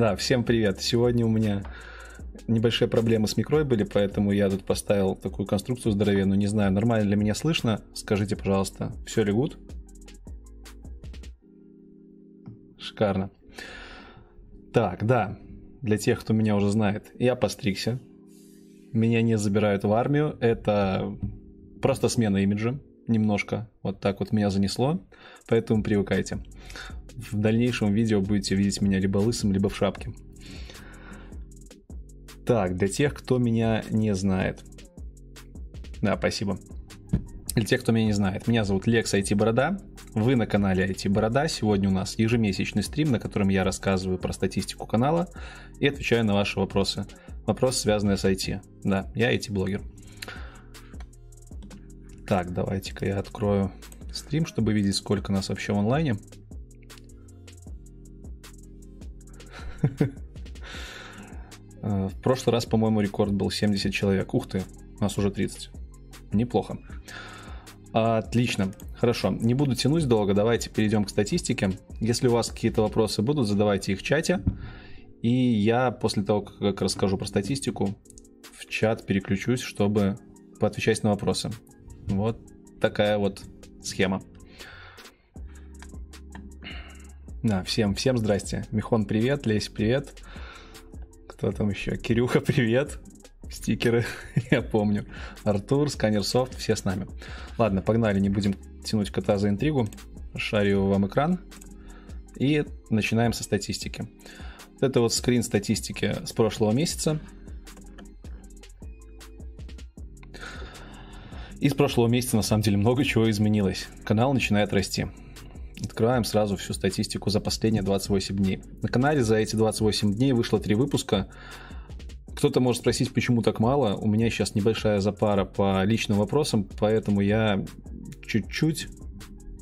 Да, всем привет. Сегодня у меня небольшие проблемы с микрой были, поэтому я тут поставил такую конструкцию здоровенную. Не знаю, нормально ли меня слышно? Скажите, пожалуйста, все ли гуд? Шикарно. Так, да, для тех, кто меня уже знает, я постригся. Меня не забирают в армию. Это просто смена имиджа немножко. Вот так вот меня занесло. Поэтому привыкайте. В дальнейшем видео будете видеть меня либо лысым, либо в шапке. Так, для тех, кто меня не знает. Да, спасибо. Для тех, кто меня не знает. Меня зовут Лекс IT Борода. Вы на канале IT Борода. Сегодня у нас ежемесячный стрим, на котором я рассказываю про статистику канала и отвечаю на ваши вопросы. Вопросы, связанные с IT. Да, я IT-блогер. Так, давайте-ка я открою стрим, чтобы видеть, сколько нас вообще в онлайне. В прошлый раз, по-моему, рекорд был 70 человек. Ух ты, нас уже 30. Неплохо. Отлично. Хорошо. Не буду тянуть долго. Давайте перейдем к статистике. Если у вас какие-то вопросы будут, задавайте их в чате. И я после того, как расскажу про статистику, в чат переключусь, чтобы поотвечать на вопросы. Вот такая вот схема. Да, всем, всем здрасте. Михон, привет. Лесь, привет. Кто там еще? Кирюха, привет. Стикеры, я помню. Артур, Сканер Софт, все с нами. Ладно, погнали, не будем тянуть кота за интригу. Шарю вам экран. И начинаем со статистики. Вот это вот скрин статистики с прошлого месяца. И с прошлого месяца на самом деле много чего изменилось. Канал начинает расти. Открываем сразу всю статистику за последние 28 дней. На канале за эти 28 дней вышло три выпуска. Кто-то может спросить, почему так мало. У меня сейчас небольшая запара по личным вопросам, поэтому я чуть-чуть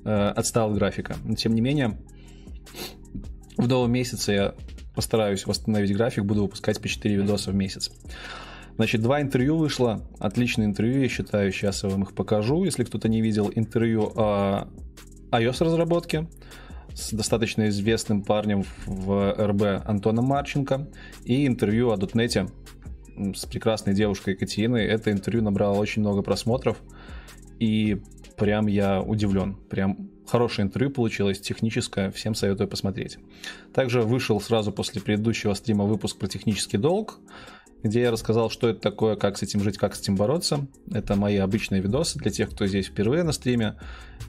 э, отстал от графика. Но тем не менее, в новом месяце я постараюсь восстановить график, буду выпускать по 4 видоса в месяц. Значит, два интервью вышло. Отличное интервью, я считаю. Сейчас я вам их покажу. Если кто-то не видел интервью о iOS-разработке с достаточно известным парнем в РБ Антоном Марченко и интервью о дотнете с прекрасной девушкой Екатериной. Это интервью набрало очень много просмотров, и прям я удивлен. Прям хорошее интервью получилось, техническое, всем советую посмотреть. Также вышел сразу после предыдущего стрима выпуск про технический долг где я рассказал, что это такое, как с этим жить, как с этим бороться. Это мои обычные видосы для тех, кто здесь впервые на стриме.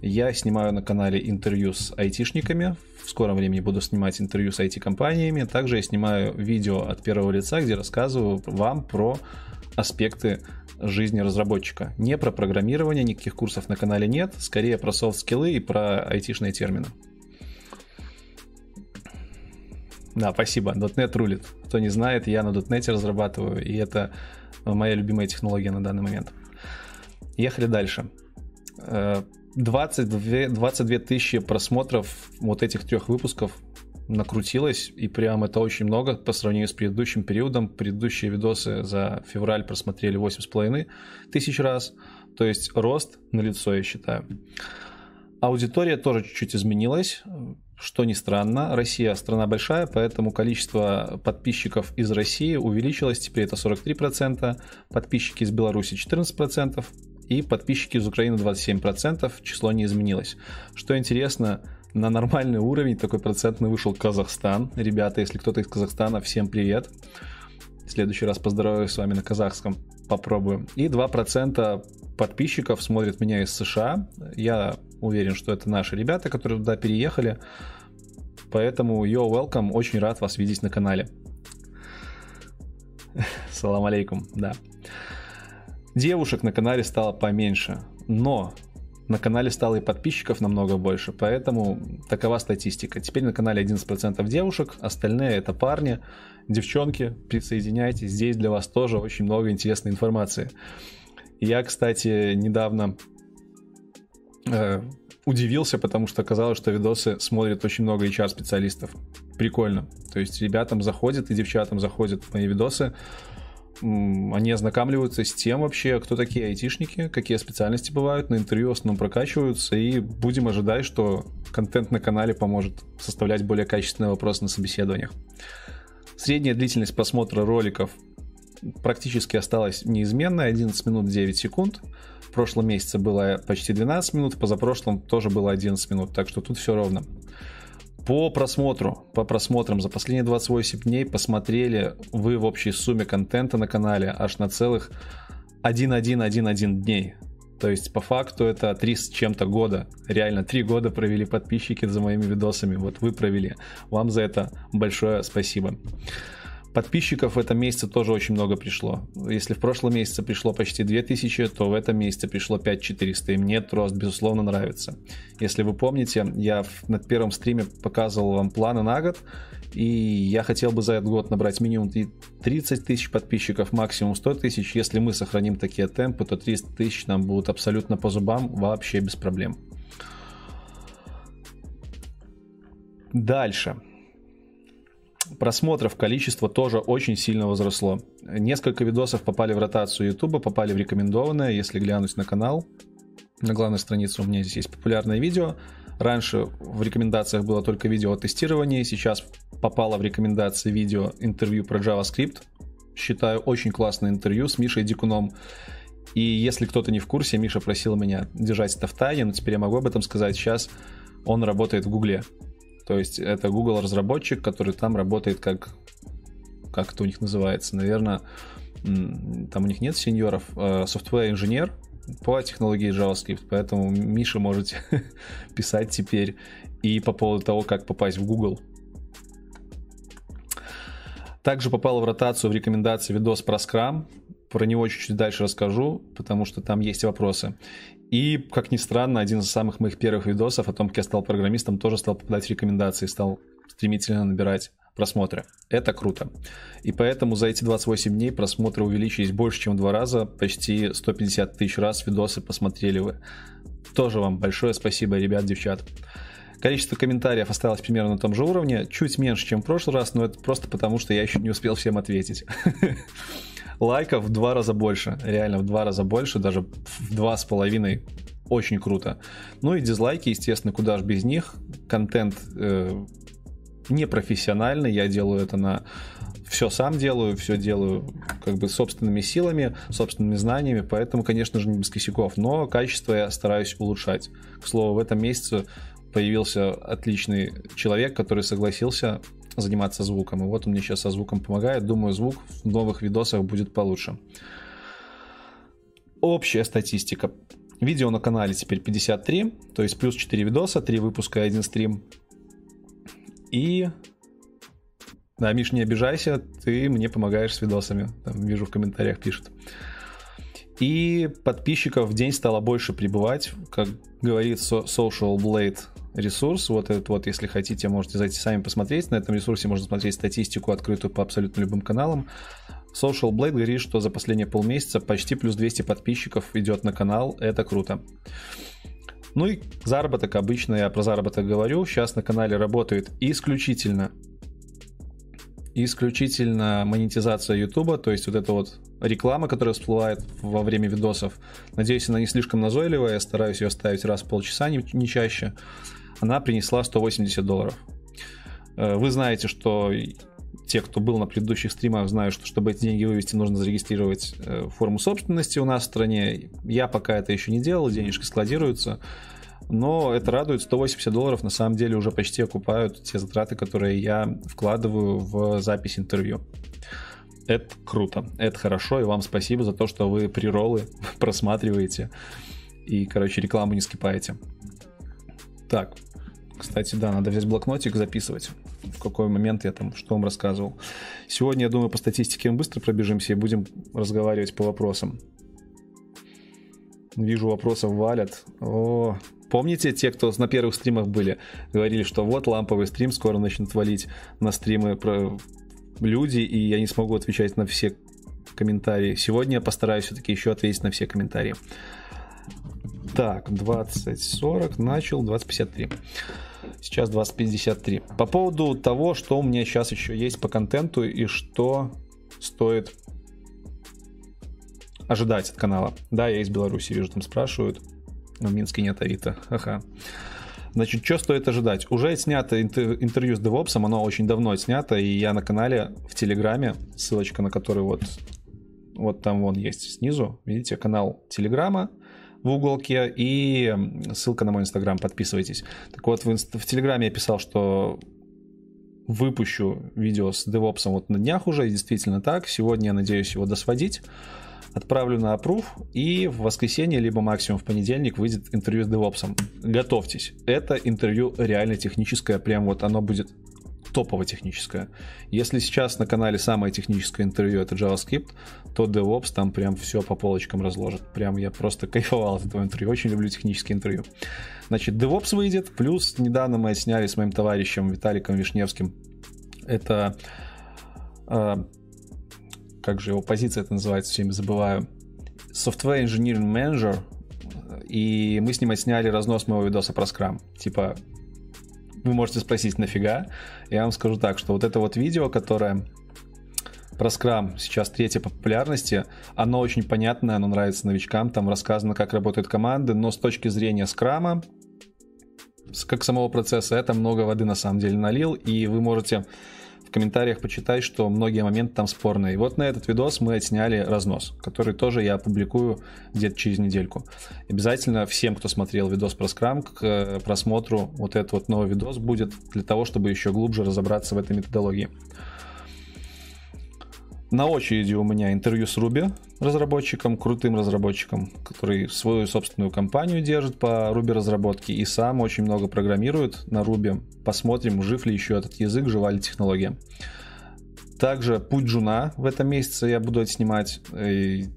Я снимаю на канале интервью с айтишниками. В скором времени буду снимать интервью с IT-компаниями. Также я снимаю видео от первого лица, где рассказываю вам про аспекты жизни разработчика. Не про программирование, никаких курсов на канале нет, скорее про софт-скиллы и про айтишные термины. Да, спасибо. .NET рулит. Кто не знает, я на .NET разрабатываю, и это моя любимая технология на данный момент. Ехали дальше. 22, э, 22 тысячи просмотров вот этих трех выпусков накрутилось, и прям это очень много по сравнению с предыдущим периодом. Предыдущие видосы за февраль просмотрели 8,5 тысяч раз, то есть рост на лицо, я считаю. Аудитория тоже чуть-чуть изменилась. Что ни странно, Россия страна большая, поэтому количество подписчиков из России увеличилось. Теперь это 43%, подписчики из Беларуси 14% и подписчики из Украины 27%. Число не изменилось. Что интересно, на нормальный уровень такой процентный вышел Казахстан. Ребята, если кто-то из Казахстана, всем привет. В следующий раз поздороваюсь с вами на казахском. Попробуем. И 2% подписчиков смотрят меня из США. Я уверен, что это наши ребята, которые туда переехали. Поэтому yo, welcome, очень рад вас видеть на канале. Салам алейкум, да. Девушек на канале стало поменьше, но на канале стало и подписчиков намного больше, поэтому такова статистика. Теперь на канале 11% девушек, остальные это парни, девчонки, присоединяйтесь, здесь для вас тоже очень много интересной информации. Я, кстати, недавно э, удивился, потому что оказалось, что видосы смотрят очень много HR-специалистов. Прикольно. То есть ребятам заходят и девчатам заходят мои видосы они ознакомливаются с тем вообще, кто такие айтишники, какие специальности бывают, на интервью в основном прокачиваются, и будем ожидать, что контент на канале поможет составлять более качественные вопросы на собеседованиях. Средняя длительность просмотра роликов практически осталась неизменной, 11 минут 9 секунд. В прошлом месяце было почти 12 минут, позапрошлом тоже было 11 минут, так что тут все ровно. По просмотру, по просмотрам за последние 28 дней посмотрели вы в общей сумме контента на канале аж на целых 1-1-1-1 дней. То есть, по факту, это 3 с чем-то года. Реально, 3 года провели подписчики за моими видосами. Вот вы провели. Вам за это большое спасибо. Подписчиков в этом месяце тоже очень много пришло. Если в прошлом месяце пришло почти 2000, то в этом месяце пришло 5400, и мне этот рост, безусловно, нравится. Если вы помните, я на первом стриме показывал вам планы на год, и я хотел бы за этот год набрать минимум 30 тысяч подписчиков, максимум 100 тысяч. Если мы сохраним такие темпы, то 300 тысяч нам будут абсолютно по зубам, вообще без проблем. Дальше просмотров количество тоже очень сильно возросло. Несколько видосов попали в ротацию YouTube, попали в рекомендованное, если глянуть на канал. На главной странице у меня здесь есть популярное видео. Раньше в рекомендациях было только видео о тестировании, сейчас попало в рекомендации видео интервью про JavaScript. Считаю очень классное интервью с Мишей Дикуном. И если кто-то не в курсе, Миша просил меня держать это в тайне, но теперь я могу об этом сказать. Сейчас он работает в Гугле. То есть это Google разработчик, который там работает как как это у них называется, наверное, там у них нет сеньоров, а software инженер по технологии JavaScript, поэтому Миша можете писать теперь и по поводу того, как попасть в Google. Также попал в ротацию в рекомендации видос про Scrum. Про него чуть-чуть дальше расскажу, потому что там есть вопросы. И, как ни странно, один из самых моих первых видосов о том, как я стал программистом, тоже стал попадать в рекомендации, стал стремительно набирать просмотры. Это круто. И поэтому за эти 28 дней просмотры увеличились больше, чем в два раза. Почти 150 тысяч раз видосы посмотрели вы. Тоже вам большое спасибо, ребят, девчат. Количество комментариев осталось примерно на том же уровне, чуть меньше, чем в прошлый раз, но это просто потому, что я еще не успел всем ответить. лайков в два раза больше. Реально в два раза больше, даже в два с половиной. Очень круто. Ну и дизлайки, естественно, куда же без них. Контент э, непрофессиональный, я делаю это на все сам делаю, все делаю как бы собственными силами, собственными знаниями, поэтому, конечно же, не без косяков, но качество я стараюсь улучшать. К слову, в этом месяце появился отличный человек, который согласился заниматься звуком. И вот он мне сейчас со звуком помогает. Думаю, звук в новых видосах будет получше. Общая статистика. Видео на канале теперь 53, то есть плюс 4 видоса, 3 выпуска и 1 стрим. И... Да, Миш, не обижайся, ты мне помогаешь с видосами. Там, вижу в комментариях пишут. И подписчиков в день стало больше прибывать. Как говорит Social Blade ресурс. Вот этот вот, если хотите, можете зайти сами посмотреть. На этом ресурсе можно смотреть статистику, открытую по абсолютно любым каналам. Social Blade говорит, что за последние полмесяца почти плюс 200 подписчиков идет на канал. Это круто. Ну и заработок, обычно я про заработок говорю. Сейчас на канале работает исключительно исключительно монетизация YouTube, то есть вот эта вот реклама, которая всплывает во время видосов. Надеюсь, она не слишком назойливая, я стараюсь ее ставить раз в полчаса, не, не чаще она принесла 180 долларов. Э, вы знаете, что те, кто был на предыдущих стримах, знают, что чтобы эти деньги вывести, нужно зарегистрировать э, форму собственности у нас в стране. Я пока это еще не делал, денежки складируются. Но это радует, 180 долларов на самом деле уже почти окупают те затраты, которые я вкладываю в запись интервью. Это круто, это хорошо, и вам спасибо за то, что вы приролы просматриваете и, короче, рекламу не скипаете. Так, кстати, да, надо взять блокнотик, записывать, в какой момент я там, что вам рассказывал. Сегодня, я думаю, по статистике мы быстро пробежимся и будем разговаривать по вопросам. Вижу, вопросов валят. О, помните те, кто на первых стримах были, говорили, что вот ламповый стрим скоро начнут валить на стримы про люди, и я не смогу отвечать на все комментарии. Сегодня я постараюсь все-таки еще ответить на все комментарии. Так, 20.40 начал, 20.53. Сейчас 20.53. По поводу того, что у меня сейчас еще есть по контенту и что стоит ожидать от канала? Да, я из Беларуси, вижу, там спрашивают. В Минске нет Авито. Ага. Значит, что стоит ожидать? Уже снято интервью с DevOps, оно очень давно снято, и я на канале в Телеграме, ссылочка на который вот, вот там вон есть снизу, видите, канал Телеграма, в уголке и ссылка на мой инстаграм, подписывайтесь. Так вот, в, инст... в Телеграме я писал, что выпущу видео с DevOps вот на днях уже, и действительно так. Сегодня я надеюсь его досводить. Отправлю на approve, и в воскресенье, либо максимум в понедельник выйдет интервью с DevOps. Готовьтесь. Это интервью реально техническое, прям вот оно будет топово техническое. Если сейчас на канале самое техническое интервью это JavaScript, то DevOps там прям все по полочкам разложит. Прям я просто кайфовал от этого интервью. Очень люблю технические интервью. Значит, DevOps выйдет, плюс недавно мы сняли с моим товарищем Виталиком Вишневским. Это... Э, как же его позиция это называется, всеми забываю. Software Engineering Manager. И мы с ним отсняли разнос моего видоса про Scrum. Типа, вы можете спросить, нафига? Я вам скажу так, что вот это вот видео, которое про Scrum сейчас третье по популярности. Оно очень понятное, оно нравится новичкам. Там рассказано, как работают команды, но с точки зрения скрама как самого процесса, это много воды на самом деле налил, и вы можете в комментариях почитать, что многие моменты там спорные. И вот на этот видос мы отсняли разнос, который тоже я опубликую где-то через недельку. Обязательно всем, кто смотрел видос про скрам, к э, просмотру вот этот вот новый видос будет для того, чтобы еще глубже разобраться в этой методологии. На очереди у меня интервью с Руби, разработчиком, крутым разработчиком, который свою собственную компанию держит по Ruby разработке и сам очень много программирует на Ruby. Посмотрим, жив ли еще этот язык, жива ли технология. Также путь Джуна в этом месяце я буду снимать. И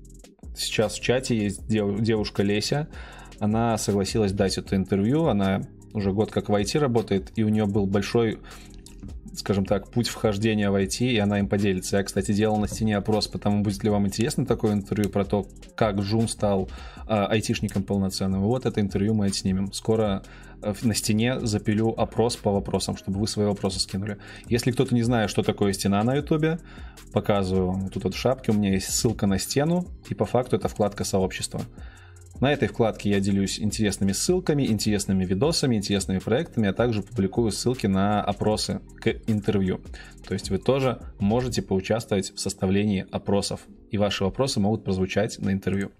сейчас в чате есть девушка Леся. Она согласилась дать это интервью. Она уже год как в IT работает, и у нее был большой скажем так, путь вхождения в IT, и она им поделится. Я, кстати, делал на стене опрос, потому будет ли вам интересно такое интервью про то, как Джун стал э, айтишником полноценным. вот это интервью мы отснимем. Скоро э, на стене запилю опрос по вопросам, чтобы вы свои вопросы скинули. Если кто-то не знает, что такое стена на ютубе, показываю тут вот в шапке, у меня есть ссылка на стену, и по факту это вкладка сообщества. На этой вкладке я делюсь интересными ссылками, интересными видосами, интересными проектами, а также публикую ссылки на опросы к интервью. То есть вы тоже можете поучаствовать в составлении опросов, и ваши вопросы могут прозвучать на интервью.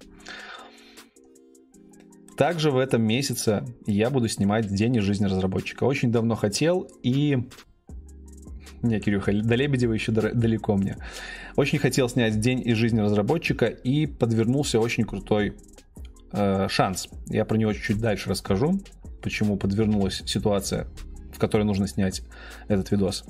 Также в этом месяце я буду снимать День из жизни разработчика. Очень давно хотел и... Не, Кирюха, до Лебедева еще далеко мне. Очень хотел снять День из жизни разработчика и подвернулся очень крутой э, шанс. Я про него чуть-чуть дальше расскажу, почему подвернулась ситуация, в которой нужно снять этот видос.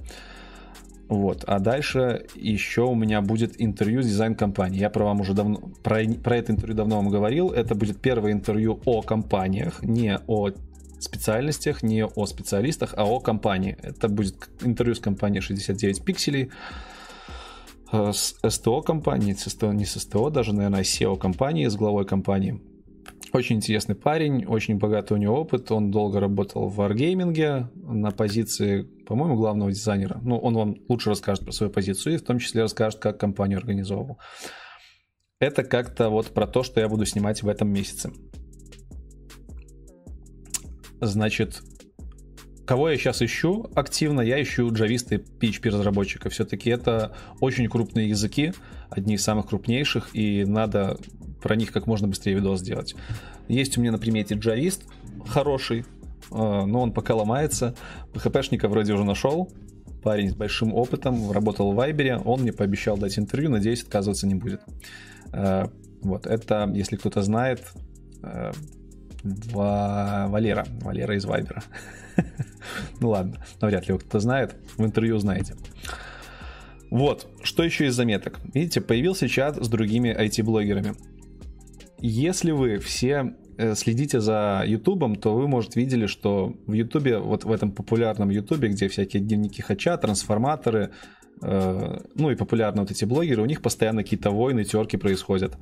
Вот. А дальше еще у меня будет интервью с дизайн-компанией. Я про вам уже давно про, про это интервью давно вам говорил. Это будет первое интервью о компаниях, не о специальностях, не о специалистах, а о компании. Это будет интервью с компанией 69 пикселей, э, с СТО компании, с СТО, не с СТО даже, наверное, с SEO компании, с главой компании. Очень интересный парень, очень богатый у него опыт. Он долго работал в Wargaming на позиции, по-моему, главного дизайнера. Ну, он вам лучше расскажет про свою позицию и в том числе расскажет, как компанию организовывал. Это как-то вот про то, что я буду снимать в этом месяце. Значит, кого я сейчас ищу активно? Я ищу джависты PHP разработчика. Все-таки это очень крупные языки, одни из самых крупнейших, и надо про них как можно быстрее видос сделать. Есть у меня на примете джавист хороший, э, но он пока ломается. PHP-шника вроде уже нашел. Парень с большим опытом, работал в Вайбере. Он мне пообещал дать интервью, надеюсь, отказываться не будет. Э, вот, это, если кто-то знает, э, Валера. Валера из Вайбера. ну ладно, навряд ли кто-то знает. В интервью знаете. Вот, что еще из заметок? Видите, появился чат с другими IT-блогерами. Если вы все э, следите за Ютубом, то вы, может, видели, что в Ютубе, вот в этом популярном Ютубе, где всякие дневники Хача, трансформаторы, э, ну и популярные вот эти блогеры, у них постоянно какие-то войны, терки происходят.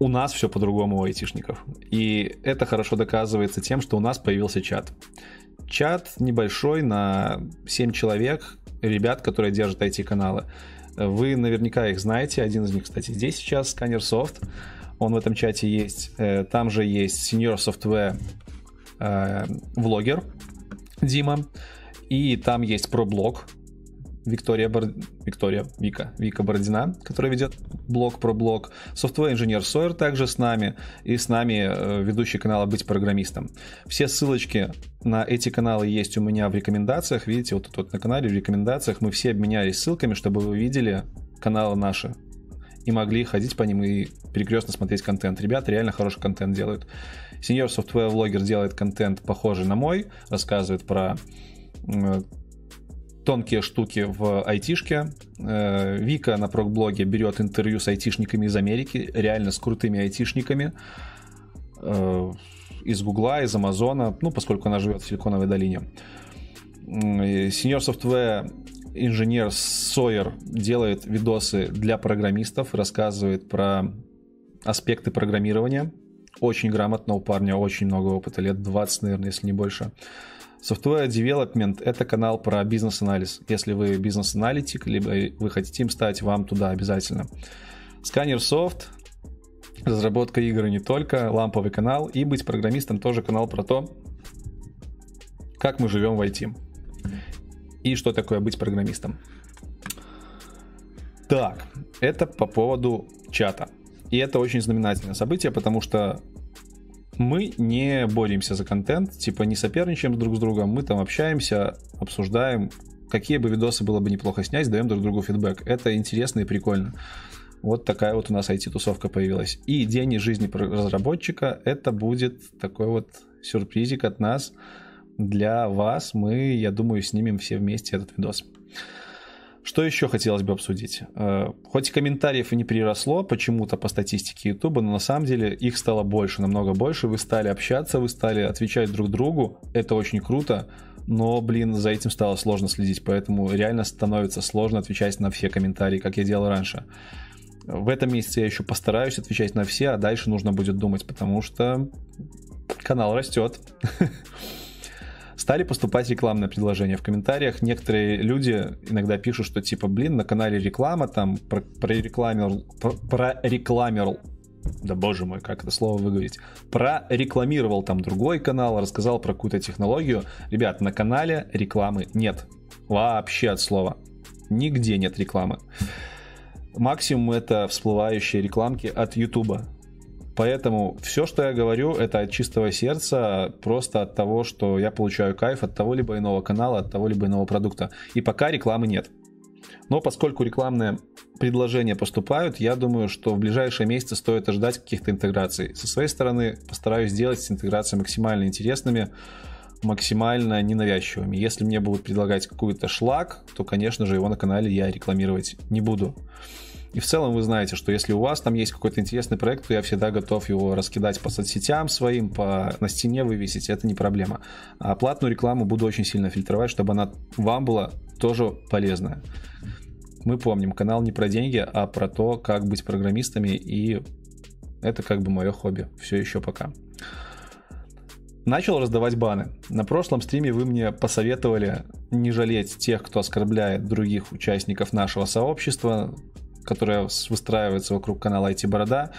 У нас все по-другому у айтишников. И это хорошо доказывается тем, что у нас появился чат. Чат небольшой на 7 человек, ребят, которые держат IT-каналы. Вы наверняка их знаете. Один из них, кстати, здесь сейчас, Scanner Soft. Он в этом чате есть. Э, там же есть Senior Software э, Дима. И там есть ProBlog, Виктория, Бар... Виктория, Вика, Вика Бородина, которая ведет блог про блог. Software инженер Сойер также с нами. И с нами э, ведущий канала «Быть программистом». Все ссылочки на эти каналы есть у меня в рекомендациях. Видите, вот тут вот на канале в рекомендациях мы все обменялись ссылками, чтобы вы видели каналы наши и могли ходить по ним и перекрестно смотреть контент. Ребята реально хороший контент делают. Senior Software Vlogger делает контент похожий на мой, рассказывает про тонкие штуки в айтишке. Э, Вика на прок-блоге берет интервью с айтишниками из Америки, реально с крутыми айтишниками э, из Гугла, из Амазона, ну, поскольку она живет в Силиконовой долине. Senior Software инженер Сойер делает видосы для программистов, рассказывает про аспекты программирования. Очень грамотно у парня, очень много опыта, лет 20, наверное, если не больше. Software Development — это канал про бизнес-анализ. Если вы бизнес-аналитик, либо вы хотите им стать, вам туда обязательно. Scanner Soft — разработка игр не только, ламповый канал, и быть программистом тоже канал про то, как мы живем в IT. И что такое быть программистом. Так, это по поводу чата. И это очень знаменательное событие, потому что мы не боремся за контент, типа не соперничаем друг с другом, мы там общаемся, обсуждаем, какие бы видосы было бы неплохо снять, даем друг другу фидбэк. Это интересно и прикольно. Вот такая вот у нас IT-тусовка появилась. И день из жизни разработчика это будет такой вот сюрпризик от нас для вас. Мы, я думаю, снимем все вместе этот видос. Что еще хотелось бы обсудить? Э, хоть комментариев и не переросло почему-то по статистике YouTube, но на самом деле их стало больше, намного больше. Вы стали общаться, вы стали отвечать друг другу. Это очень круто. Но, блин, за этим стало сложно следить, поэтому реально становится сложно отвечать на все комментарии, как я делал раньше. В этом месяце я еще постараюсь отвечать на все, а дальше нужно будет думать, потому что канал растет. стали поступать рекламные предложения в комментариях. Некоторые люди иногда пишут, что типа, блин, на канале реклама, там про, прорекламировал, про, прорекламировал да боже мой, как это слово выговорить, прорекламировал там другой канал, рассказал про какую-то технологию. Ребят, на канале рекламы нет. Вообще от слова. Нигде нет рекламы. Максимум это всплывающие рекламки от Ютуба. Поэтому все, что я говорю, это от чистого сердца, просто от того, что я получаю кайф от того либо иного канала, от того либо иного продукта. И пока рекламы нет. Но поскольку рекламные предложения поступают, я думаю, что в ближайшие месяцы стоит ожидать каких-то интеграций. Со своей стороны постараюсь сделать интеграции максимально интересными, максимально ненавязчивыми. Если мне будут предлагать какой-то шлак, то, конечно же, его на канале я рекламировать не буду. И в целом вы знаете, что если у вас там есть какой-то интересный проект, то я всегда готов его раскидать по соцсетям своим, по, на стене вывесить, это не проблема. А платную рекламу буду очень сильно фильтровать, чтобы она вам была тоже полезная. Мы помним, канал не про деньги, а про то, как быть программистами, и это как бы мое хобби. Все еще пока. Начал раздавать баны. На прошлом стриме вы мне посоветовали не жалеть тех, кто оскорбляет других участников нашего сообщества, которая выстраивается вокруг канала IT Борода.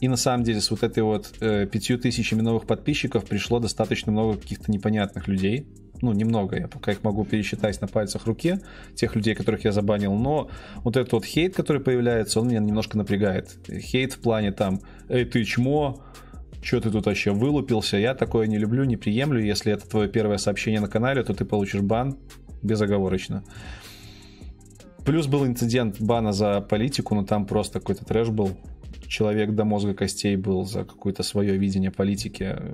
И на самом деле с вот этой вот э, пятью тысячами новых подписчиков пришло достаточно много каких-то непонятных людей. Ну, немного, я пока их могу пересчитать на пальцах руки, тех людей, которых я забанил. Но вот этот вот хейт, который появляется, он меня немножко напрягает. Хейт в плане там, эй, ты чмо, что ты тут вообще вылупился? Я такое не люблю, не приемлю. Если это твое первое сообщение на канале, то ты получишь бан безоговорочно. Плюс был инцидент бана за политику, но там просто какой-то трэш был. Человек до мозга костей был за какое-то свое видение политики э,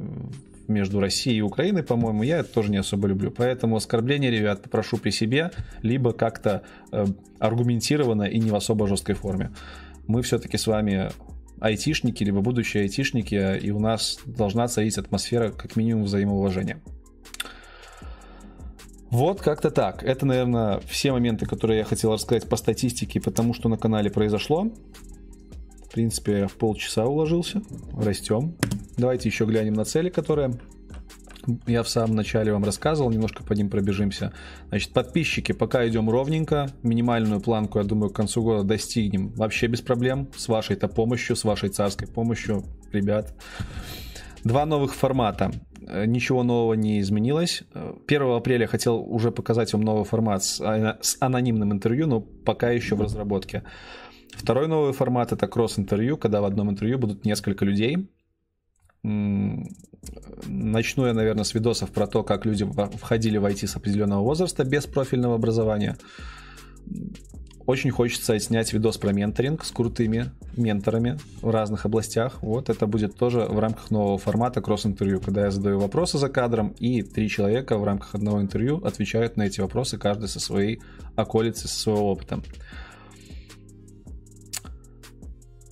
между Россией и Украиной, по-моему, я это тоже не особо люблю. Поэтому оскорбления, ребят, попрошу при себе, либо как-то э, аргументированно и не в особо жесткой форме. Мы все-таки с вами айтишники, либо будущие айтишники, и у нас должна царить атмосфера как минимум взаимоуважения. Вот как-то так. Это, наверное, все моменты, которые я хотел рассказать по статистике, потому что на канале произошло. В принципе, в полчаса уложился. Растем. Давайте еще глянем на цели, которые Я в самом начале вам рассказывал, немножко по ним пробежимся. Значит, подписчики, пока идем ровненько. Минимальную планку, я думаю, к концу года достигнем вообще без проблем. С вашей-то помощью, с вашей царской помощью, ребят. Два новых формата. Э, ничего нового не изменилось. 1 апреля хотел уже показать вам новый формат с, с анонимным интервью, но пока еще в разработке. Второй новый формат это кросс-интервью, когда в одном интервью будут несколько людей. Начну я, наверное, с видосов про то, как люди входили в IT с определенного возраста без профильного образования. Очень хочется снять видос про менторинг с крутыми менторами в разных областях. Вот это будет тоже в рамках нового формата кросс-интервью, когда я задаю вопросы за кадром, и три человека в рамках одного интервью отвечают на эти вопросы, каждый со своей околицы, со своего опыта.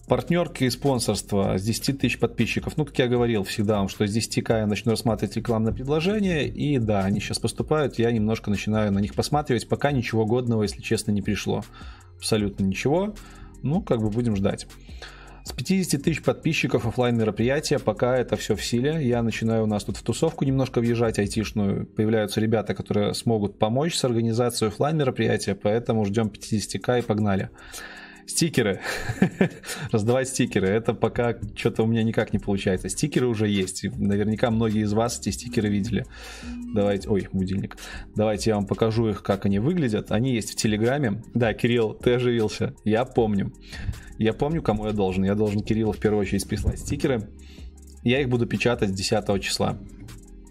Партнерки и спонсорство с 10 тысяч подписчиков. Ну, как я говорил всегда вам, что с 10к я начну рассматривать рекламное предложение. И да, они сейчас поступают, я немножко начинаю на них посматривать, пока ничего годного, если честно, не пришло. Абсолютно ничего. Ну, как бы будем ждать. С 50 тысяч подписчиков офлайн мероприятия, пока это все в силе. Я начинаю у нас тут в тусовку немножко въезжать айтишную. Появляются ребята, которые смогут помочь с организацией офлайн мероприятия, поэтому ждем 50к и погнали. Стикеры. Раздавать стикеры. Это пока что-то у меня никак не получается. Стикеры уже есть. Наверняка многие из вас эти стикеры видели. Давайте... Ой, будильник. Давайте я вам покажу их, как они выглядят. Они есть в Телеграме. Да, Кирилл, ты оживился. Я помню. Я помню, кому я должен. Я должен Кириллу в первую очередь прислать стикеры. Я их буду печатать 10 числа.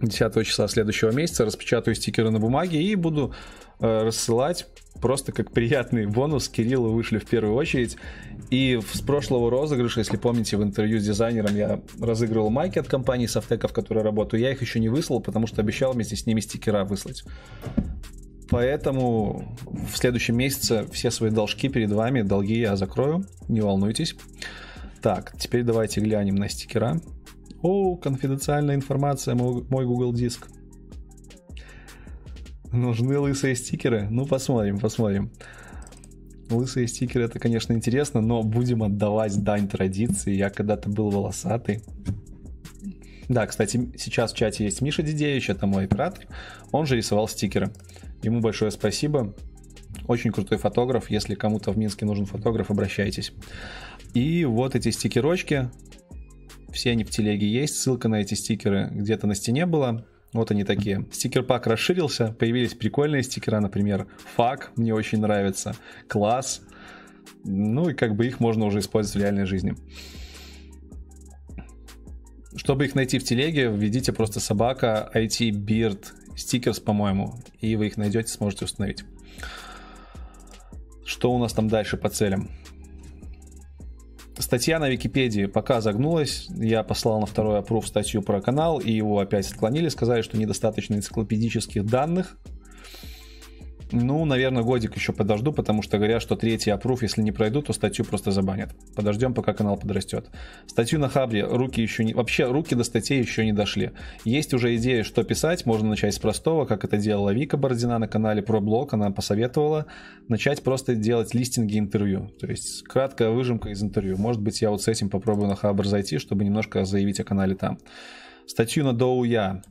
10 числа следующего месяца распечатаю стикеры на бумаге и буду э, рассылать просто как приятный бонус Кириллу вышли в первую очередь. И с прошлого розыгрыша, если помните, в интервью с дизайнером я разыгрывал майки от компании Софтека, в которой работаю. Я их еще не выслал, потому что обещал вместе с ними стикера выслать. Поэтому в следующем месяце все свои должки перед вами, долги я закрою, не волнуйтесь. Так, теперь давайте глянем на стикера. О, конфиденциальная информация, мой Google Диск. Нужны лысые стикеры? Ну, посмотрим, посмотрим. Лысые стикеры это, конечно, интересно, но будем отдавать дань традиции. Я когда-то был волосатый. Да, кстати, сейчас в чате есть Миша Дидеевич, это мой оператор. Он же рисовал стикеры. Ему большое спасибо. Очень крутой фотограф. Если кому-то в Минске нужен фотограф, обращайтесь. И вот эти стикерочки. Все они в телеге есть. Ссылка на эти стикеры где-то на стене была. Вот они такие. Стикер-пак расширился, появились прикольные стикера, например, фак, мне очень нравится, класс. Ну и как бы их можно уже использовать в реальной жизни. Чтобы их найти в телеге, введите просто собака IT Beard Stickers, по-моему, и вы их найдете, сможете установить. Что у нас там дальше по целям? Статья на Википедии пока загнулась. Я послал на второй опруф статью про канал, и его опять отклонили, сказали, что недостаточно энциклопедических данных. Ну, наверное, годик еще подожду, потому что говорят, что третий опруф, если не пройду, то статью просто забанят. Подождем, пока канал подрастет. Статью на Хабре руки еще не... Вообще, руки до статей еще не дошли. Есть уже идея, что писать. Можно начать с простого, как это делала Вика Бородина на канале про блог. Она посоветовала начать просто делать листинги интервью. То есть, краткая выжимка из интервью. Может быть, я вот с этим попробую на Хабр зайти, чтобы немножко заявить о канале там. Статью на Доуя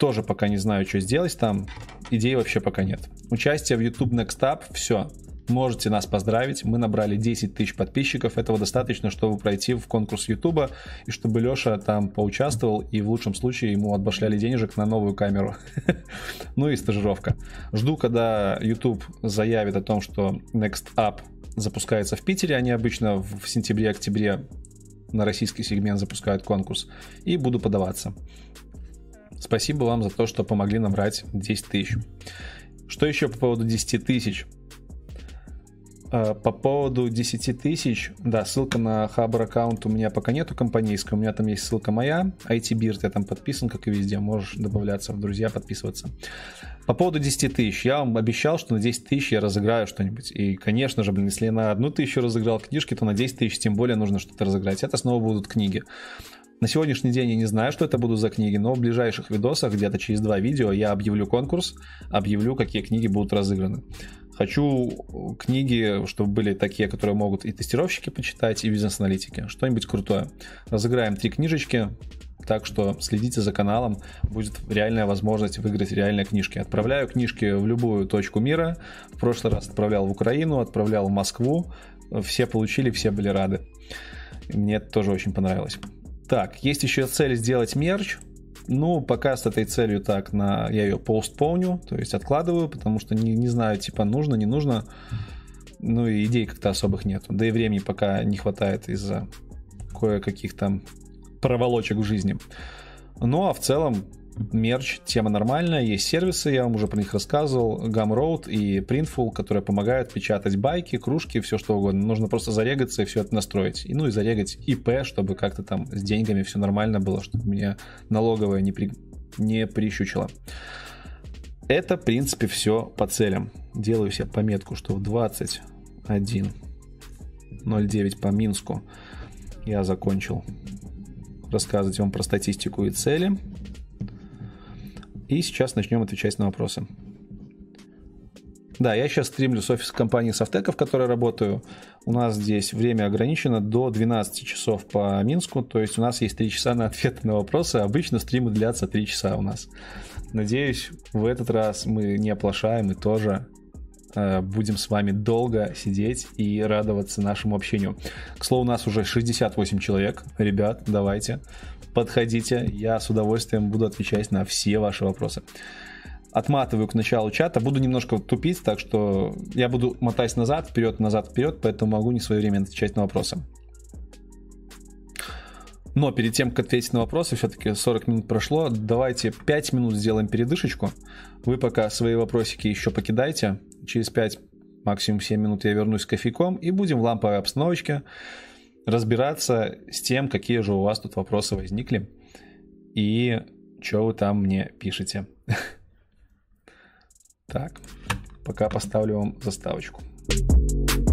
тоже пока не знаю, что сделать там. Идей вообще пока нет. Участие в YouTube Next Up, все. Можете нас поздравить. Мы набрали 10 тысяч подписчиков. Этого достаточно, чтобы пройти в конкурс YouTube и чтобы Леша там поучаствовал и в лучшем случае ему отбашляли денежек на новую камеру. ну и стажировка. Жду, когда YouTube заявит о том, что Next Up запускается в Питере. Они обычно в сентябре-октябре на российский сегмент запускают конкурс. И буду подаваться. Спасибо вам за то, что помогли набрать 10 тысяч. Что еще по поводу 10 тысяч? А, по поводу 10 тысяч, да, ссылка на Хабр аккаунт у меня пока нету компанейской, у меня там есть ссылка моя, IT-бирд, я там подписан, как и везде, можешь добавляться в друзья, подписываться. По поводу 10 тысяч, я вам обещал, что на 10 тысяч я разыграю что-нибудь, и, конечно же, блин, если я на одну тысячу разыграл книжки, то на 10 тысяч тем более нужно что-то разыграть, это снова будут книги. На сегодняшний день я не знаю, что это будут за книги, но в ближайших видосах, где-то через два видео, я объявлю конкурс, объявлю, какие книги будут разыграны. Хочу книги, чтобы были такие, которые могут и тестировщики почитать, и бизнес-аналитики. Что-нибудь крутое. Разыграем три книжечки. так что следите за каналом, будет реальная возможность выиграть реальные книжки. Отправляю книжки в любую точку мира. В прошлый раз отправлял в Украину, отправлял в Москву. Все получили, все были рады. Мне это тоже очень понравилось. Так, есть еще цель сделать мерч. Ну, пока с этой целью так, на, я ее постпоню, то есть откладываю, потому что не, не знаю, типа, нужно, не нужно. Ну, и идей как-то особых нет. Да и времени пока не хватает из-за кое-каких там проволочек в жизни. Ну, а в целом, мерч, тема нормальная, есть сервисы, я вам уже про них рассказывал, Gumroad и Printful, которые помогают печатать байки, кружки, все что угодно. Нужно просто зарегаться и все это настроить. И, ну и зарегать ИП, чтобы как-то там с деньгами все нормально было, чтобы меня налоговая не, при... не прищучила. Это, в принципе, все по целям. Делаю себе пометку, что в 21.09 по Минску я закончил рассказывать вам про статистику и цели. И сейчас начнем отвечать на вопросы. Да, я сейчас стримлю с офиса компании Софтека, в которой работаю. У нас здесь время ограничено до 12 часов по Минску, то есть у нас есть 3 часа на ответы на вопросы. Обычно стримы длятся 3 часа у нас. Надеюсь, в этот раз мы не оплошаем и тоже будем с вами долго сидеть и радоваться нашему общению. К слову, у нас уже 68 человек. Ребят, давайте подходите, я с удовольствием буду отвечать на все ваши вопросы. Отматываю к началу чата, буду немножко тупить, так что я буду мотать назад, вперед, назад, вперед, поэтому могу не своевременно отвечать на вопросы. Но перед тем, как ответить на вопросы, все-таки 40 минут прошло, давайте 5 минут сделаем передышечку. Вы пока свои вопросики еще покидайте. Через 5, максимум 7 минут я вернусь с кофейком и будем в ламповой обстановочке разбираться с тем, какие же у вас тут вопросы возникли и что вы там мне пишете. Так, пока поставлю вам заставочку. Йоу,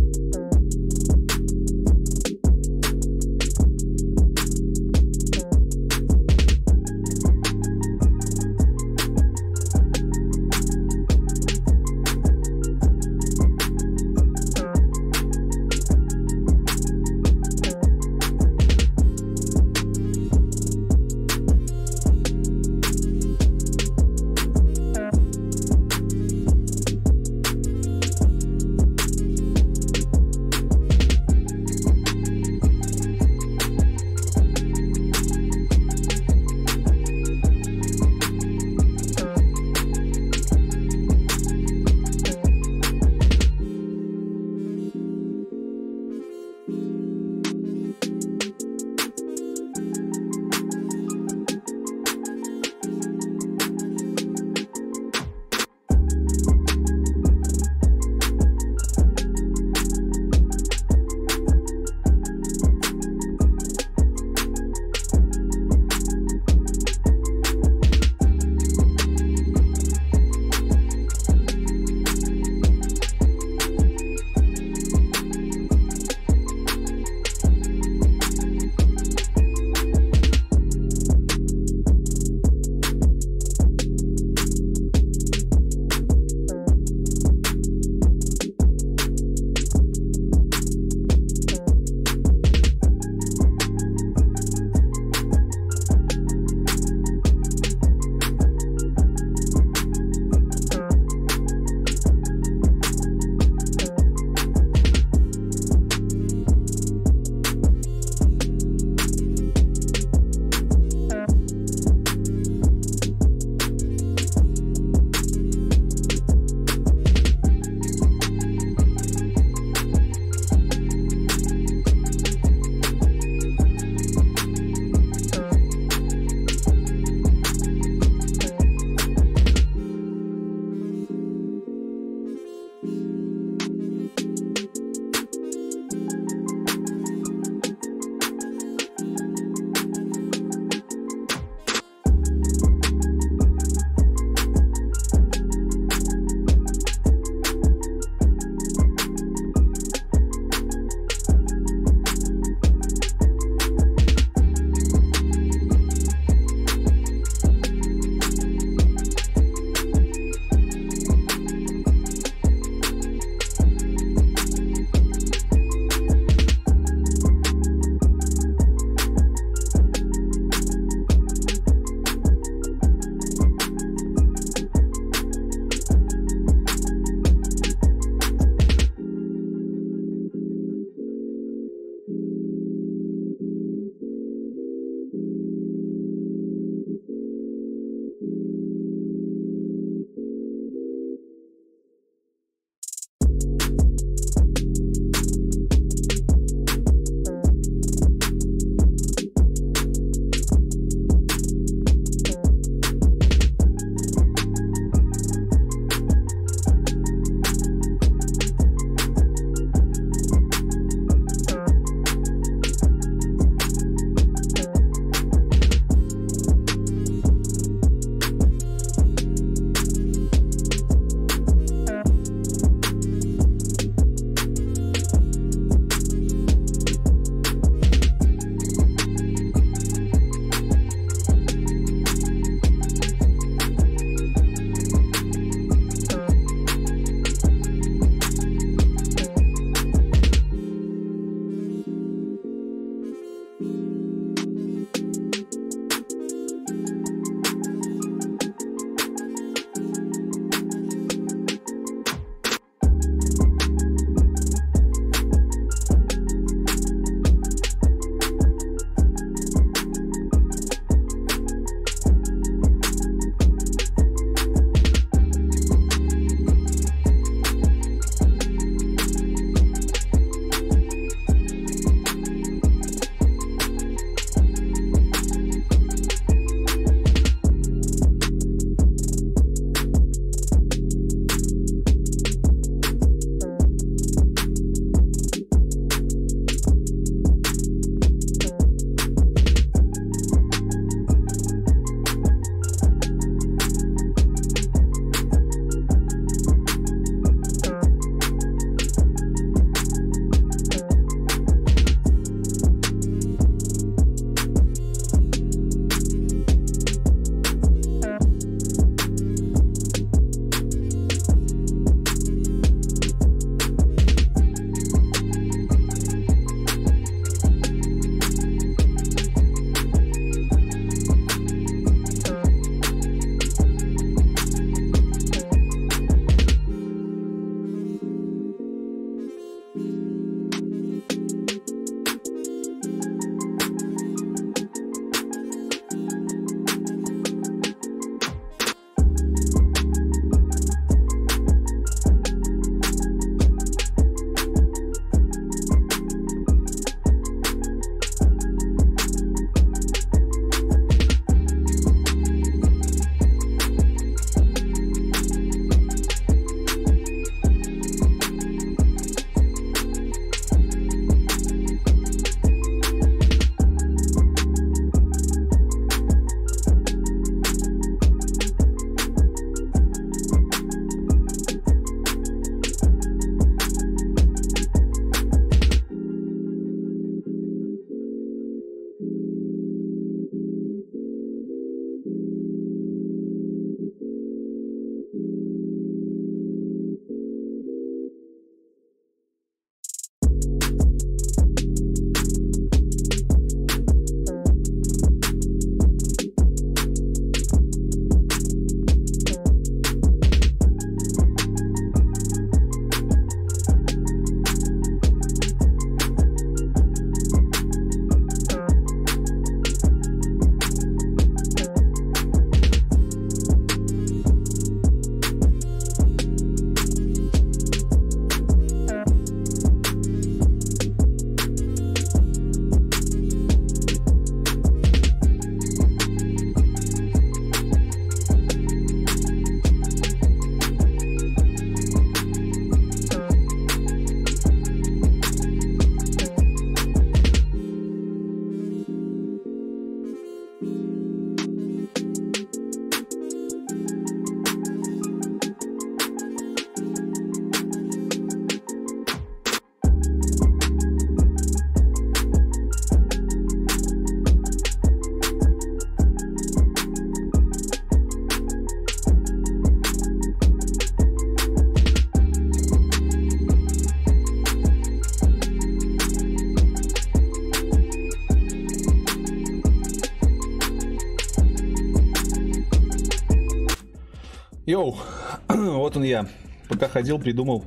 Пока ходил, придумал,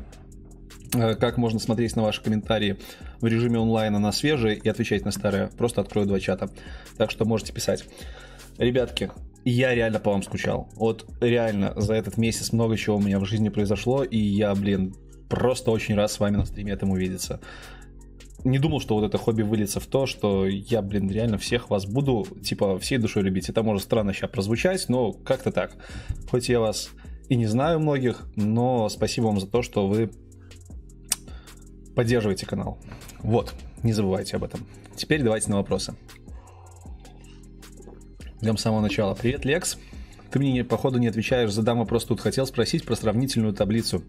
э, как можно смотреть на ваши комментарии в режиме онлайна на свежие и отвечать на старые. Просто открою два чата. Так что можете писать. Ребятки, я реально по вам скучал. Вот реально за этот месяц много чего у меня в жизни произошло, и я, блин, просто очень рад с вами на стриме этому увидеться. Не думал, что вот это хобби выльется в то, что я, блин, реально всех вас буду, типа, всей душой любить. Это может странно сейчас прозвучать, но как-то так. Хоть я вас и не знаю многих, но спасибо вам за то, что вы поддерживаете канал. Вот, не забывайте об этом. Теперь давайте на вопросы. Идем с самого начала. Привет, Лекс. Ты мне, походу, не отвечаешь. Задам вопрос тут. Хотел спросить про сравнительную таблицу.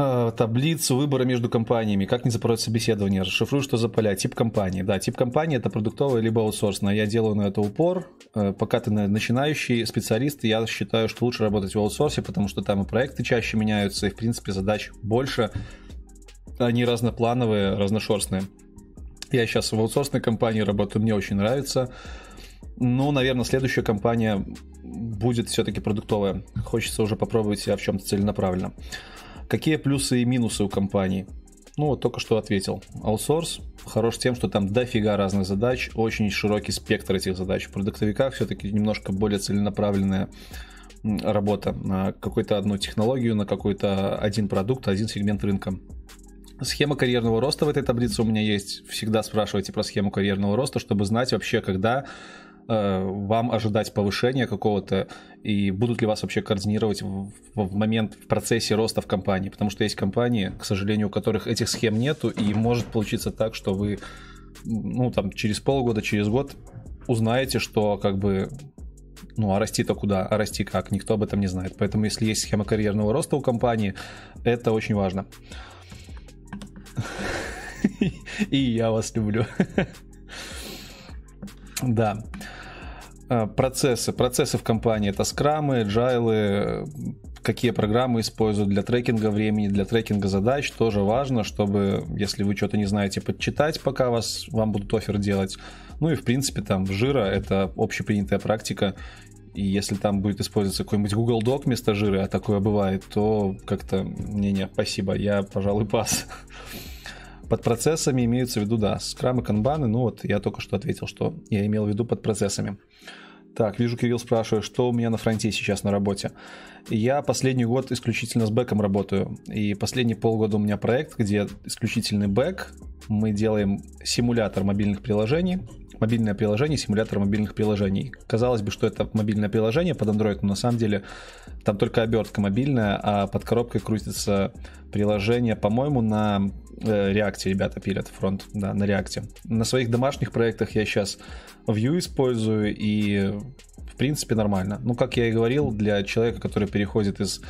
А, таблицу выбора между компаниями. Как не запороть собеседование? Расшифрую, что за поля. Тип компании. Да, тип компании это продуктовая либо аутсорсная. Я делаю на это упор. Э, пока ты начинающий специалист, я считаю, что лучше работать в аутсорсе, потому что там и проекты чаще меняются, и, в принципе, задач больше. Они разноплановые, разношерстные. Я сейчас в аутсорсной компании работаю, мне очень нравится. Ну, наверное, следующая компания будет все-таки продуктовая. Хочется уже попробовать себя в чем-то целенаправленно. Какие плюсы и минусы у компании? Ну, вот только что ответил. Аутсорс хорош тем, что там дофига разных задач, очень широкий спектр этих задач. В продуктовиках все-таки немножко более целенаправленная работа на какую-то одну технологию, на какой-то один продукт, один сегмент рынка. Схема карьерного роста в этой таблице у меня есть. Всегда спрашивайте про схему карьерного роста, чтобы знать вообще, когда вам ожидать повышения какого-то и будут ли вас вообще координировать в, в момент, в процессе роста в компании. Потому что есть компании, к сожалению, у которых этих схем нету, и может получиться так, что вы ну, там, через полгода, через год узнаете, что как бы ну, а расти-то куда? А расти как? Никто об этом не знает. Поэтому, если есть схема карьерного роста у компании, это очень важно. И я вас люблю. Да. А, процессы. Процессы в компании это скрамы, джайлы, какие программы используют для трекинга времени, для трекинга задач. Тоже важно, чтобы, если вы что-то не знаете, подчитать, пока вас, вам будут офер делать. Ну и, в принципе, там жира — это общепринятая практика. И если там будет использоваться какой-нибудь Google Doc вместо жира, а такое бывает, то как-то, не-не, спасибо, я, пожалуй, пас. Под процессами имеются в виду, да, скрам и канбаны. Ну вот я только что ответил, что я имел в виду под процессами. Так, вижу, Кирилл спрашивает, что у меня на фронте сейчас на работе. Я последний год исключительно с бэком работаю. И последние полгода у меня проект, где исключительный бэк. Мы делаем симулятор мобильных приложений. Мобильное приложение, симулятор мобильных приложений. Казалось бы, что это мобильное приложение под Android, но на самом деле там только обертка мобильная, а под коробкой крутится приложение, по-моему, на э, React ребята пилят фронт, да, на React. На своих домашних проектах я сейчас Vue использую и в принципе нормально. Ну, как я и говорил, для человека, который переходит из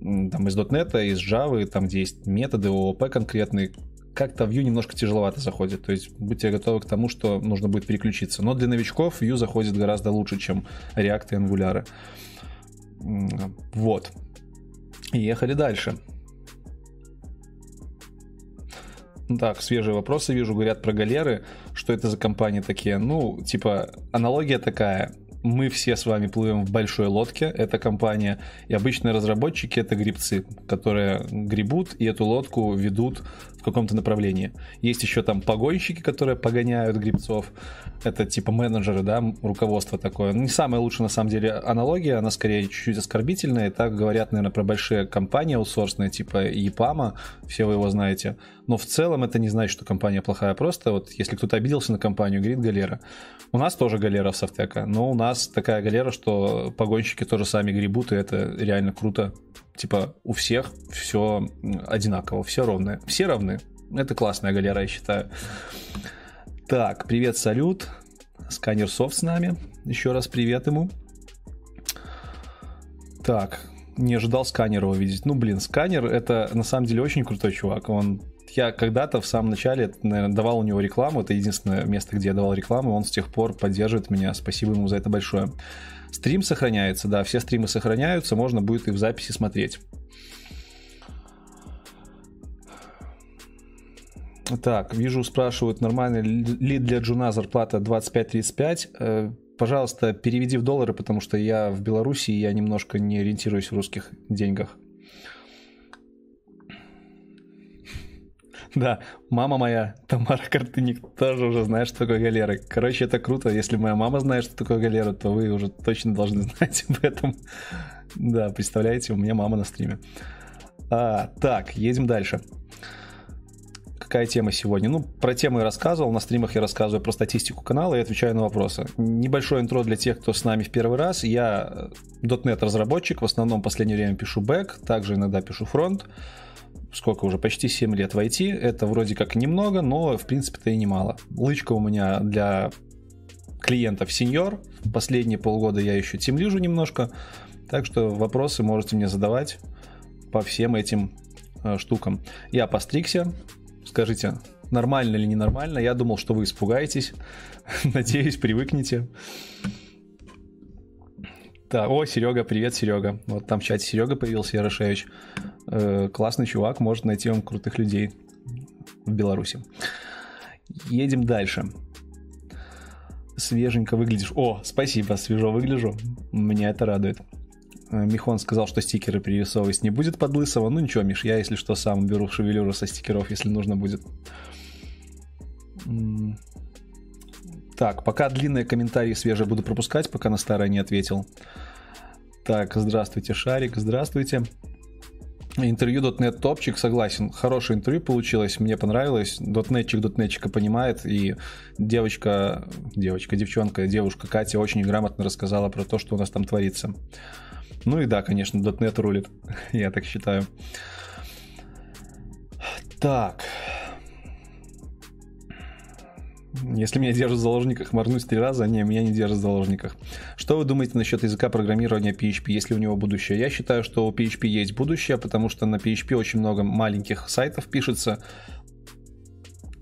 там, из .NET, из Java, там, где есть методы ООП конкретные, как-то Vue немножко тяжеловато заходит. То есть будьте готовы к тому, что нужно будет переключиться. Но для новичков Vue заходит гораздо лучше, чем React и Angular. Вот. ехали дальше. Так, свежие вопросы вижу, говорят про галеры. Что это за компании такие? Ну, типа, аналогия такая. Мы все с вами плывем в большой лодке, это компания, и обычные разработчики это грибцы, которые гребут и эту лодку ведут в каком-то направлении. Есть еще там погонщики, которые погоняют грибцов. Это типа менеджеры, да, руководство такое. Не самая лучшая на самом деле аналогия, она скорее чуть-чуть оскорбительная. И так говорят, наверное, про большие компании аутсорсные, типа Япама, все вы его знаете. Но в целом это не значит, что компания плохая. Просто вот если кто-то обиделся на компанию, говорит галера. У нас тоже галера в Софтека, но у нас такая галера, что погонщики тоже сами гребут, и это реально круто типа у всех все одинаково, все ровное. Все равны. Это классная галера, я считаю. Так, привет, салют. Сканер Софт с нами. Еще раз привет ему. Так, не ожидал сканера увидеть. Ну, блин, сканер это на самом деле очень крутой чувак. Он я когда-то в самом начале, наверное, давал у него рекламу. Это единственное место, где я давал рекламу. Он с тех пор поддерживает меня. Спасибо ему за это большое. Стрим сохраняется, да, все стримы сохраняются, можно будет и в записи смотреть. Так, вижу, спрашивают, нормально ли для Джуна зарплата 25-35? Э, пожалуйста, переведи в доллары, потому что я в Беларуси, я немножко не ориентируюсь в русских деньгах. Да, мама моя, Тамара Картыник, тоже уже знает, что такое галера. Короче, это круто. Если моя мама знает, что такое галера, то вы уже точно должны знать об этом. Да, представляете, у меня мама на стриме. А, так, едем дальше. Какая тема сегодня? Ну, про темы я рассказывал, на стримах я рассказываю про статистику канала и отвечаю на вопросы. Небольшое интро для тех, кто с нами в первый раз. Я .NET разработчик, в основном в последнее время пишу бэк, также иногда пишу фронт сколько уже, почти 7 лет в IT. Это вроде как немного, но в принципе-то и немало. Лычка у меня для клиентов сеньор. Последние полгода я еще тимлижу немножко. Так что вопросы можете мне задавать по всем этим э, штукам. Я постригся. Скажите, нормально или ненормально? Я думал, что вы испугаетесь. Надеюсь, привыкнете. Да, о, Серега, привет, Серега. Вот там в чате Серега появился, Ярошевич. Э, классный чувак, может найти вам крутых людей в Беларуси. Едем дальше. Свеженько выглядишь. О, спасибо, свежо выгляжу. Меня это радует. Э, Михон сказал, что стикеры перерисовывать не будет под лысого. Ну ничего, Миш, я, если что, сам беру шевелюру со стикеров, если нужно будет. Так, пока длинные комментарии свежие буду пропускать, пока на старое не ответил. Так, здравствуйте, Шарик, здравствуйте. Интервью .NET топчик, согласен. Хорошее интервью получилось, мне понравилось. Дотнетчик дотнетчика понимает, и девочка, девочка, девчонка, девушка Катя очень грамотно рассказала про то, что у нас там творится. Ну и да, конечно, .NET рулит, я так считаю. Так, если меня держат в заложниках, морнусь три раза, не, меня не держат в заложниках. Что вы думаете насчет языка программирования PHP, есть ли у него будущее? Я считаю, что у PHP есть будущее, потому что на PHP очень много маленьких сайтов пишется,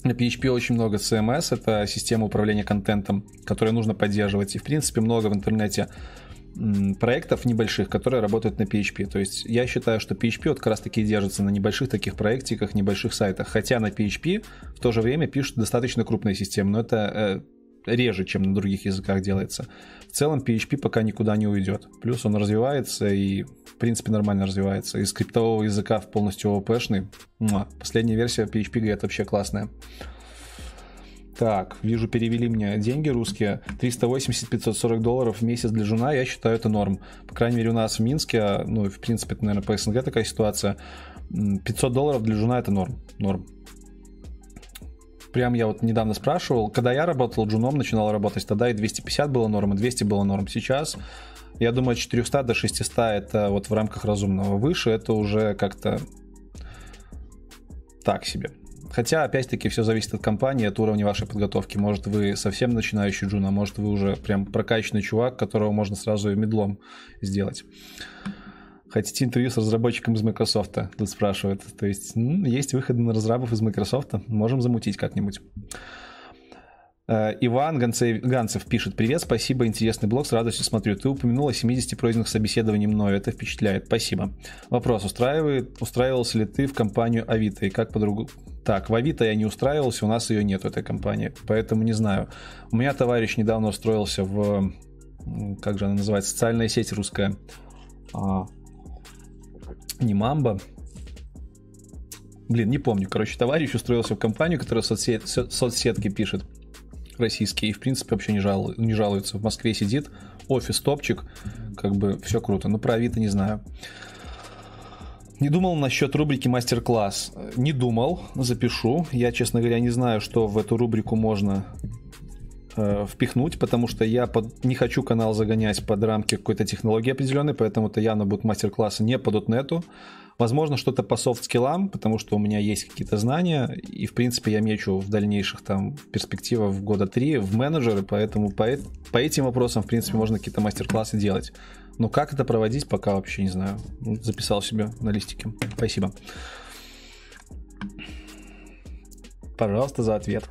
на PHP очень много CMS, это система управления контентом, которую нужно поддерживать. И, в принципе, много в интернете проектов небольших, которые работают на PHP. То есть я считаю, что PHP вот как раз таки держится на небольших таких проектиках, небольших сайтах. Хотя на PHP в то же время пишут достаточно крупные системы, но это э, реже, чем на других языках делается. В целом PHP пока никуда не уйдет. Плюс он развивается и, в принципе, нормально развивается. Из скриптового языка в полностью ООП-шный. Последняя версия PHP, говорят, вообще классная. Так, вижу, перевели мне деньги русские. 380-540 долларов в месяц для жена, я считаю, это норм. По крайней мере, у нас в Минске, а, ну, в принципе, это, наверное, по СНГ такая ситуация. 500 долларов для жена это норм. Норм. Прям я вот недавно спрашивал, когда я работал джуном, начинал работать, тогда и 250 было норм, и 200 было норм. Сейчас, я думаю, от 400 до 600 это вот в рамках разумного. Выше это уже как-то так себе. Хотя, опять-таки, все зависит от компании, от уровня вашей подготовки. Может, вы совсем начинающий джун, а может, вы уже прям прокачанный чувак, которого можно сразу и медлом сделать. Хотите интервью с разработчиком из Microsoft? Тут спрашивают. То есть, ну, есть выходы на разрабов из Microsoft. Можем замутить как-нибудь. Э, Иван Ганцев, пишет, привет, спасибо, интересный блог, с радостью смотрю. Ты упомянул о 70 пройденных собеседований мною, это впечатляет, спасибо. Вопрос, устраивает, устраивался ли ты в компанию Авито и как по-другому? Так, в Авито я не устраивался, у нас ее нет, этой компании, поэтому не знаю. У меня товарищ недавно устроился в, как же она называется, социальная сеть русская. А, не Мамба, Блин, не помню. Короче, товарищ устроился в компанию, которая соцсет, соцсетки пишет российские, и, в принципе, вообще не, жал, не жалуется. В Москве сидит, офис топчик, как бы все круто. Но про Авито не знаю. Не думал насчет рубрики мастер-класс. Не думал, запишу. Я, честно говоря, не знаю, что в эту рубрику можно э, впихнуть, потому что я под, не хочу канал загонять под рамки какой-то технологии определенной, поэтому это явно будут мастер-классы не по .NET, Возможно, что-то по софт-скиллам, потому что у меня есть какие-то знания, и, в принципе, я мечу в дальнейших там перспективах в года три в менеджеры, поэтому по, по этим вопросам, в принципе, можно какие-то мастер-классы делать. Но как это проводить, пока вообще не знаю. Ну, записал себе на листике. Спасибо. Пожалуйста, за ответ.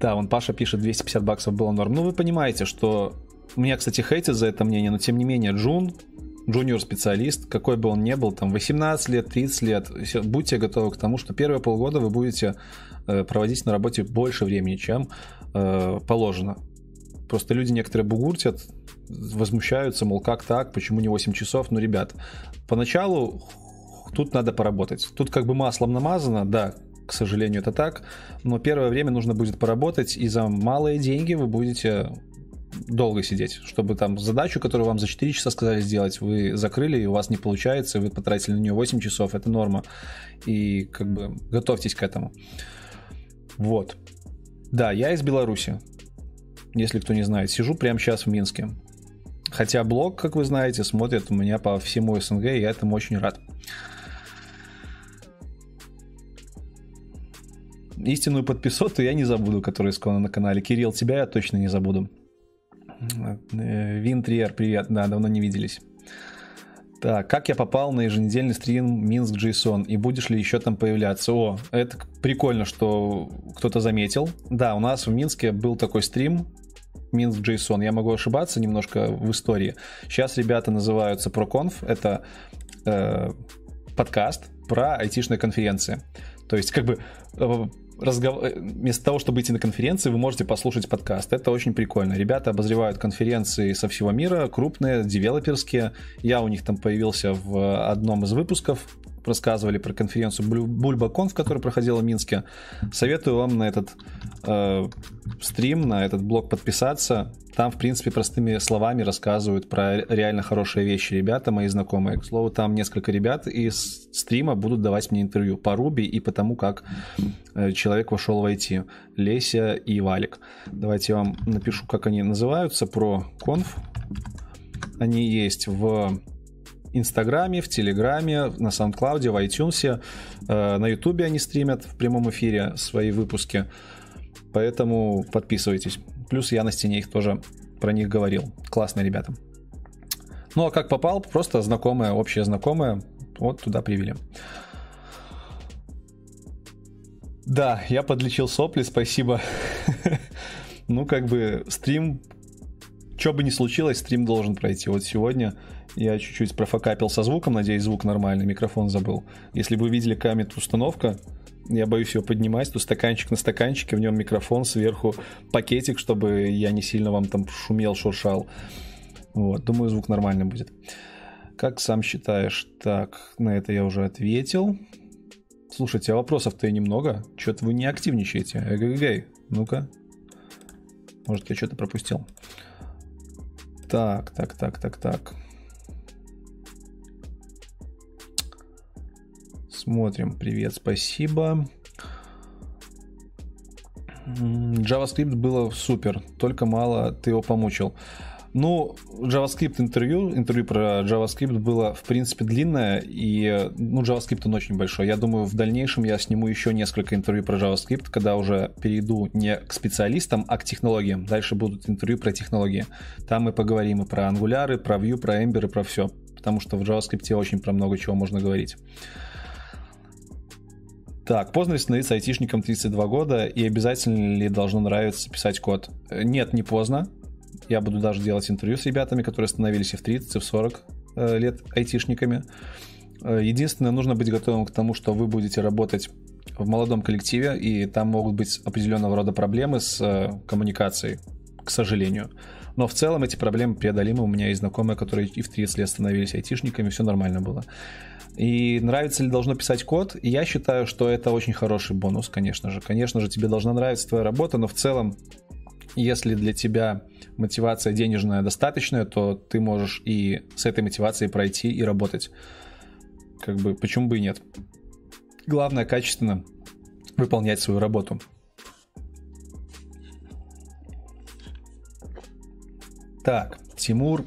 Да, вон Паша пишет, 250 баксов было норм. Ну, вы понимаете, что... Меня, кстати, хейтят за это мнение, но тем не менее, Джун джуниор-специалист, какой бы он ни был, там 18 лет, 30 лет, будьте готовы к тому, что первые полгода вы будете э, проводить на работе больше времени, чем э, положено. Просто люди некоторые бугуртят, возмущаются, мол, как так, почему не 8 часов? Ну, ребят, поначалу тут надо поработать. Тут как бы маслом намазано, да, к сожалению, это так, но первое время нужно будет поработать, и за малые деньги вы будете долго сидеть, чтобы там задачу, которую вам за 4 часа сказали сделать, вы закрыли, и у вас не получается, вы потратили на нее 8 часов, это норма. И как бы готовьтесь к этому. Вот. Да, я из Беларуси. Если кто не знает, сижу прямо сейчас в Минске. Хотя блог, как вы знаете, смотрит у меня по всему СНГ, и я этому очень рад. Истинную подписоту я не забуду, которая исконна на канале. Кирилл, тебя я точно не забуду. Э, Винтриер, привет. Да, давно не виделись. Так, как я попал на еженедельный стрим Минск JSON и будешь ли еще там появляться? О, это прикольно, что кто-то заметил. Да, у нас в Минске был такой стрим Минск JSON. Я могу ошибаться немножко в истории. Сейчас ребята называются ProConf. Это э, подкаст про айтишные конференции. То есть, как бы э, разгов... Э, вместо того, чтобы идти на конференции, вы можете послушать подкаст. Это очень прикольно. Ребята обозревают конференции со всего мира, крупные, девелоперские. Я у них там появился в одном из выпусков рассказывали про конференцию BulbaConf, которая проходила в Минске. Советую вам на этот э, стрим, на этот блог подписаться. Там, в принципе, простыми словами рассказывают про реально хорошие вещи ребята, мои знакомые. К слову, там несколько ребят из стрима будут давать мне интервью по Руби и по тому, как э, человек вошел в IT. Леся и Валик. Давайте я вам напишу, как они называются, про конф. Они есть в Инстаграме, в Телеграме, на SoundCloud, в iTunes. Э, на Ютубе они стримят в прямом эфире свои выпуски. Поэтому подписывайтесь. Плюс я на стене их тоже про них говорил. Классные ребята. Ну а как попал? Просто знакомые, общие знакомые. Вот туда привели. Да, я подлечил сопли, спасибо. ну, как бы стрим, что бы ни случилось, стрим должен пройти. Вот сегодня я чуть-чуть профокапил со звуком, надеюсь, звук нормальный, микрофон забыл. Если вы видели камет установка, я боюсь его поднимать, то стаканчик на стаканчике, в нем микрофон, сверху пакетик, чтобы я не сильно вам там шумел, шуршал. Вот, думаю, звук нормальный будет. Как сам считаешь? Так, на это я уже ответил. Слушайте, а вопросов-то и немного. Что-то вы не активничаете. Эгэгэй, ну-ка. Может, я что-то пропустил. Так, так, так, так, так. Смотрим. Привет, спасибо. JavaScript было супер, только мало ты его помучил. Ну, JavaScript интервью, интервью про JavaScript было, в принципе, длинное, и, ну, JavaScript он очень большой. Я думаю, в дальнейшем я сниму еще несколько интервью про JavaScript, когда уже перейду не к специалистам, а к технологиям. Дальше будут интервью про технологии. Там мы поговорим и про Angular, и про Vue, про Ember, и про все. Потому что в JavaScript очень про много чего можно говорить. Так, поздно ли становиться айтишником 32 года и обязательно ли должно нравиться писать код? Э, нет, не поздно. Я буду даже делать интервью с ребятами, которые становились и в 30, и в 40 э, лет айтишниками. Э, единственное, нужно быть готовым к тому, что вы будете работать в молодом коллективе, и там могут быть определенного рода проблемы с коммуникацией, к сожалению. Но в целом эти проблемы преодолимы. У меня есть знакомые, которые и в 30 лет становились айтишниками, все нормально было. И нравится ли должно писать код? я считаю, что это очень хороший бонус, конечно же. Конечно же, тебе должна нравиться твоя работа, но в целом, если для тебя мотивация денежная достаточная, то ты можешь и с этой мотивацией пройти и работать. Как бы, почему бы и нет? Главное, качественно выполнять свою работу. Так, Тимур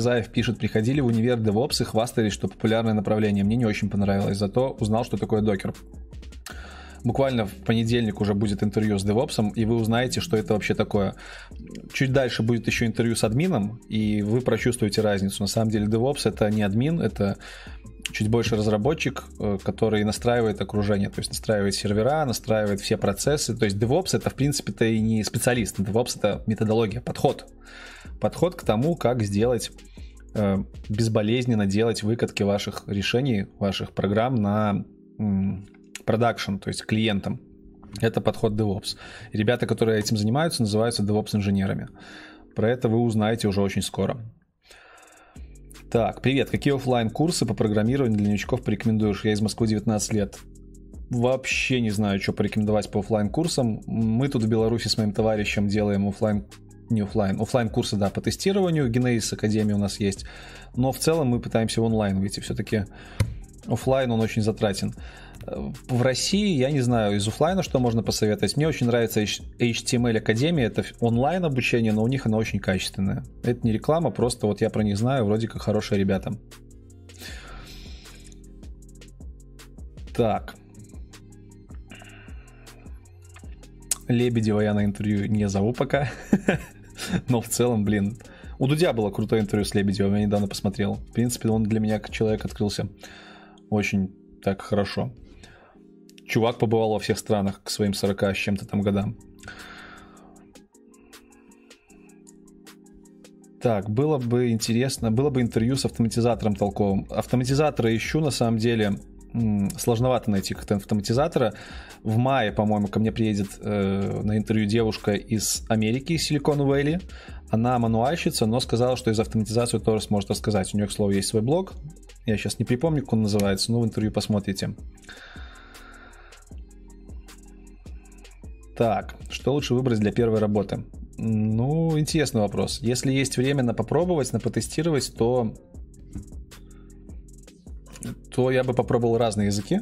Заев пишет, приходили в универ DevOps и хвастались, что популярное направление. Мне не очень понравилось, зато узнал, что такое докер. Буквально в понедельник уже будет интервью с DevOps, и вы узнаете, что это вообще такое. Чуть дальше будет еще интервью с админом, и вы прочувствуете разницу. На самом деле DevOps это не админ, это чуть больше разработчик, э, который настраивает окружение, то есть настраивает сервера, настраивает все процессы. То есть DevOps это в принципе-то и не специалист, DevOps это методология, подход подход к тому, как сделать э, безболезненно делать выкатки ваших решений, ваших программ на продакшн, то есть клиентам. Это подход DevOps. ребята, которые этим занимаются, называются DevOps инженерами. Про это вы узнаете уже очень скоро. Так, привет. Какие офлайн курсы по программированию для новичков порекомендуешь? Я из Москвы 19 лет. Вообще не знаю, что порекомендовать по офлайн курсам. Мы тут в Беларуси с моим товарищем делаем офлайн не офлайн, офлайн курсы, да, по тестированию, Genesis Академия у нас есть, но в целом мы пытаемся в онлайн выйти, все-таки офлайн он очень затратен. В России, я не знаю, из офлайна что можно посоветовать. Мне очень нравится HTML Академия, это онлайн обучение, но у них оно очень качественное. Это не реклама, просто вот я про них знаю, вроде как хорошие ребята. Так. Лебедева я на интервью не зову пока. Но в целом, блин, у Дудя было крутое интервью с Лебедевым, я недавно посмотрел. В принципе, он для меня как человек открылся очень так хорошо. Чувак побывал во всех странах к своим 40 с чем-то там годам. Так, было бы интересно, было бы интервью с автоматизатором толковым. Автоматизатора ищу, на самом деле, сложновато найти как-то автоматизатора. В мае, по-моему, ко мне приедет э, на интервью девушка из Америки, из Силикон Вэлли. Она мануальщица, но сказала, что из автоматизации тоже сможет рассказать. У нее, к слову, есть свой блог. Я сейчас не припомню, как он называется, но в интервью посмотрите. Так, что лучше выбрать для первой работы? Ну, интересный вопрос. Если есть время на попробовать, на потестировать, то то я бы попробовал разные языки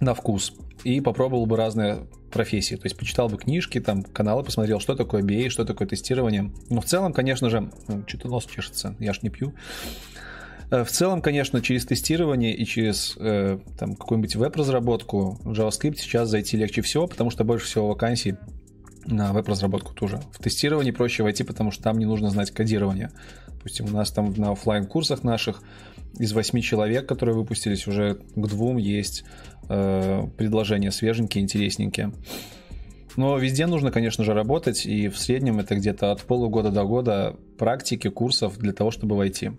на вкус и попробовал бы разные профессии. То есть почитал бы книжки, там, каналы посмотрел, что такое BA, что такое тестирование. Но в целом, конечно же, что-то нос чешется, я ж не пью. Э, в целом, конечно, через тестирование и через э, там, какую-нибудь веб-разработку в JavaScript сейчас зайти легче всего, потому что больше всего вакансий на веб-разработку тоже. В тестировании проще войти, потому что там не нужно знать кодирование. Допустим, у нас там на офлайн курсах наших из восьми человек, которые выпустились, уже к двум есть э, предложения свеженькие, интересненькие. Но везде нужно, конечно же, работать, и в среднем это где-то от полугода до года практики, курсов для того, чтобы войти.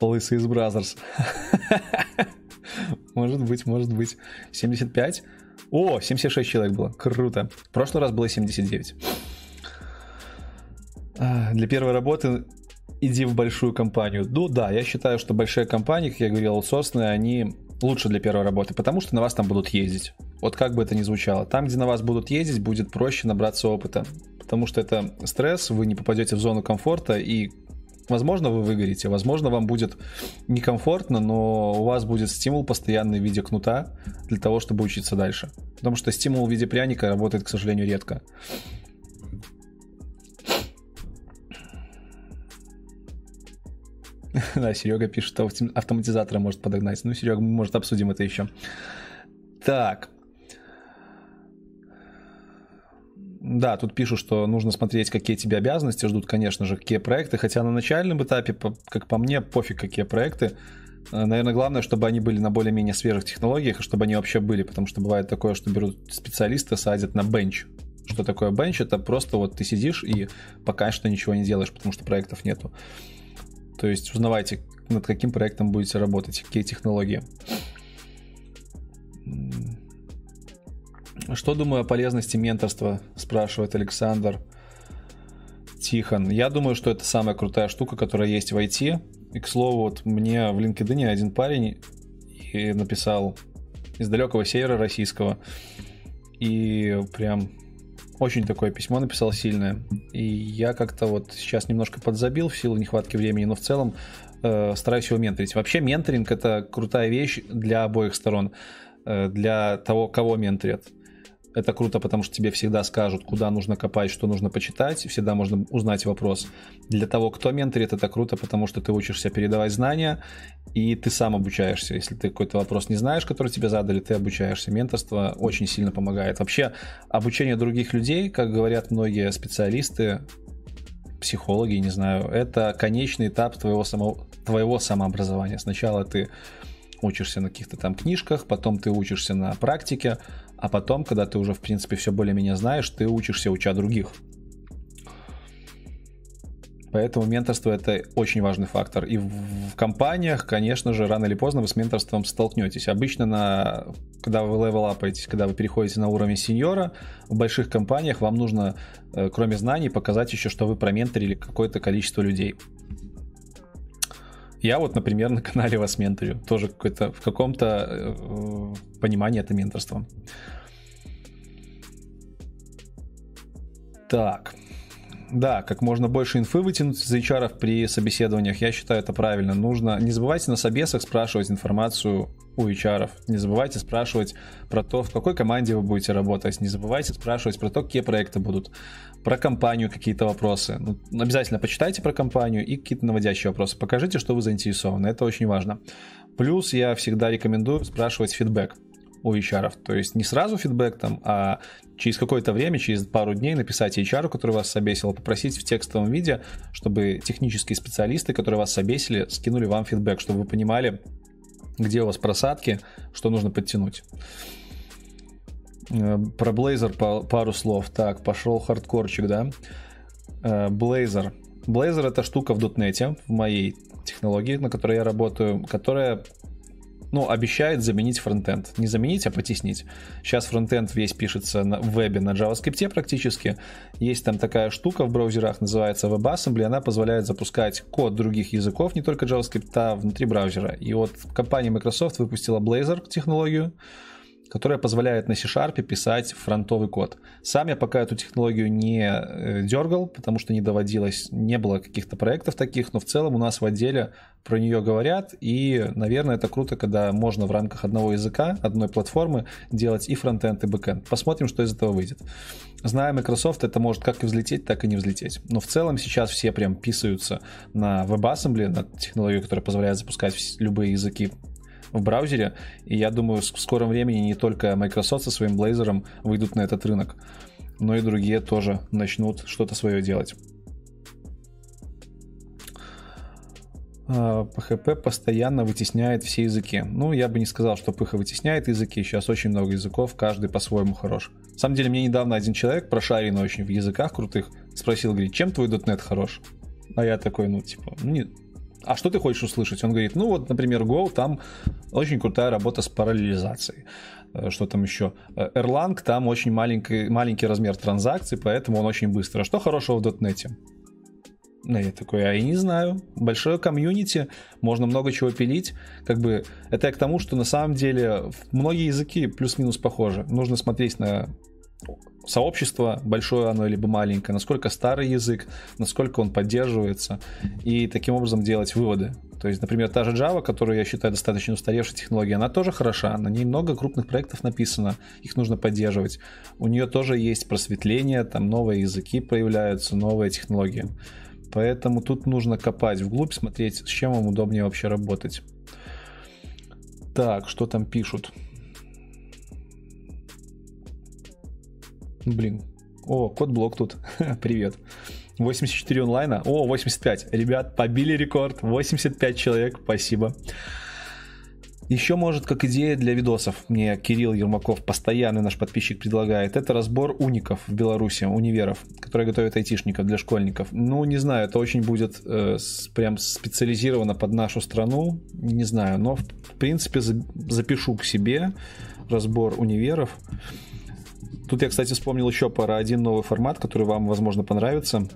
Лысый из Brazzers. Может быть, может быть. 75? О, 76 человек было. Круто. В прошлый раз было 79. А, для первой работы иди в большую компанию. Ну да, я считаю, что большие компании, как я говорил, аутсорсные, они лучше для первой работы, потому что на вас там будут ездить. Вот как бы это ни звучало. Там, где на вас будут ездить, будет проще набраться опыта. Потому что это стресс, вы не попадете в зону комфорта, и, возможно, вы выгорите, возможно, вам будет некомфортно, но у вас будет стимул постоянный в виде кнута для того, чтобы учиться дальше. Потому что стимул в виде пряника работает, к сожалению, редко. Да, Серега пишет, что автоматизатора может подогнать. Ну, Серега, мы, может, обсудим это еще. Так. Да, тут пишут, что нужно смотреть, какие тебе обязанности ждут, конечно же, какие проекты. Хотя на начальном этапе, как по мне, пофиг, какие проекты. Э, наверное, главное, чтобы они были на более-менее свежих технологиях, и чтобы они вообще были, потому что бывает такое, что берут специалисты, садят на бенч. Что такое бенч? Это просто вот ты сидишь и пока что ничего не делаешь, потому что проектов нету. То есть узнавайте, над каким проектом будете работать, какие технологии. Что думаю о полезности менторства, спрашивает Александр Тихон. Я думаю, что это самая крутая штука, которая есть в IT. И, к слову, вот мне в LinkedIn один парень и написал из далекого севера российского. И прям очень такое письмо написал сильное. И я как-то вот сейчас немножко подзабил в силу нехватки времени, но в целом э, стараюсь его менторить. Вообще менторинг это крутая вещь для обоих сторон. Э, для того, кого менторят. Это круто, потому что тебе всегда скажут, куда нужно копать, что нужно почитать, всегда можно узнать вопрос. Для того, кто менторит, это круто, потому что ты учишься передавать знания, и ты сам обучаешься. Если ты какой-то вопрос не знаешь, который тебе задали, ты обучаешься. Менторство очень сильно помогает. Вообще, обучение других людей, как говорят многие специалисты, психологи, не знаю, это конечный этап твоего, само... твоего самообразования. Сначала ты учишься на каких-то там книжках, потом ты учишься на практике, а потом, когда ты уже, в принципе, все более-менее знаешь, ты учишься, уча других. Поэтому менторство это очень важный фактор. И в компаниях, конечно же, рано или поздно вы с менторством столкнетесь. Обычно, на, когда вы левелапаетесь, когда вы переходите на уровень сеньора, в больших компаниях вам нужно, э, кроме знаний, показать еще, что вы променторили какое-то количество людей. Я вот, например, на канале вас менторю. Тоже какой-то, в каком-то э, понимании это менторство. Так. Да, как можно больше инфы вытянуть из HR при собеседованиях, я считаю это правильно. Нужно, не забывайте на собесах спрашивать информацию у HR. Не забывайте спрашивать про то, в какой команде вы будете работать. Не забывайте спрашивать про то, какие проекты будут. Про компанию какие-то вопросы. Ну, обязательно почитайте про компанию и какие-то наводящие вопросы. Покажите, что вы заинтересованы. Это очень важно. Плюс я всегда рекомендую спрашивать фидбэк у HR. То есть не сразу фидбэк там, а через какое-то время, через пару дней написать HR, который вас собесил, попросить в текстовом виде, чтобы технические специалисты, которые вас собесили, скинули вам фидбэк, чтобы вы понимали, где у вас просадки, что нужно подтянуть. Э, про Blazor пару слов. Так, пошел хардкорчик, да? Э, Blazor. Blazor это штука в дотнете, в моей технологии, на которой я работаю, которая ну, обещает заменить фронтенд. Не заменить, а потеснить. Сейчас фронтенд весь пишется на, в вебе на JavaScript практически. Есть там такая штука в браузерах, называется WebAssembly, она позволяет запускать код других языков, не только JavaScript, а внутри браузера. И вот компания Microsoft выпустила Blazor технологию, которая позволяет на C-Sharp писать фронтовый код. Сам я пока эту технологию не э, дергал, потому что не доводилось, не было каких-то проектов таких, но в целом у нас в отделе про нее говорят, и, наверное, это круто, когда можно в рамках одного языка, одной платформы делать и фронтенд, и бэкенд. Посмотрим, что из этого выйдет. Зная Microsoft, это может как и взлететь, так и не взлететь. Но в целом сейчас все прям писаются на WebAssembly, на технологию, которая позволяет запускать любые языки в браузере. И я думаю, в скором времени не только Microsoft со своим Blazor выйдут на этот рынок, но и другие тоже начнут что-то свое делать. PHP а, постоянно вытесняет все языки. Ну, я бы не сказал, что PHP вытесняет языки. Сейчас очень много языков, каждый по-своему хорош. На самом деле, мне недавно один человек, прошаренный очень в языках крутых, спросил, говорит, чем твой .NET хорош? А я такой, ну, типа, ну, не, а что ты хочешь услышать? Он говорит, ну вот, например, Go, там очень крутая работа с параллелизацией. Э, что там еще? Э, Erlang, там очень маленький, маленький размер транзакций, поэтому он очень быстро. Что хорошего в .NET? Ну, я такой, а я не знаю. Большое комьюнити, можно много чего пилить. Как бы это я к тому, что на самом деле многие языки плюс-минус похожи. Нужно смотреть на сообщество, большое оно либо маленькое, насколько старый язык, насколько он поддерживается, и таким образом делать выводы. То есть, например, та же Java, которую я считаю достаточно устаревшей технологией, она тоже хороша, на ней много крупных проектов написано, их нужно поддерживать. У нее тоже есть просветление, там новые языки появляются, новые технологии. Поэтому тут нужно копать вглубь, смотреть, с чем вам удобнее вообще работать. Так, что там пишут? Блин. О, код-блок тут. Привет. 84 онлайна. О, 85. Ребят, побили рекорд. 85 человек. Спасибо. Еще, может, как идея для видосов, мне Кирилл Ермаков, постоянный наш подписчик, предлагает, это разбор уников в Беларуси, универов, которые готовят айтишников для школьников. Ну, не знаю, это очень будет э, прям специализировано под нашу страну, не знаю, но в принципе запишу к себе разбор универов. Тут я, кстати, вспомнил еще про один новый формат, который вам, возможно, понравится.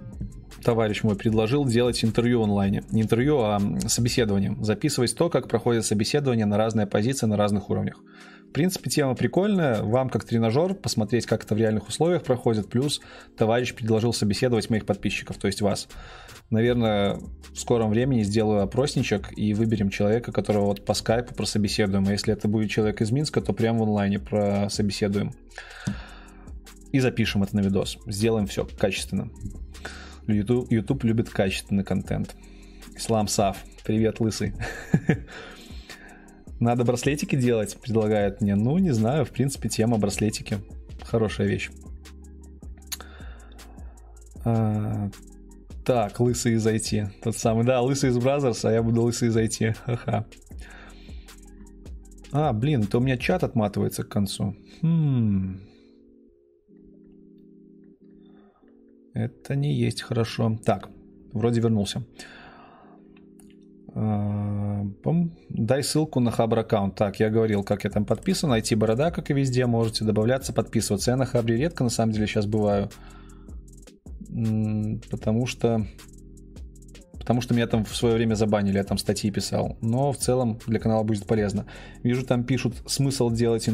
Товарищ мой предложил делать интервью онлайне. Не интервью, а собеседование. Записывать то, как проходит собеседование на разные позиции, на разных уровнях. В принципе, тема прикольная. Вам, как тренажер, посмотреть, как это в реальных условиях проходит. Плюс товарищ предложил собеседовать моих подписчиков, то есть вас. Наверное, в скором времени сделаю опросничек и выберем человека, которого вот по скайпу прособеседуем. А если это будет человек из Минска, то прямо в онлайне прособеседуем и запишем это на видос. Сделаем все качественно. YouTube, YouTube любит качественный контент. Ислам Сав. Привет, лысый. Надо браслетики делать, предлагает мне. Ну, не знаю, в принципе, тема браслетики. Хорошая вещь. А, так, лысый из IT. Тот самый. Да, лысый из Brothers, а я буду лысый из IT. Ха-ха. А, блин, то у меня чат отматывается к концу. Хм. Это не есть хорошо. Так, вроде вернулся. А, дай ссылку на Хабр аккаунт. Так, я говорил, как я там подписан. Найти борода, как и везде. Можете добавляться, подписываться. Я на Хабре редко, на самом деле, сейчас бываю. Потому что... Потому что меня там в свое время забанили, я там статьи писал. Но в целом для канала будет полезно. Вижу, там пишут смысл делать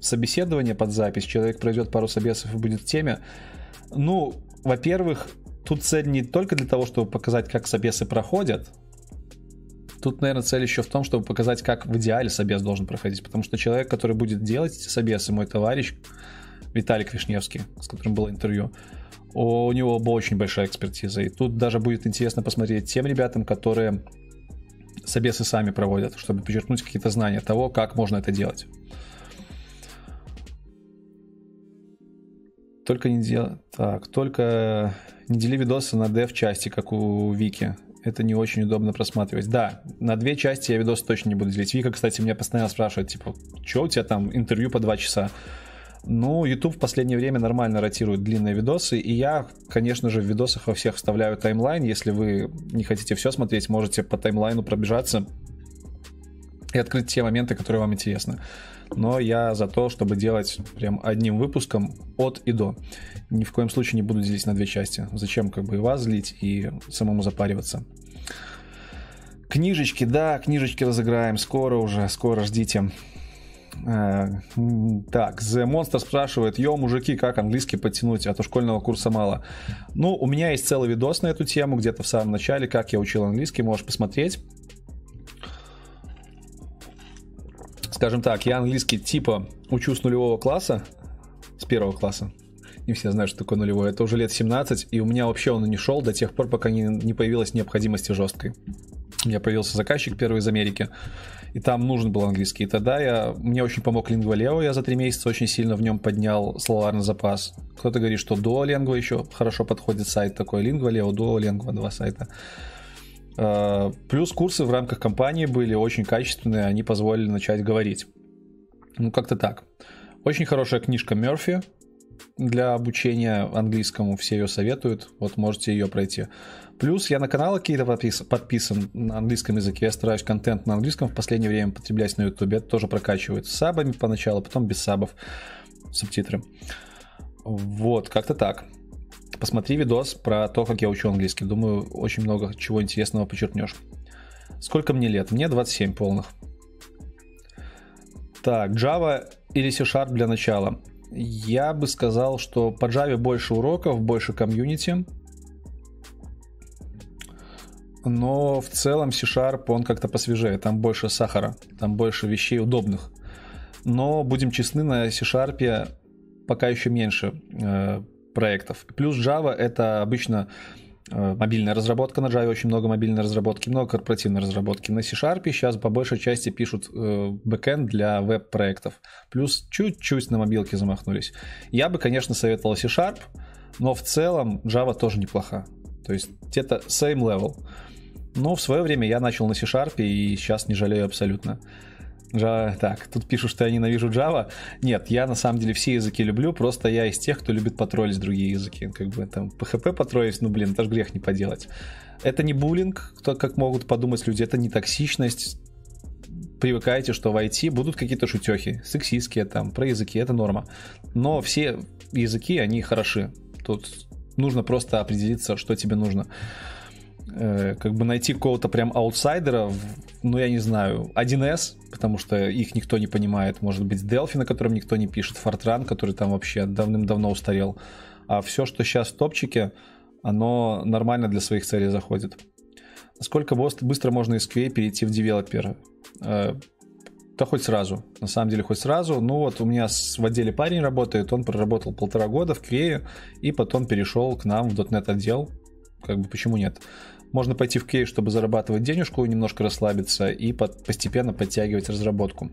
собеседование под запись. Человек пройдет пару собесов и будет в теме. Ну, во-первых, тут цель не только для того, чтобы показать, как собесы проходят, Тут, наверное, цель еще в том, чтобы показать, как в идеале собес должен проходить. Потому что человек, который будет делать эти собесы, мой товарищ Виталик Вишневский, с которым было интервью, у него была очень большая экспертиза. И тут даже будет интересно посмотреть тем ребятам, которые собесы сами проводят, чтобы подчеркнуть какие-то знания того, как можно это делать. Только не дел... Так, только не дели видосы на дев части, как у Вики это не очень удобно просматривать. Да, на две части я видос точно не буду делить. Вика, кстати, меня постоянно спрашивает, типа, что у тебя там интервью по два часа? Ну, YouTube в последнее время нормально ротирует длинные видосы, и я, конечно же, в видосах во всех вставляю таймлайн. Если вы не хотите все смотреть, можете по таймлайну пробежаться и открыть те моменты, которые вам интересны. Но я за то, чтобы делать прям одним выпуском от и до ни в коем случае не буду делить на две части. Зачем как бы и вас злить, и самому запариваться. Книжечки, да, книжечки разыграем. Скоро уже, скоро ждите. Э, так, The Monster спрашивает, йо, мужики, как английский подтянуть, а то школьного курса мало. Ну, у меня есть целый видос на эту тему, где-то в самом начале, как я учил английский, можешь посмотреть. Скажем так, я английский типа учу с нулевого класса, с первого класса, не все знают, что такое нулевой. Это уже лет 17, и у меня вообще он не шел до тех пор, пока не, не появилась необходимости жесткой. У меня появился заказчик первый из Америки, и там нужен был английский. И тогда я, мне очень помог Lingua я за три месяца очень сильно в нем поднял словарный запас. Кто-то говорит, что Duolingo еще хорошо подходит сайт такой, Lingua Leo, Duolingo, два сайта. А, плюс курсы в рамках компании были очень качественные, они позволили начать говорить. Ну, как-то так. Очень хорошая книжка Мерфи, для обучения английскому, все ее советуют, вот можете ее пройти. Плюс я на каналы какие-то подпис, подписан на английском языке, я стараюсь контент на английском в последнее время потреблять на ютубе, это тоже прокачивает. С сабами поначалу, потом без сабов, субтитры. Вот, как-то так. Посмотри видос про то, как я учу английский. Думаю, очень много чего интересного почерпнешь. Сколько мне лет? Мне 27 полных. Так, Java или C-Sharp для начала? Я бы сказал, что по Java больше уроков, больше комьюнити. Но в целом C-Sharp, он как-то посвежее. Там больше сахара, там больше вещей удобных. Но, будем честны, на C-Sharp пока еще меньше э, проектов. Плюс Java это обычно Э, мобильная разработка на Java, очень много мобильной разработки, много корпоративной разработки. На C-Sharp сейчас по большей части пишут бэкэнд для веб-проектов. Плюс чуть-чуть на мобилке замахнулись. Я бы, конечно, советовал C-Sharp, но в целом Java тоже неплоха. То есть где-то same level. Но в свое время я начал на C-Sharp и сейчас не жалею абсолютно. Java, так, тут пишут, что я ненавижу Java. Нет, я на самом деле все языки люблю, просто я из тех, кто любит потроллить другие языки. Как бы там PHP потроллить, ну блин, это же грех не поделать. Это не буллинг, кто, как могут подумать люди, это не токсичность. Привыкайте, что в IT будут какие-то шутехи, сексистские там, про языки, это норма. Но все языки, они хороши. Тут нужно просто определиться, что тебе нужно. Э, как бы найти какого-то прям аутсайдера, ну, я не знаю, 1С, потому что их никто не понимает, может быть, Delphi, на котором никто не пишет, Fortran, который там вообще давным-давно устарел, а все, что сейчас в топчике, оно нормально для своих целей заходит. Насколько быстро можно из QA перейти в девелопер? Э, да хоть сразу, на самом деле хоть сразу. Ну вот у меня в отделе парень работает, он проработал полтора года в QA и потом перешел к нам в .NET отдел. Как бы почему нет? Можно пойти в кей, чтобы зарабатывать денежку, немножко расслабиться и под, постепенно подтягивать разработку.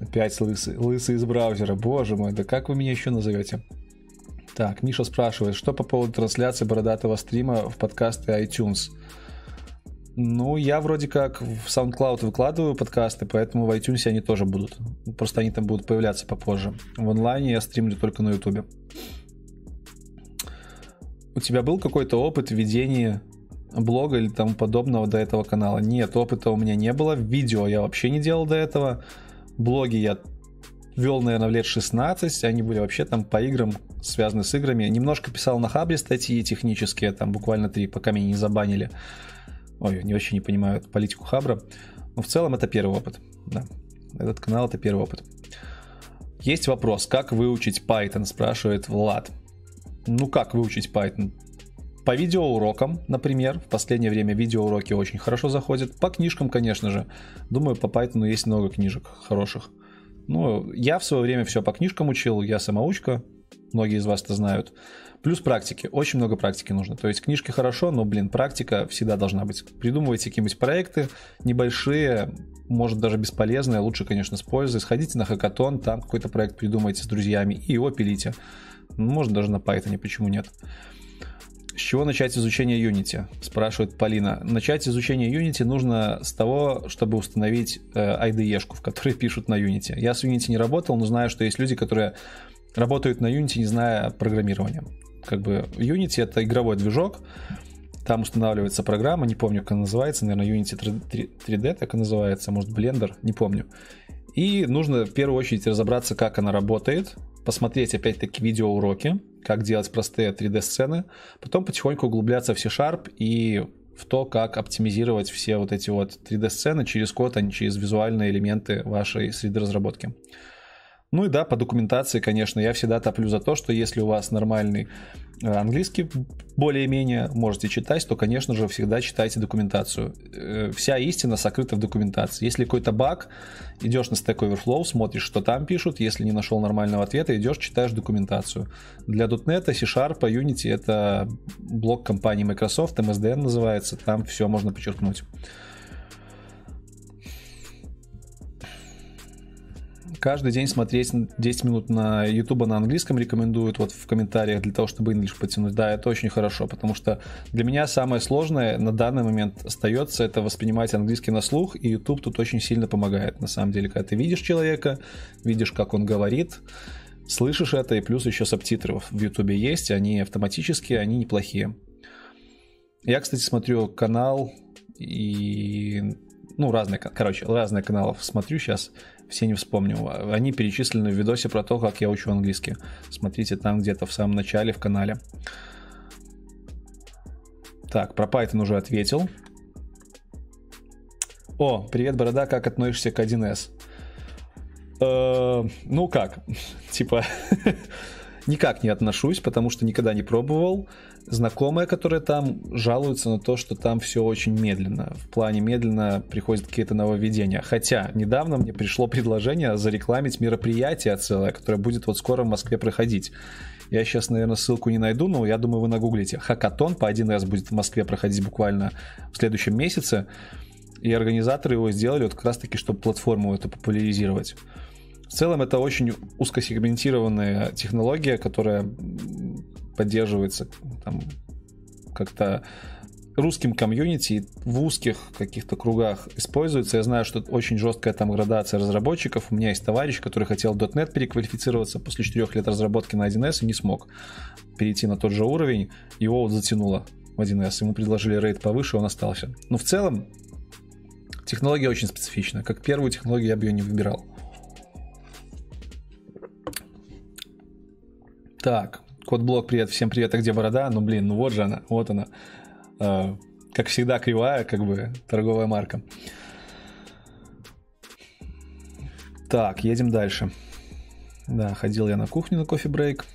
Опять лысый, лысый из браузера. Боже мой, да как вы меня еще назовете? Так, Миша спрашивает, что по поводу трансляции бородатого стрима в подкасты iTunes? Ну, я вроде как в SoundCloud выкладываю подкасты, поэтому в iTunes они тоже будут. Просто они там будут появляться попозже. В онлайне я стримлю только на YouTube. У тебя был какой-то опыт ведения блога или тому подобного до этого канала? Нет, опыта у меня не было. Видео я вообще не делал до этого. Блоги я вел, наверное, в лет 16. Они были вообще там по играм, связаны с играми. Немножко писал на Хабре статьи технические, там буквально три, пока меня не забанили. Ой, не вообще не понимаю политику Хабра. Но в целом это первый опыт. Да. Этот канал это первый опыт. Есть вопрос, как выучить Python, спрашивает Влад. Ну как выучить Python? По видеоурокам, например, в последнее время видеоуроки очень хорошо заходят. По книжкам, конечно же. Думаю, по Python есть много книжек хороших. Ну, я в свое время все по книжкам учил, я самоучка, многие из вас это знают. Плюс практики, очень много практики нужно. То есть книжки хорошо, но, блин, практика всегда должна быть. Придумывайте какие-нибудь проекты небольшие, может даже бесполезные, лучше, конечно, с пользой. Сходите на хакатон, там какой-то проект придумайте с друзьями и его пилите. Ну, может даже на Python, почему нет. С чего начать изучение Unity? Спрашивает Полина. Начать изучение Unity нужно с того, чтобы установить э, IDE-шку, в которой пишут на Unity. Я с Unity не работал, но знаю, что есть люди, которые работают на Unity, не зная программирования. Как бы Unity это игровой движок, там устанавливается программа, не помню, как она называется, наверное, Unity 3D так и называется, может Blender, не помню. И нужно в первую очередь разобраться, как она работает, посмотреть опять-таки видеоуроки, как делать простые 3D-сцены, потом потихоньку углубляться в C-Sharp и в то, как оптимизировать все вот эти вот 3D-сцены через код, а не через визуальные элементы вашей среды разработки. Ну и да, по документации, конечно, я всегда топлю за то, что если у вас нормальный английский более-менее можете читать, то, конечно же, всегда читайте документацию. Э, вся истина сокрыта в документации. Если какой-то баг, идешь на Stack Overflow, смотришь, что там пишут, если не нашел нормального ответа, идешь, читаешь документацию. Для .NET, C-Sharp, Unity это блок компании Microsoft, MSDN называется, там все можно подчеркнуть. Каждый день смотреть 10 минут на YouTube на английском рекомендуют вот в комментариях для того, чтобы English потянуть. Да, это очень хорошо, потому что для меня самое сложное на данный момент остается это воспринимать английский на слух, и YouTube тут очень сильно помогает, на самом деле, когда ты видишь человека, видишь, как он говорит, слышишь это, и плюс еще субтитры в YouTube есть, они автоматические, они неплохие. Я, кстати, смотрю канал и ну, разные, короче, разные каналов смотрю сейчас все не вспомню. Они перечислены в видосе про то, как я учу английский. Смотрите там где-то в самом начале в канале. Так, про Python уже ответил. О, привет, Борода, как относишься к 1С? Э, ну как, типа, никак не отношусь, потому что никогда не пробовал знакомые, которые там жалуются на то, что там все очень медленно. В плане медленно приходят какие-то нововведения. Хотя недавно мне пришло предложение зарекламить мероприятие целое, которое будет вот скоро в Москве проходить. Я сейчас, наверное, ссылку не найду, но я думаю, вы нагуглите. Хакатон по один раз будет в Москве проходить буквально в следующем месяце. И организаторы его сделали вот как раз-таки, чтобы платформу эту популяризировать. В целом это очень узкосегментированная технология, которая поддерживается там как-то русским комьюнити в узких каких-то кругах используется. Я знаю, что очень жесткая там градация разработчиков. У меня есть товарищ, который хотел .NET переквалифицироваться после 4 лет разработки на 1С и не смог перейти на тот же уровень. Его вот затянуло в 1С. Ему предложили рейд повыше, он остался. Но в целом технология очень специфична. Как первую технологию я бы ее не выбирал. Так, Кодблок, привет, всем привет, а где борода? Ну, блин, ну вот же она, вот она. Э, как всегда, кривая, как бы, торговая марка. Так, едем дальше. Да, ходил я на кухню на кофе-брейк.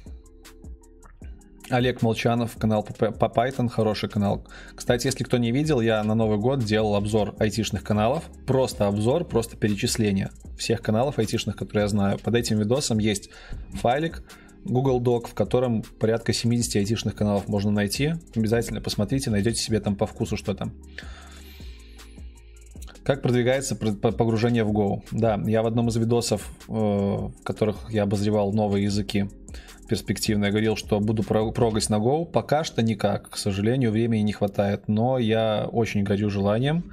Олег Молчанов, канал по Python, хороший канал. Кстати, если кто не видел, я на Новый год делал обзор айтишных каналов. Просто обзор, просто перечисление всех каналов айтишных, которые я знаю. Под этим видосом есть файлик, Google Doc, в котором порядка 70 айтишных каналов можно найти. Обязательно посмотрите, найдете себе там по вкусу что там. Как продвигается погружение в Go? Да, я в одном из видосов, э, в которых я обозревал новые языки перспективно, я говорил, что буду прогать на Go. Пока что никак, к сожалению, времени не хватает, но я очень горю желанием.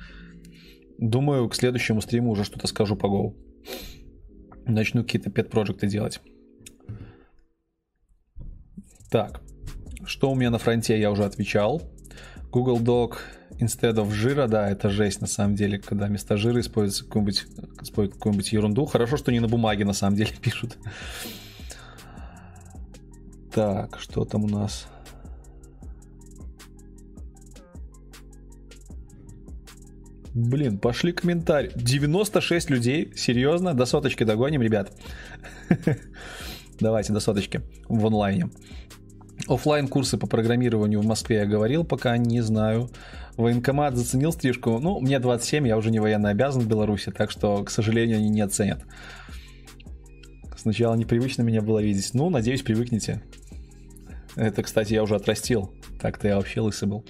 Думаю, к следующему стриму уже что-то скажу по Go. Начну какие-то пет-проекты делать. Так, Что у меня на фронте, я уже отвечал. Google Doc instead of жира, да, это жесть на самом деле, когда вместо жира используется какую-нибудь, используют какую-нибудь ерунду. Хорошо, что не на бумаге на самом деле пишут. Так, что там у нас? Блин, пошли комментарии. 96 людей? Серьезно? До соточки догоним, ребят. Давайте до соточки в онлайне. Оффлайн курсы по программированию в Москве я говорил, пока не знаю. Военкомат заценил стрижку. Ну, мне 27, я уже не военнообязан в Беларуси, так что, к сожалению, они не оценят. Сначала непривычно меня было видеть. Ну, надеюсь, привыкнете. Это, кстати, я уже отрастил. Так-то я вообще лысый был.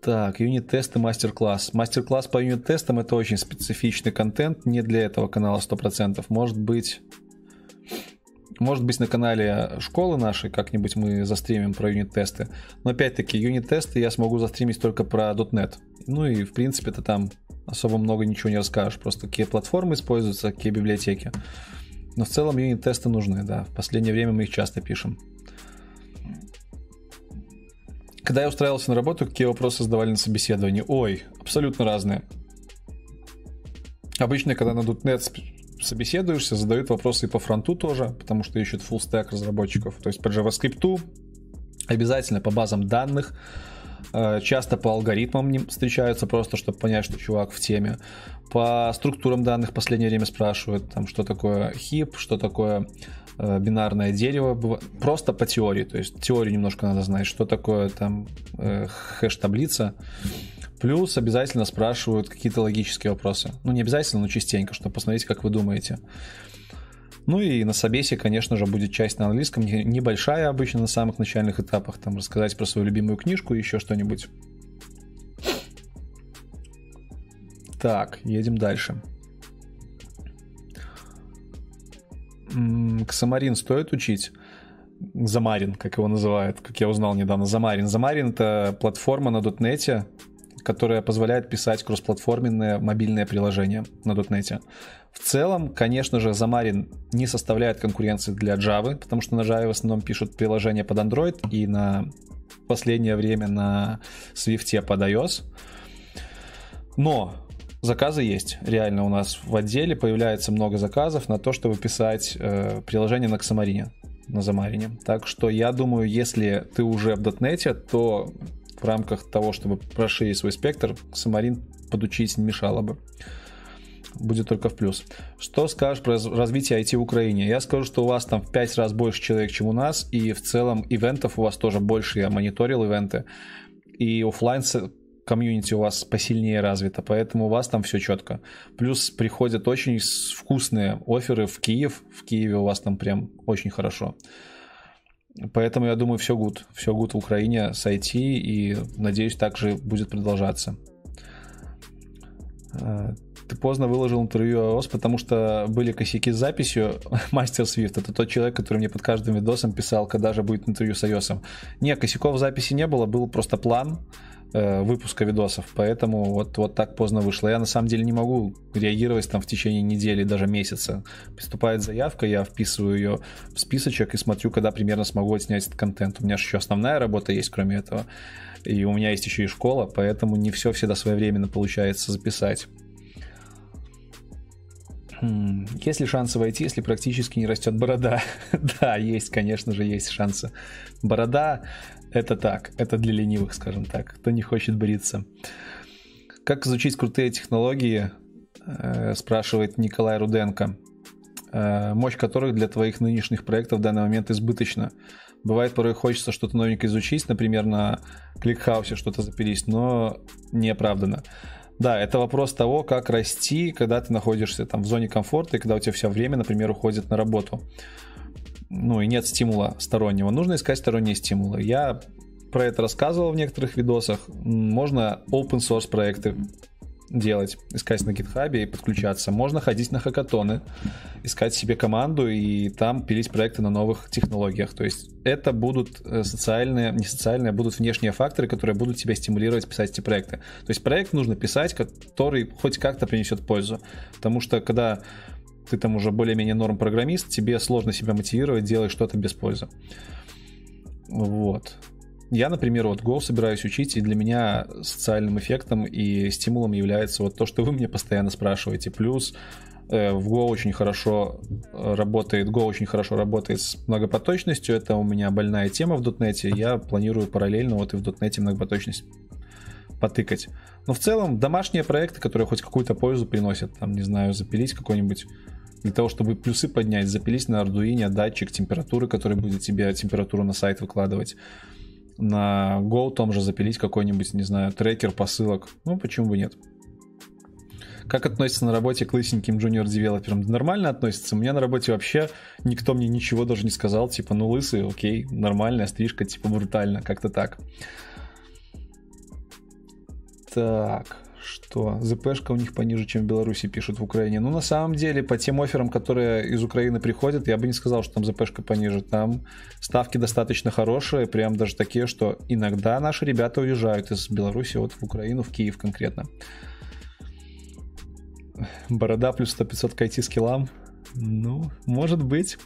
Так, юнит-тесты, мастер-класс. Мастер-класс по юнит-тестам это очень специфичный контент, не для этого канала 100%. Может быть, может быть на канале школы нашей как-нибудь мы застримим про юнит-тесты. Но опять-таки, юнит-тесты я смогу застримить только про .NET. Ну и в принципе ты там особо много ничего не расскажешь. Просто какие платформы используются, какие библиотеки. Но в целом юнит-тесты нужны, да. В последнее время мы их часто пишем. Когда я устраивался на работу, какие вопросы задавали на собеседовании? Ой, абсолютно разные. Обычно, когда на .NET собеседуешься, задают вопросы и по фронту тоже, потому что ищут full stack разработчиков. То есть по JavaScript, обязательно по базам данных, э, часто по алгоритмам встречаются просто, чтобы понять, что чувак в теме. По структурам данных в последнее время спрашивают, там, что такое хип, что такое Э, бинарное дерево, просто по теории, то есть теорию немножко надо знать, что такое там э, хэш-таблица. Плюс обязательно спрашивают какие-то логические вопросы. Ну, не обязательно, но частенько, чтобы посмотреть, как вы думаете. Ну и на собесе, конечно же, будет часть на английском, небольшая обычно на самых начальных этапах, там рассказать про свою любимую книжку и еще что-нибудь. Так, едем дальше. Ксамарин стоит учить? Замарин, как его называют, как я узнал недавно, Замарин. Замарин — это платформа на .NET, которая позволяет писать кроссплатформенные мобильные приложения на .NET. В целом, конечно же, Замарин не составляет конкуренции для Java, потому что на Java в основном пишут приложения под Android и на последнее время на Swift под iOS. Но Заказы есть. Реально у нас в отделе появляется много заказов на то, чтобы писать э, приложение на Xamarin, на Замарине. Так что я думаю, если ты уже в .NET, то в рамках того, чтобы расширить свой спектр, Xamarin подучить не мешало бы. Будет только в плюс. Что скажешь про развитие IT в Украине? Я скажу, что у вас там в 5 раз больше человек, чем у нас, и в целом ивентов у вас тоже больше. Я мониторил ивенты. И офлайн комьюнити у вас посильнее развито, поэтому у вас там все четко. Плюс приходят очень вкусные офферы в Киев. В Киеве у вас там прям очень хорошо. Поэтому я думаю, все good. Все good в Украине с IT, и надеюсь, также будет продолжаться. А, ты поздно выложил интервью iOS, потому что были косяки с записью. Master Swift это тот человек, который мне под каждым видосом писал, когда же будет интервью с iOS. Не, косяков в записи не было, был просто план э, выпуска видосов, поэтому вот, вот так поздно вышло. Я на самом деле не могу реагировать там в течение недели, даже месяца. Поступает заявка, я вписываю ее в списочек и смотрю, когда примерно смогу отснять этот контент. У меня же еще основная работа есть, кроме этого. И у меня есть еще и школа, поэтому не все всегда своевременно получается записать. Хм, есть ли шансы войти, если практически не растет борода? да, есть, конечно же, есть шансы. Борода это так, это для ленивых, скажем так, кто не хочет бриться. Как изучить крутые технологии, э, спрашивает Николай Руденко, э, мощь которых для твоих нынешних проектов в данный момент избыточна. Бывает, порой хочется что-то новенькое изучить, например, на кликхаусе что-то запилить, но не оправдано. Да, это вопрос того, как расти, когда ты находишься там в зоне комфорта и когда у тебя все время, например, уходит на работу ну и нет стимула стороннего, нужно искать сторонние стимулы. Я про это рассказывал в некоторых видосах. Можно open source проекты делать, искать на гитхабе и подключаться. Можно ходить на хакатоны, искать себе команду и там пилить проекты на новых технологиях. То есть это будут э, социальные, не социальные, а будут внешние факторы, которые будут тебя стимулировать писать эти проекты. То есть проект нужно писать, который хоть как-то принесет пользу. Потому что когда ты там уже более-менее норм программист, тебе сложно себя мотивировать делать что-то без пользы. Вот. Я, например, вот Go собираюсь учить, и для меня социальным эффектом и стимулом является вот то, что вы мне постоянно спрашиваете. Плюс э, в Go очень хорошо работает, Go очень хорошо работает с многопоточностью. Это у меня больная тема в .NET. Я планирую параллельно вот и в .NET многопоточность потыкать. Но в целом домашние проекты, которые хоть какую-то пользу приносят, там, не знаю, запилить какой-нибудь для того, чтобы плюсы поднять, запилить на Arduino датчик температуры, который будет тебе температуру на сайт выкладывать на Go том же запилить какой-нибудь, не знаю, трекер посылок. Ну, почему бы нет? Как относится на работе к лысеньким джуниор-девелоперам? Да нормально относится. У меня на работе вообще никто мне ничего даже не сказал. Типа, ну лысый, окей, нормальная стрижка, типа брутально, как-то так. Так что ЗПшка у них пониже, чем в Беларуси пишут в Украине. Ну, на самом деле, по тем офферам, которые из Украины приходят, я бы не сказал, что там ЗПшка пониже. Там ставки достаточно хорошие, прям даже такие, что иногда наши ребята уезжают из Беларуси вот в Украину, в Киев конкретно. Борода плюс 100-500 к IT-скиллам. Ну, может быть.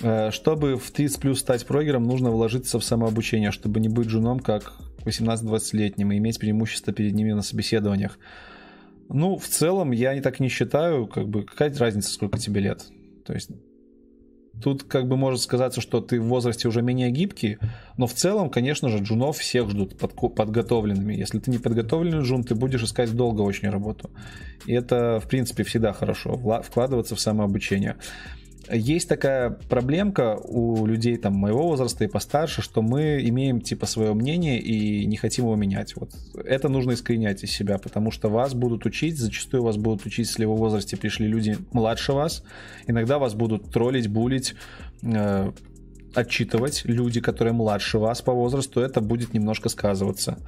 Э, чтобы в 30 плюс стать прогером, нужно вложиться в самообучение, чтобы не быть женом, как 18-20-летним и иметь преимущество перед ними на собеседованиях. Ну, в целом, я не так не считаю, как бы, какая разница, сколько тебе лет. То есть, тут как бы может сказаться, что ты в возрасте уже менее гибкий, но в целом, конечно же, джунов всех ждут под, подготовленными. Если ты не подготовленный джун, ты будешь искать долго очень работу. И это, в принципе, всегда хорошо, вкладываться в самообучение есть такая проблемка у людей там моего возраста и постарше, что мы имеем типа свое мнение и не хотим его менять. Вот это нужно искоренять из себя, потому что вас будут учить, зачастую вас будут учить, если в возрасте пришли люди младше вас, иногда вас будут троллить, булить, э, отчитывать люди, которые младше вас по возрасту, это будет немножко сказываться.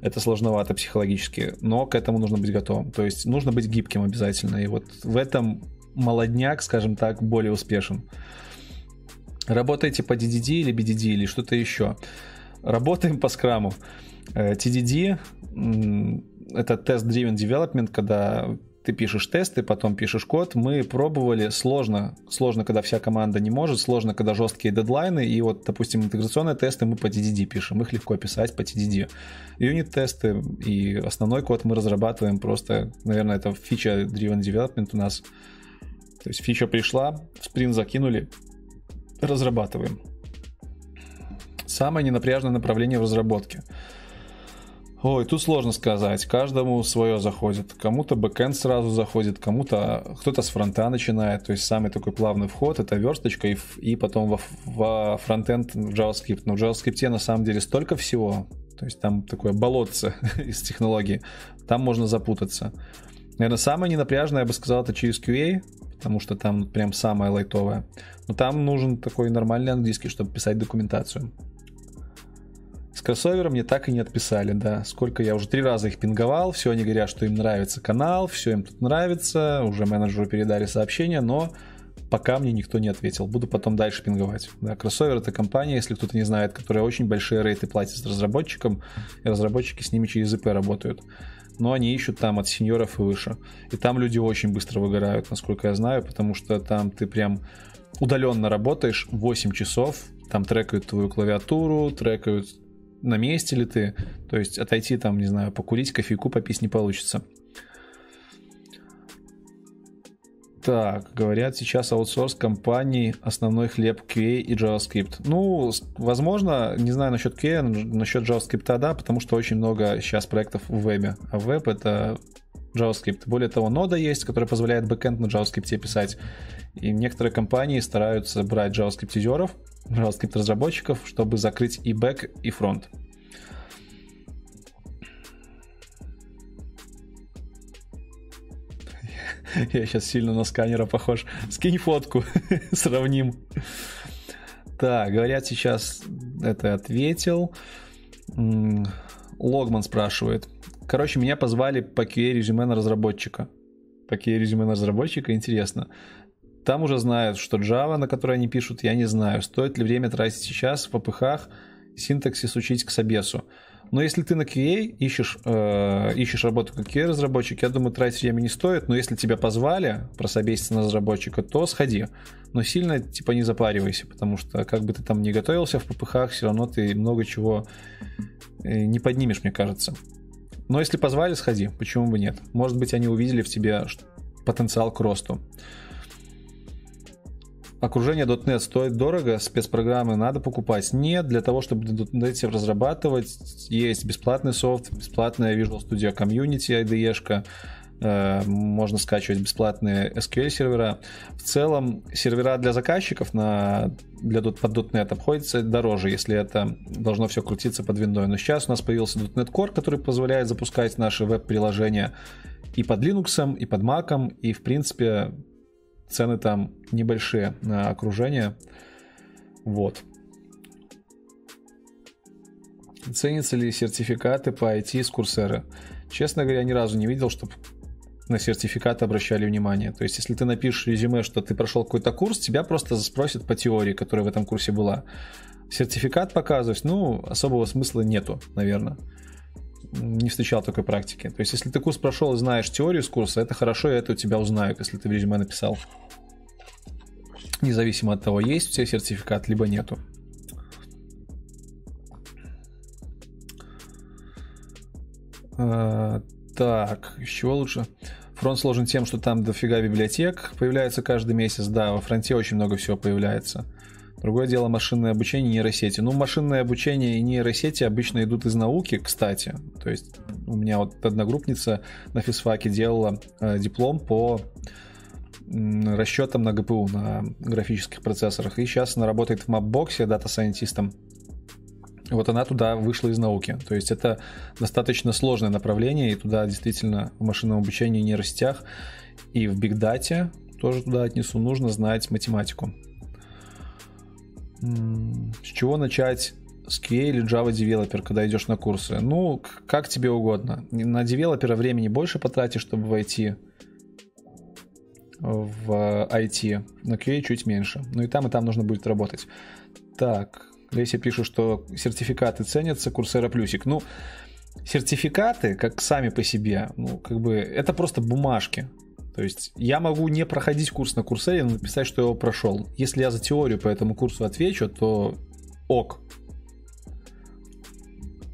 Это сложновато психологически, но к этому нужно быть готовым. То есть нужно быть гибким обязательно. И вот в этом молодняк, скажем так, более успешен. Работаете по DDD или BDD или что-то еще. Работаем по скраму. TDD — это Test-Driven Development, когда ты пишешь тесты, потом пишешь код. Мы пробовали, сложно, сложно, когда вся команда не может, сложно, когда жесткие дедлайны, и вот, допустим, интеграционные тесты мы по TDD пишем, их легко писать по TDD. Юнит-тесты и основной код мы разрабатываем просто, наверное, это фича Driven Development у нас — то есть фича пришла, спринт закинули, разрабатываем. Самое ненапряжное направление в разработке. Ой, тут сложно сказать. Каждому свое заходит. Кому-то бэкэнд сразу заходит, кому-то кто-то с фронта начинает. То есть самый такой плавный вход это версточка и, и потом во, во фронтенд в JavaScript. Но в JavaScript на самом деле столько всего. То есть там такое болотце из технологии. Там можно запутаться. Наверное, самое ненапряжное, я бы сказал, это через QA потому что там прям самое лайтовое. Но там нужен такой нормальный английский, чтобы писать документацию. С кроссовером мне так и не отписали, да. Сколько я уже три раза их пинговал, все они говорят, что им нравится канал, все им тут нравится, уже менеджеру передали сообщение, но пока мне никто не ответил. Буду потом дальше пинговать. Да, кроссовер это компания, если кто-то не знает, которая очень большие рейты платит разработчикам, и разработчики с ними через ИП работают но они ищут там от сеньоров и выше. И там люди очень быстро выгорают, насколько я знаю, потому что там ты прям удаленно работаешь 8 часов, там трекают твою клавиатуру, трекают на месте ли ты, то есть отойти там, не знаю, покурить, кофейку попить не получится. Так, говорят сейчас аутсорс компаний, основной хлеб QA и JavaScript. Ну, возможно, не знаю насчет QA, насчет JavaScript, да, потому что очень много сейчас проектов в вебе. А веб это JavaScript. Более того, нода есть, которая позволяет бэкэнд на JavaScript писать. И некоторые компании стараются брать JavaScript-изеров, JavaScript-разработчиков, чтобы закрыть и бэк, и фронт. Я сейчас сильно на сканера похож. Скинь фотку, сравним. Так, говорят сейчас, это ответил. Логман спрашивает. Короче, меня позвали по QA резюме на разработчика. По QA резюме на разработчика, интересно. Там уже знают, что Java, на которой они пишут, я не знаю. Стоит ли время тратить сейчас в попыхах синтаксис учить к собесу. Но если ты на QA ищешь, э, ищешь работу как QA-разработчик, я думаю, тратить время не стоит. Но если тебя позвали прособеситься на разработчика, то сходи. но сильно типа не запаривайся, потому что как бы ты там не готовился в ППХ, все равно ты много чего э, не поднимешь, мне кажется. Но если позвали, сходи, почему бы нет? Может быть, они увидели в тебе потенциал к росту. Окружение .NET стоит дорого, спецпрограммы надо покупать. Нет, для того, чтобы .NET разрабатывать, есть бесплатный софт, бесплатная Visual Studio Community, IDE-шка, э, можно скачивать бесплатные SQL сервера. В целом, сервера для заказчиков на, для, под .NET обходятся дороже, если это должно все крутиться под виндой. Но сейчас у нас появился .NET Core, который позволяет запускать наши веб-приложения и под Linux, и под Mac, и в принципе Цены там небольшие на окружение. Вот. Ценятся ли сертификаты по IT с Курсеры? Честно говоря, ни разу не видел, чтобы на сертификаты обращали внимание. То есть, если ты напишешь резюме, что ты прошел какой-то курс, тебя просто спросят по теории, которая в этом курсе была. Сертификат показывать, ну, особого смысла нету, наверное не встречал такой практики. То есть, если ты курс прошел и знаешь теорию с курса, это хорошо, и это у тебя узнают, если ты в резюме написал. Независимо от того, есть у тебя сертификат, либо нету. А, так, чего лучше? Фронт сложен тем, что там дофига библиотек появляется каждый месяц. Да, во фронте очень много всего появляется. Другое дело машинное обучение и нейросети. Ну, машинное обучение и нейросети обычно идут из науки, кстати. То есть у меня вот одногруппница на физфаке делала э, диплом по расчетам на ГПУ, на графических процессорах. И сейчас она работает в Mapbox дата-сайентистом. Вот она туда вышла из науки. То есть это достаточно сложное направление, и туда действительно в машинном обучении нейросетях, и в бигдате тоже туда отнесу, нужно знать математику. С чего начать с QA или Java Developer, когда идешь на курсы? Ну, как тебе угодно. На девелопера времени больше потратишь, чтобы войти в IT. На QA чуть меньше. Ну и там, и там нужно будет работать. Так, Леся пишет, что сертификаты ценятся, Курсера плюсик. Ну, сертификаты, как сами по себе, ну, как бы, это просто бумажки. То есть я могу не проходить курс на Курсере, но написать, что я его прошел. Если я за теорию по этому курсу отвечу, то ок.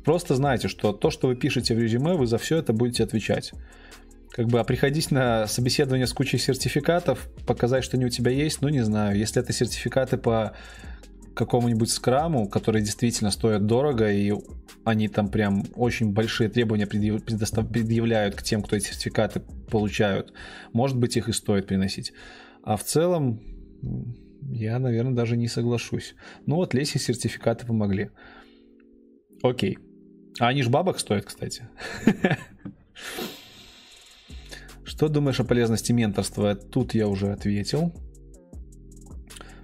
Просто знайте, что то, что вы пишете в резюме, вы за все это будете отвечать. Как бы, а приходить на собеседование с кучей сертификатов, показать, что они у тебя есть, ну не знаю. Если это сертификаты по какому-нибудь скраму, которые действительно стоят дорого, и они там прям очень большие требования предъявляют к тем, кто эти сертификаты получают. Может быть, их и стоит приносить. А в целом, я, наверное, даже не соглашусь. Ну вот, Лесе сертификаты помогли. Окей. А они ж бабок стоят, кстати. Что думаешь о полезности менторства? Тут я уже ответил.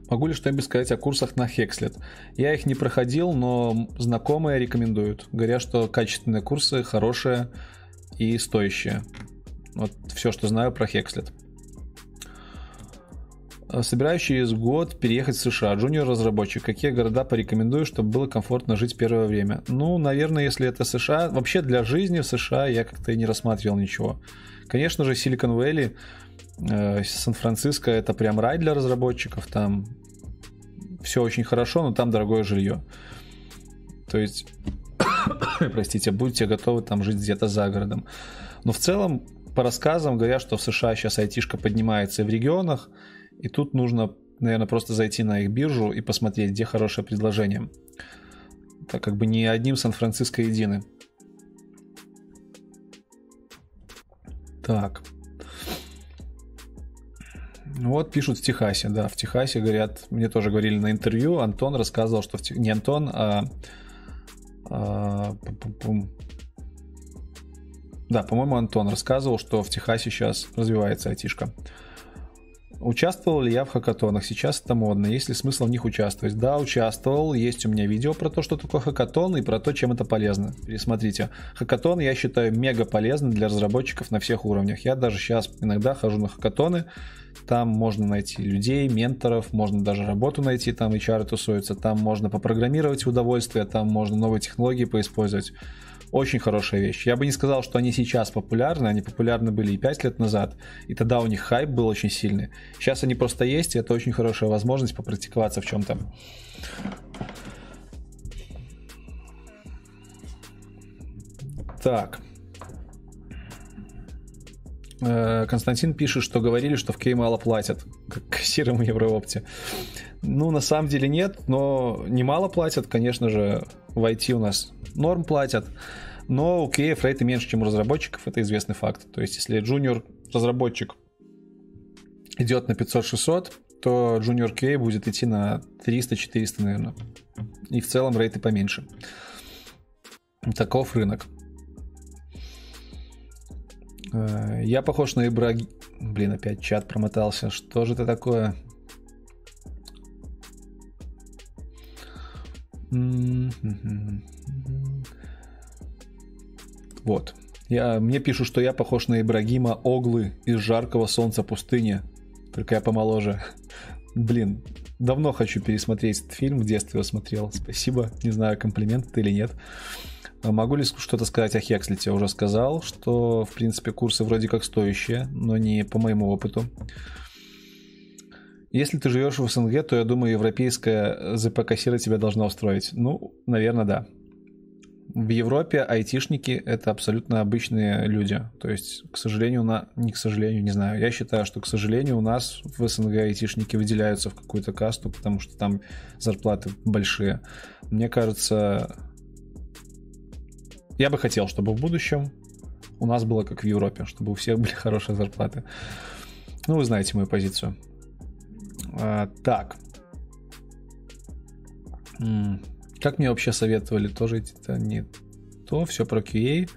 Могу ли что-нибудь сказать о курсах на Hexlet? Я их не проходил, но знакомые рекомендуют. Говорят, что качественные курсы, хорошие и стоящие. Вот все, что знаю про Hexlet. Собираюсь через год переехать в США. Джуниор-разработчик. Какие города порекомендую, чтобы было комфортно жить первое время? Ну, наверное, если это США... Вообще для жизни в США я как-то и не рассматривал ничего. Конечно же, Э, Сан-Франциско это прям рай для разработчиков, там все очень хорошо, но там дорогое жилье. То есть, простите, будете готовы там жить где-то за городом. Но в целом, по рассказам говорят, что в США сейчас айтишка поднимается и в регионах, и тут нужно, наверное, просто зайти на их биржу и посмотреть, где хорошее предложение. Так как бы не одним Сан-Франциско едины. Так. Вот пишут в Техасе, да, в Техасе говорят, мне тоже говорили на интервью, Антон рассказывал, что в Тех... не Антон, а, а... да, по-моему, Антон рассказывал, что в Техасе сейчас развивается айтишка. Участвовал ли я в хакатонах? Сейчас это модно. Есть ли смысл в них участвовать? Да, участвовал. Есть у меня видео про то, что такое хакатон и про то, чем это полезно. Пересмотрите. Хакатон я считаю мега полезным для разработчиков на всех уровнях. Я даже сейчас иногда хожу на хакатоны. Там можно найти людей, менторов, можно даже работу найти, там HR тусуются, там можно попрограммировать удовольствие, там можно новые технологии поиспользовать. Очень хорошая вещь. Я бы не сказал, что они сейчас популярны, они популярны были и 5 лет назад, и тогда у них хайп был очень сильный. Сейчас они просто есть, и это очень хорошая возможность попрактиковаться в чем-то. Так. Э, Константин пишет, что говорили, что в Кей мало платят, как кассирам Евроопте. Ну, на самом деле нет, но немало платят, конечно же, в IT у нас норм платят, но у Кеев рейты меньше, чем у разработчиков, это известный факт. То есть, если junior разработчик идет на 500-600, то junior Key будет идти на 300-400, наверное. И в целом рейты поменьше. Таков рынок. Э, я похож на Ибраги... Блин, опять чат промотался. Что же это такое? Вот. Я, мне пишут, что я похож на Ибрагима Оглы из жаркого солнца пустыни. Только я помоложе. Блин, давно хочу пересмотреть этот фильм, в детстве его смотрел. Спасибо. Не знаю, комплимент это или нет. А могу ли что-то сказать о Хекслите? Я уже сказал, что, в принципе, курсы вроде как стоящие, но не по моему опыту. Если ты живешь в СНГ, то я думаю, европейская ЗП-кассира тебя должна устроить. Ну, наверное, да. В Европе айтишники это абсолютно обычные люди. То есть, к сожалению, на... не к сожалению, не знаю. Я считаю, что, к сожалению, у нас в СНГ айтишники выделяются в какую-то касту, потому что там зарплаты большие. Мне кажется, я бы хотел, чтобы в будущем у нас было как в Европе, чтобы у всех были хорошие зарплаты. Ну, вы знаете мою позицию. А, так. Как мне вообще советовали? Тоже это не то, все про QA.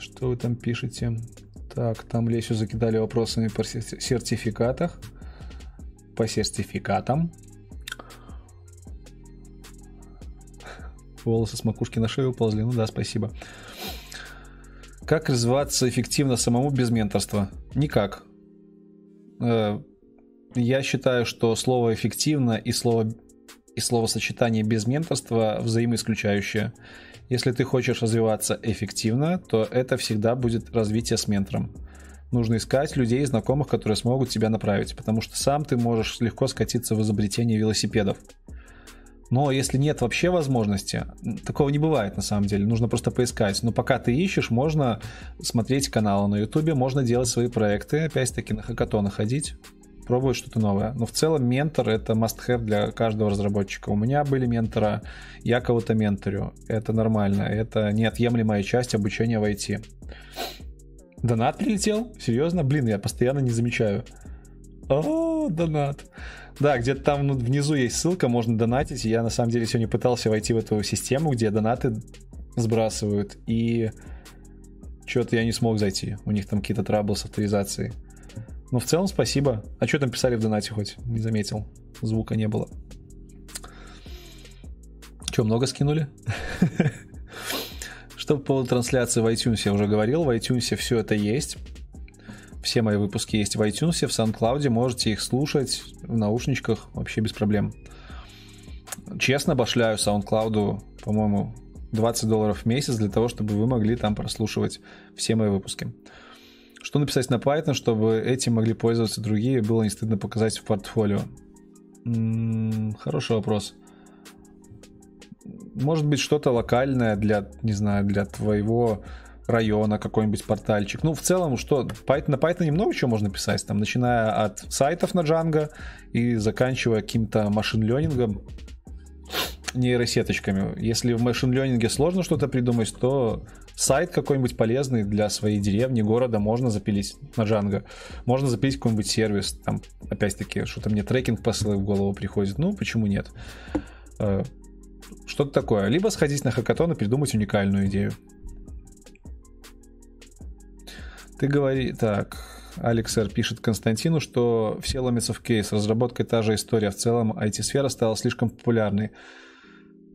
Что вы там пишете? Так, там Лесю закидали вопросами по сертификатах. По сертификатам. волосы с макушки на шею уползли. Ну да, спасибо. Как развиваться эффективно самому без менторства? Никак. Я считаю, что слово эффективно и слово и словосочетание без менторства взаимоисключающее. Если ты хочешь развиваться эффективно, то это всегда будет развитие с ментором. Нужно искать людей, знакомых, которые смогут тебя направить, потому что сам ты можешь легко скатиться в изобретение велосипедов. Но если нет вообще возможности, такого не бывает на самом деле, нужно просто поискать. Но пока ты ищешь, можно смотреть каналы на ютубе, можно делать свои проекты, опять-таки на хакатоны ходить, пробовать что-то новое. Но в целом ментор это must-have для каждого разработчика. У меня были ментора, я кого-то менторю. Это нормально, это неотъемлемая часть обучения в IT. Донат прилетел? Серьезно? Блин, я постоянно не замечаю. О, донат. Да, где-то там внизу есть ссылка, можно донатить. Я на самом деле сегодня пытался войти в эту систему, где донаты сбрасывают, и что-то я не смог зайти. У них там какие-то траблы с авторизацией. Но в целом спасибо. А что там писали в донате хоть? Не заметил. Звука не было. Что, много скинули? Что по поводу трансляции в iTunes я уже говорил. В iTunes все это есть. Все мои выпуски есть в iTunes, в SoundCloud, можете их слушать в наушничках вообще без проблем. Честно башляю SoundCloud, по-моему, 20 долларов в месяц для того, чтобы вы могли там прослушивать все мои выпуски. Что написать на Python, чтобы этим могли пользоваться другие, было не стыдно показать в портфолио? М-м, хороший вопрос. Может быть, что-то локальное для, не знаю, для твоего района какой-нибудь портальчик. Ну, в целом, что, Python, на Python много чего можно писать, там, начиная от сайтов на Django и заканчивая каким-то машин-ленингом, нейросеточками. Если в машин-ленинге сложно что-то придумать, то сайт какой-нибудь полезный для своей деревни, города можно запилить на Django. Можно запилить какой-нибудь сервис, там, опять-таки, что-то мне трекинг посылы в голову приходит. Ну, почему нет? Э, что-то такое. Либо сходить на хакатон и придумать уникальную идею. Ты говори... Так, Алексер пишет Константину, что все ломятся в кейс. Разработка та же история. В целом IT-сфера стала слишком популярной.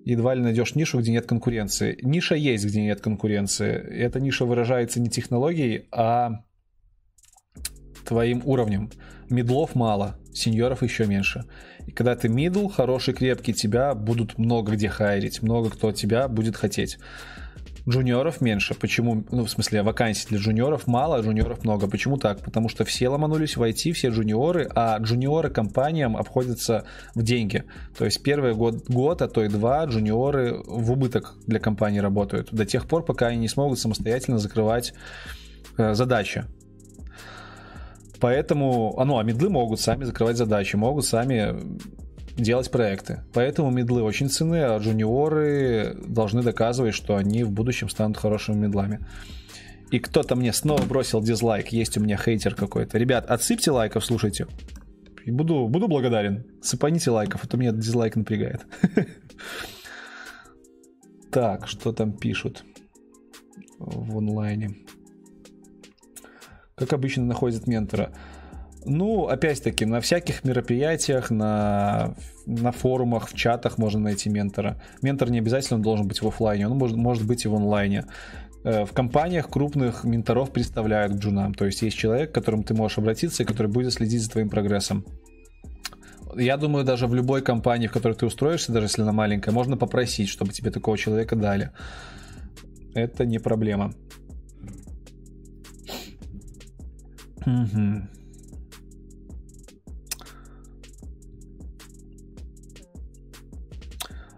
Едва ли найдешь нишу, где нет конкуренции. Ниша есть, где нет конкуренции. Эта ниша выражается не технологией, а твоим уровнем. Мидлов мало, сеньоров еще меньше. И когда ты мидл, хороший, крепкий, тебя будут много где хайрить, много кто тебя будет хотеть. Джуниоров меньше. Почему? Ну, в смысле, вакансий для джуниоров мало, а джуниоров много. Почему так? Потому что все ломанулись в IT, все джуниоры, а джуниоры компаниям обходятся в деньги. То есть первый год, год а то и два джуниоры в убыток для компании работают. До тех пор, пока они не смогут самостоятельно закрывать э, задачи. Поэтому, а, ну, а медлы могут сами закрывать задачи, могут сами делать проекты. Поэтому медлы очень ценны, а джуниоры должны доказывать, что они в будущем станут хорошими медлами. И кто-то мне снова бросил дизлайк. Есть у меня хейтер какой-то. Ребят, отсыпьте лайков, слушайте. Буду, буду благодарен. Сыпаните лайков, а то меня дизлайк напрягает. Так, что там пишут в онлайне? Как обычно находят ментора? Ну, опять-таки, на всяких мероприятиях, на, на форумах, в чатах можно найти ментора. Ментор не обязательно должен быть в офлайне, он может, может быть и в онлайне. Э, в компаниях крупных менторов представляют к джунам. То есть есть человек, к которому ты можешь обратиться и который будет следить за твоим прогрессом. Я думаю, даже в любой компании, в которой ты устроишься, даже если она маленькая, можно попросить, чтобы тебе такого человека дали. Это не проблема. Угу.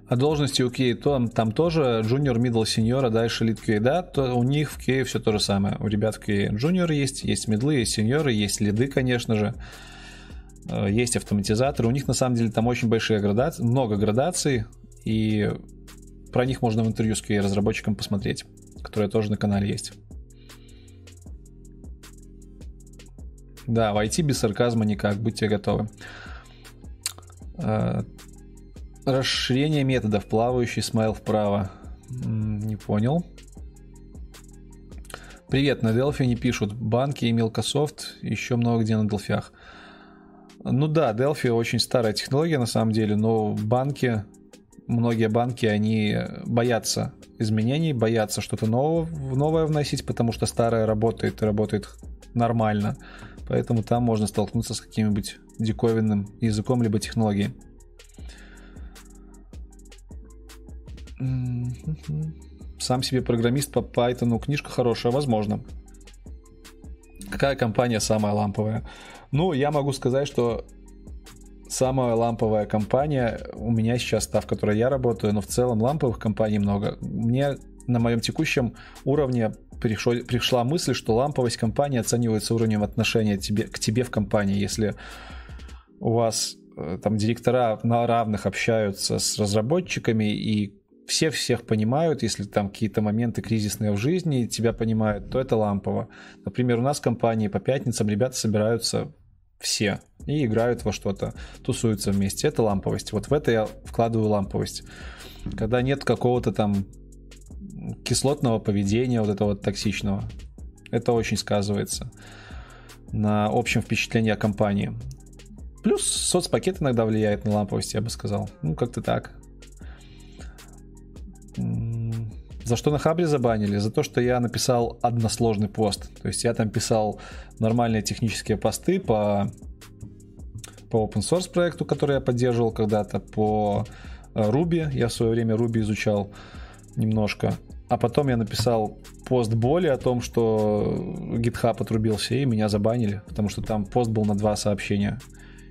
А должности у QA то, там тоже junior, middle, senior, а дальше lead QA, да, то у них в QA все то же самое. У ребят в QA junior есть, есть медлы, есть сеньоры, есть лиды, конечно же, э, есть автоматизаторы. У них на самом деле там очень большие градации, много градаций, и про них можно в интервью с QA разработчиком посмотреть, которое тоже на канале есть. Да, в IT без сарказма никак, будьте готовы. Расширение методов. Плавающий смайл вправо. Не понял. Привет, на Delphi не пишут. Банки и Microsoft еще много где на Delphi. Ну да, Delphi очень старая технология на самом деле, но банки, многие банки, они боятся изменений, боятся что-то нового, новое вносить, потому что старое работает и работает нормально. Поэтому там можно столкнуться с каким-нибудь диковинным языком либо технологией. Сам себе программист по Python, книжка хорошая, возможно. Какая компания самая ламповая? Ну, я могу сказать, что самая ламповая компания у меня сейчас та, в которой я работаю, но в целом ламповых компаний много. Мне на моем текущем уровне пришло, пришла мысль, что ламповость компании оценивается уровнем отношения тебе, к тебе в компании. Если у вас э, там директора на равных общаются с разработчиками и все всех понимают, если там какие-то моменты кризисные в жизни, тебя понимают, то это лампово. Например, у нас в компании по пятницам ребята собираются все и играют во что-то, тусуются вместе. Это ламповость. Вот в это я вкладываю ламповость. Когда нет какого-то там кислотного поведения, вот этого токсичного, это очень сказывается на общем впечатлении о компании. Плюс соцпакет иногда влияет на ламповость, я бы сказал. Ну, как-то так. За что на Хабре забанили? За то, что я написал односложный пост. То есть я там писал нормальные технические посты по, по open source проекту, который я поддерживал когда-то, по э, Ruby. Я в свое время Ruby изучал немножко. А потом я написал пост боли о том, что GitHub отрубился, и меня забанили, потому что там пост был на два сообщения.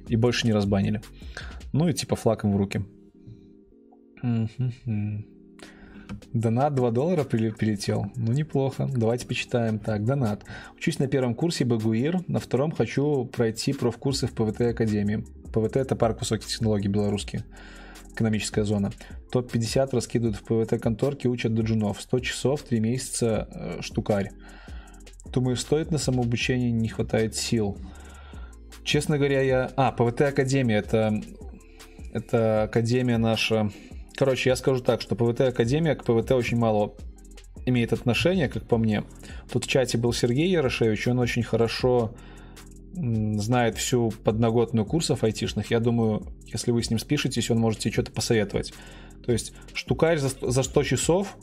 И больше не разбанили. Ну и типа флаком в руки. Mm-hmm. Донат 2 доллара перелетел. Ну, неплохо. Давайте почитаем. Так, донат. Учусь на первом курсе Багуир, на втором хочу пройти профкурсы в ПВТ Академии. ПВТ это парк высоких технологий белорусский. Экономическая зона. Топ-50 раскидывают в ПВТ конторки, учат доджунов. 100 часов, 3 месяца, э, штукарь. Думаю, стоит на самообучение, не хватает сил. Честно говоря, я... А, ПВТ Академия, это... Это Академия наша Короче, я скажу так, что ПВТ Академия к ПВТ очень мало имеет отношение, как по мне. Тут в чате был Сергей Ярошевич, он очень хорошо знает всю подноготную курсов айтишных. Я думаю, если вы с ним спишетесь, он может тебе что-то посоветовать. То есть штукарь за, за 100 часов,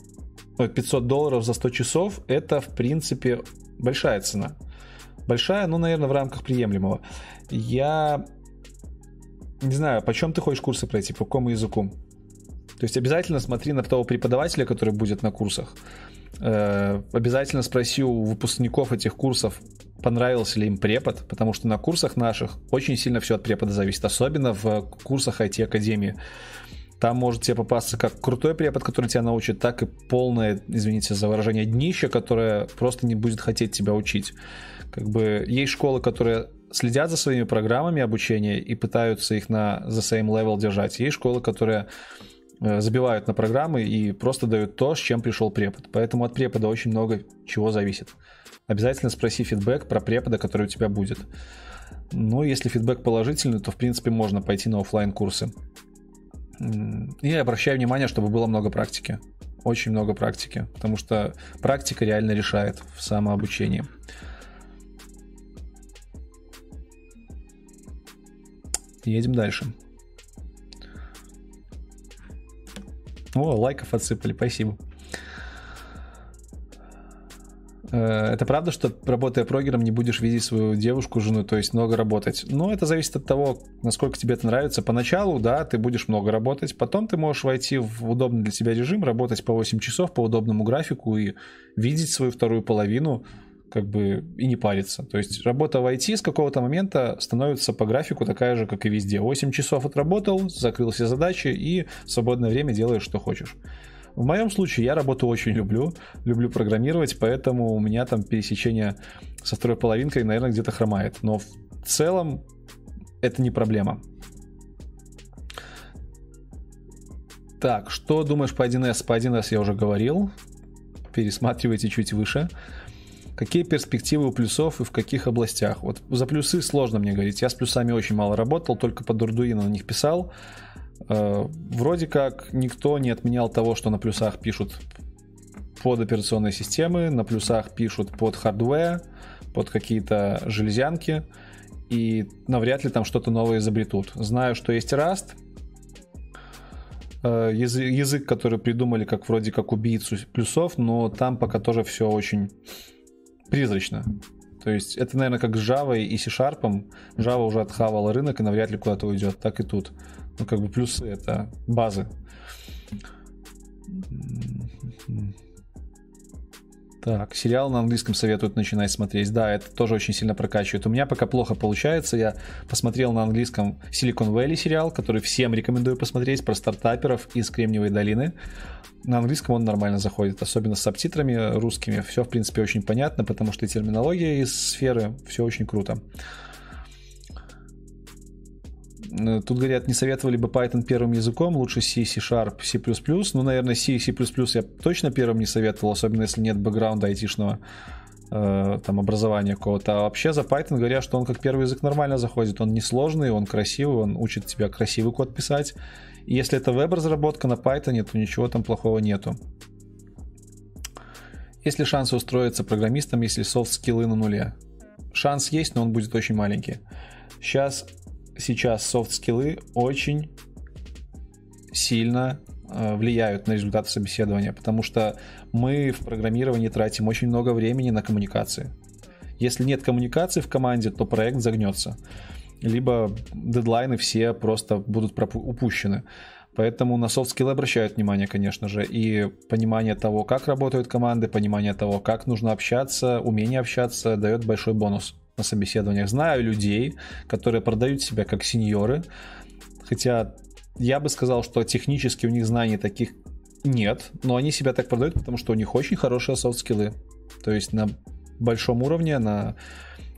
500 долларов за 100 часов, это, в принципе, большая цена. большая, но, наверное, в рамках приемлемого. Я не знаю, по чем ты хочешь курсы пройти, по какому языку? То есть обязательно смотри на того преподавателя, который будет на курсах. Э, обязательно спроси у выпускников этих курсов, понравился ли им препод, потому что на курсах наших очень сильно все от препода зависит, особенно в курсах IT-академии. Там может тебе попасться как крутой препод, который тебя научит, так и полное, извините за выражение, днище, которое просто не будет хотеть тебя учить. Как бы есть школы, которые следят за своими программами обучения и пытаются их на the same level держать. Есть школы, которые забивают на программы и просто дают то, с чем пришел препод. Поэтому от препода очень много чего зависит. Обязательно спроси фидбэк про препода, который у тебя будет. Ну, если фидбэк положительный, то, в принципе, можно пойти на офлайн курсы И обращай внимание, чтобы было много практики. Очень много практики, потому что практика реально решает в самообучении. Едем дальше. О, лайков отсыпали, спасибо. Э, это правда, что работая прогером не будешь видеть свою девушку, жену, то есть много работать? Ну, это зависит от того, насколько тебе это нравится. Поначалу, да, ты будешь много работать, потом ты можешь войти в удобный для тебя режим, работать по 8 часов по удобному графику и видеть свою вторую половину, как бы и не париться. То есть работа в IT с какого-то момента становится по графику такая же, как и везде. 8 часов отработал, закрыл все задачи и в свободное время делаешь, что хочешь. В моем случае я работу очень люблю, люблю программировать, поэтому у меня там пересечение со второй половинкой, наверное, где-то хромает. Но в целом это не проблема. Так, что думаешь по 1С? По 1С я уже говорил. Пересматривайте чуть выше. Какие перспективы у плюсов и в каких областях? Вот за плюсы сложно мне говорить. Я с плюсами очень мало работал, только под Arduino на них писал. Э, вроде как никто не отменял того, что на плюсах пишут под операционные системы, на плюсах пишут под hardware, под какие-то железянки, и навряд ли там что-то новое изобретут. Знаю, что есть Rust, э, язык, который придумали как вроде как убийцу плюсов, но там пока тоже все очень призрачно. То есть это, наверное, как с Java и C-Sharp. Java уже отхавала рынок и навряд ли куда-то уйдет. Так и тут. Ну, как бы плюсы это базы. Так, сериал на английском советуют начинать смотреть. Да, это тоже очень сильно прокачивает. У меня пока плохо получается. Я посмотрел на английском Silicon Valley сериал, который всем рекомендую посмотреть, про стартаперов из Кремниевой долины. На английском он нормально заходит, особенно с субтитрами русскими. Все, в принципе, очень понятно, потому что терминология из сферы, все очень круто. Э, тут говорят, не советовали бы Python первым языком, лучше C, C-Sharp, C++. Ну, наверное, C, C++ я точно первым не советовал, особенно если нет бэкграунда айтишного э, там образования какого-то. А вообще за Python говорят, что он как первый язык нормально заходит. Он несложный, он красивый, он учит тебя красивый код писать. Если это веб-разработка на Python, то ничего там плохого нету. Есть ли шансы устроиться программистом, если софт-скиллы на нуле? Шанс есть, но он будет очень маленький. Сейчас сейчас софт-скиллы очень сильно э, влияют на результаты собеседования, потому что мы в программировании тратим очень много времени на коммуникации. Если нет коммуникации в команде, то проект загнется. Либо дедлайны все просто будут упущены. Поэтому на skill обращают внимание, конечно же, и понимание того, как работают команды, понимание того, как нужно общаться, умение общаться дает большой бонус на собеседованиях. Знаю людей, которые продают себя как сеньоры, хотя я бы сказал, что технически у них знаний таких нет, но они себя так продают, потому что у них очень хорошие софт-скиллы. То есть на большом уровне, на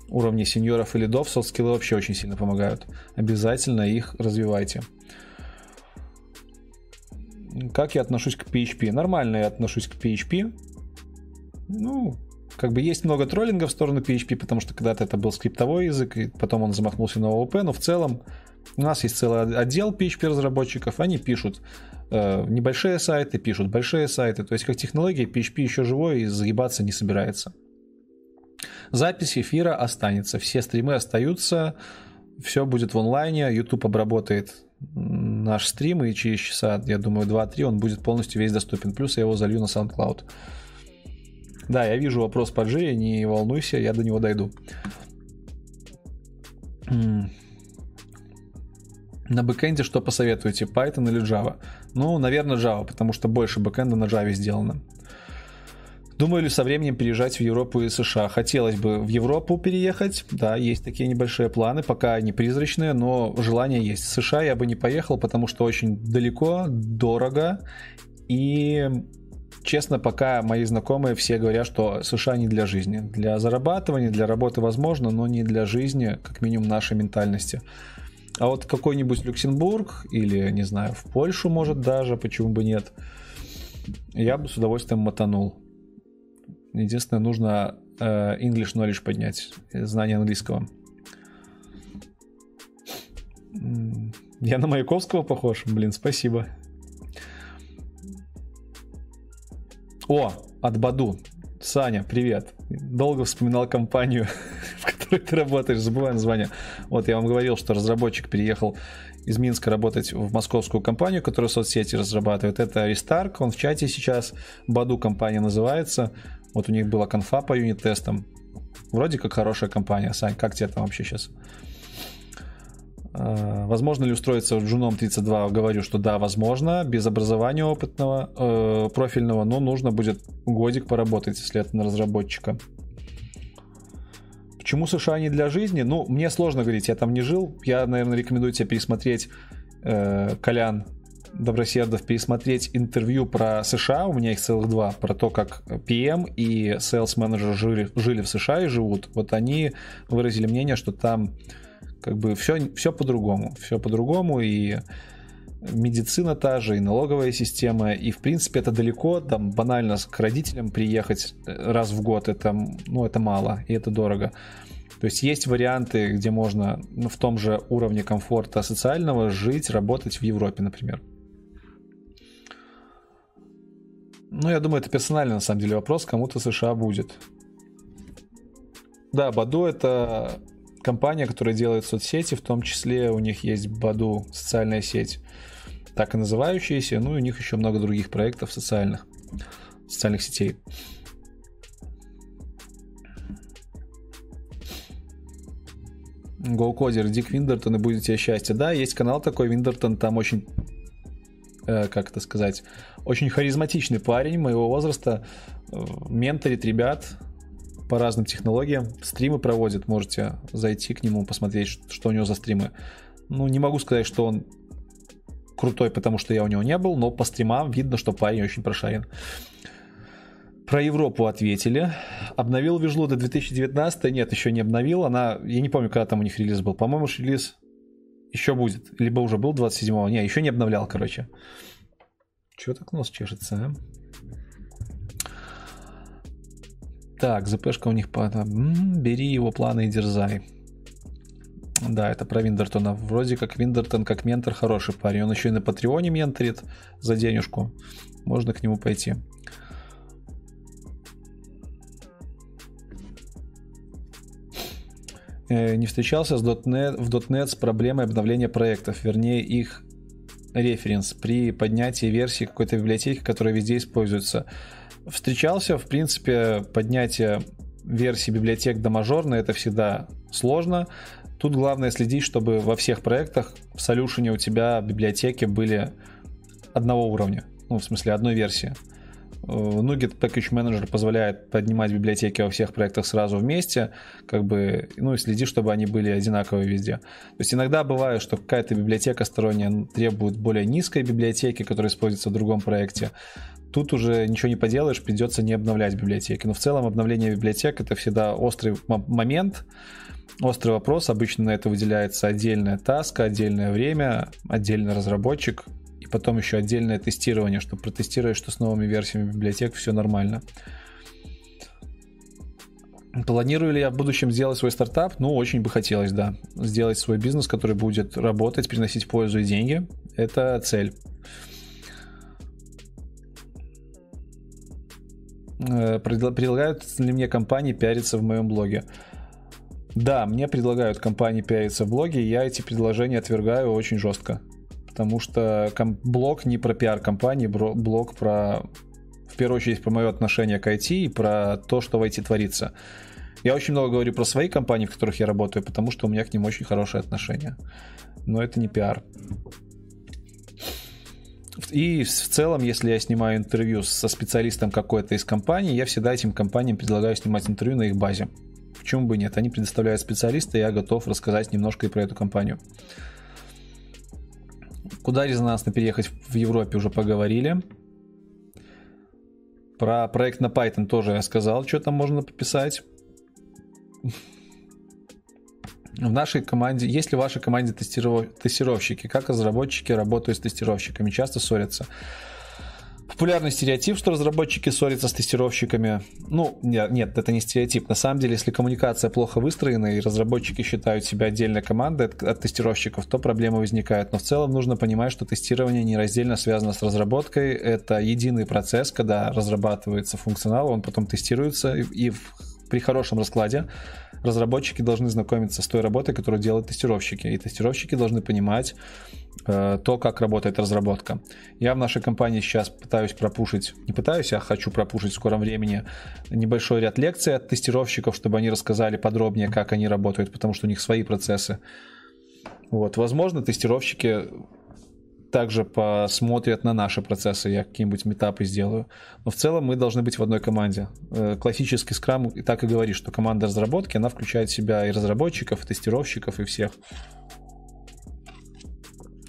уровне сеньоров и лидов софт-скиллы вообще очень сильно помогают. Обязательно их развивайте. Как я отношусь к PHP? Нормально я отношусь к PHP. Ну, как бы есть много троллинга в сторону PHP, потому что когда-то это был скриптовой язык, и потом он замахнулся на ООП, но в целом у нас есть целый отдел PHP-разработчиков, они пишут э, небольшие сайты, пишут большие сайты, то есть как технология PHP еще живой и загибаться не собирается. Запись эфира останется, все стримы остаются, все будет в онлайне, YouTube обработает наш стрим, и через часа, я думаю, 2-3 он будет полностью весь доступен. Плюс я его залью на SoundCloud. Да, я вижу вопрос по G, не волнуйся, я до него дойду. На бэкэнде что посоветуете, Python или Java? Ну, наверное, Java, потому что больше бэкэнда на Java сделано. Думаю ли со временем переезжать в Европу и США? Хотелось бы в Европу переехать, да, есть такие небольшие планы, пока они призрачные, но желание есть. В США я бы не поехал, потому что очень далеко, дорого, и честно, пока мои знакомые все говорят, что США не для жизни. Для зарабатывания, для работы возможно, но не для жизни, как минимум нашей ментальности. А вот какой-нибудь Люксембург или, не знаю, в Польшу, может, даже, почему бы нет, я бы с удовольствием мотанул. Единственное, нужно э, English knowledge поднять, знание английского. Я на Маяковского похож? Блин, спасибо. О, от Баду. Саня, привет. Долго вспоминал компанию, в которой ты работаешь, забываю название. Вот я вам говорил, что разработчик переехал из Минска работать в московскую компанию, которая соцсети разрабатывает. Это Restart, он в чате сейчас, Баду компания называется. Вот у них была конфа по юнит-тестам. Вроде как хорошая компания. Сань, как тебе там вообще сейчас? Э, возможно ли устроиться в Junom 32? Говорю, что да, возможно, без образования опытного, э, профильного, но нужно будет годик поработать, если это на разработчика. Почему США не для жизни? Ну, мне сложно говорить, я там не жил. Я, наверное, рекомендую тебе пересмотреть э, Колян Добросердов, пересмотреть интервью про США, у меня их целых два, про то, как PM и sales менеджер жили, жили в США и живут. Вот они выразили мнение, что там как бы все, все по-другому. Все по-другому, и медицина та же, и налоговая система, и в принципе это далеко, там банально к родителям приехать раз в год, это, ну, это мало, и это дорого. То есть есть варианты, где можно ну, в том же уровне комфорта социального жить, работать в Европе, например. Ну, я думаю, это персональный на самом деле вопрос, кому-то США будет. Да, Баду это компания, которая делает соцсети, в том числе у них есть Баду, социальная сеть, так и называющаяся, ну и у них еще много других проектов социальных, социальных сетей. GoCoder, Дик Виндертон и будет тебе счастье. Да, есть канал такой, Виндертон, там очень, э, как это сказать, очень харизматичный парень моего возраста, э, менторит ребят, по разным технологиям. Стримы проводит, можете зайти к нему, посмотреть, что у него за стримы. Ну, не могу сказать, что он крутой, потому что я у него не был, но по стримам видно, что парень очень прошарен. Про Европу ответили. Обновил Вижлу до 2019? Нет, еще не обновил. Она, я не помню, когда там у них релиз был. По-моему, релиз еще будет. Либо уже был 27-го. Не, еще не обновлял, короче. Чего так нос чешется, а? Так, ЗПшка у них по... Бери его планы и дерзай. Да, это про Виндертона. Вроде как Виндертон как ментор хороший парень. Он еще и на Патреоне менторит за денежку. Можно к нему пойти. Не встречался с .NET, в .NET с проблемой обновления проектов, вернее их референс при поднятии версии какой-то библиотеки, которая везде используется встречался, в принципе, поднятие версии библиотек до мажорной это всегда сложно. Тут главное следить, чтобы во всех проектах в солюшене у тебя библиотеки были одного уровня, ну, в смысле одной версии. Nugget Package Manager позволяет поднимать библиотеки во всех проектах сразу вместе, как бы, ну и следи, чтобы они были одинаковые везде. То есть иногда бывает, что какая-то библиотека сторонняя требует более низкой библиотеки, которая используется в другом проекте тут уже ничего не поделаешь, придется не обновлять библиотеки. Но в целом обновление библиотек это всегда острый момент, острый вопрос. Обычно на это выделяется отдельная таска, отдельное время, отдельный разработчик потом еще отдельное тестирование, чтобы протестировать, что с новыми версиями библиотек все нормально. Планирую ли я в будущем сделать свой стартап? Ну, очень бы хотелось, да. Сделать свой бизнес, который будет работать, приносить пользу и деньги. Это цель. Э, предлагают ли мне компании пиариться в моем блоге? Да, мне предлагают компании пиариться в блоге, и я эти предложения отвергаю очень жестко. Потому что блог не про пиар компании, блог про в первую очередь про мое отношение к IT и про то, что в IT творится. Я очень много говорю про свои компании, в которых я работаю, потому что у меня к ним очень хорошие отношения. Но это не пиар. И в целом, если я снимаю интервью со специалистом какой-то из компаний, я всегда этим компаниям предлагаю снимать интервью на их базе. Почему бы нет? Они предоставляют специалиста, я готов рассказать немножко и про эту компанию. Куда резонансно переехать в Европе уже поговорили. Про проект на Python тоже я сказал, что там можно пописать. В нашей команде, есть ли в вашей команде тестиров... тестировщики? Как разработчики работают с тестировщиками? Часто ссорятся. Популярный стереотип, что разработчики ссорятся с тестировщиками. Ну, нет, нет, это не стереотип. На самом деле, если коммуникация плохо выстроена и разработчики считают себя отдельной командой от, от тестировщиков, то проблемы возникают. Но в целом нужно понимать, что тестирование нераздельно связано с разработкой. Это единый процесс, когда разрабатывается функционал, он потом тестируется, и, и при хорошем раскладе разработчики должны знакомиться с той работой, которую делают тестировщики. И тестировщики должны понимать то, как работает разработка. Я в нашей компании сейчас пытаюсь пропушить, не пытаюсь, а хочу пропушить в скором времени небольшой ряд лекций от тестировщиков, чтобы они рассказали подробнее, как они работают, потому что у них свои процессы. Вот, возможно, тестировщики также посмотрят на наши процессы, я какие-нибудь метапы сделаю. Но в целом мы должны быть в одной команде. Э, классический скрам и так и говорит, что команда разработки, она включает в себя и разработчиков, и тестировщиков, и всех.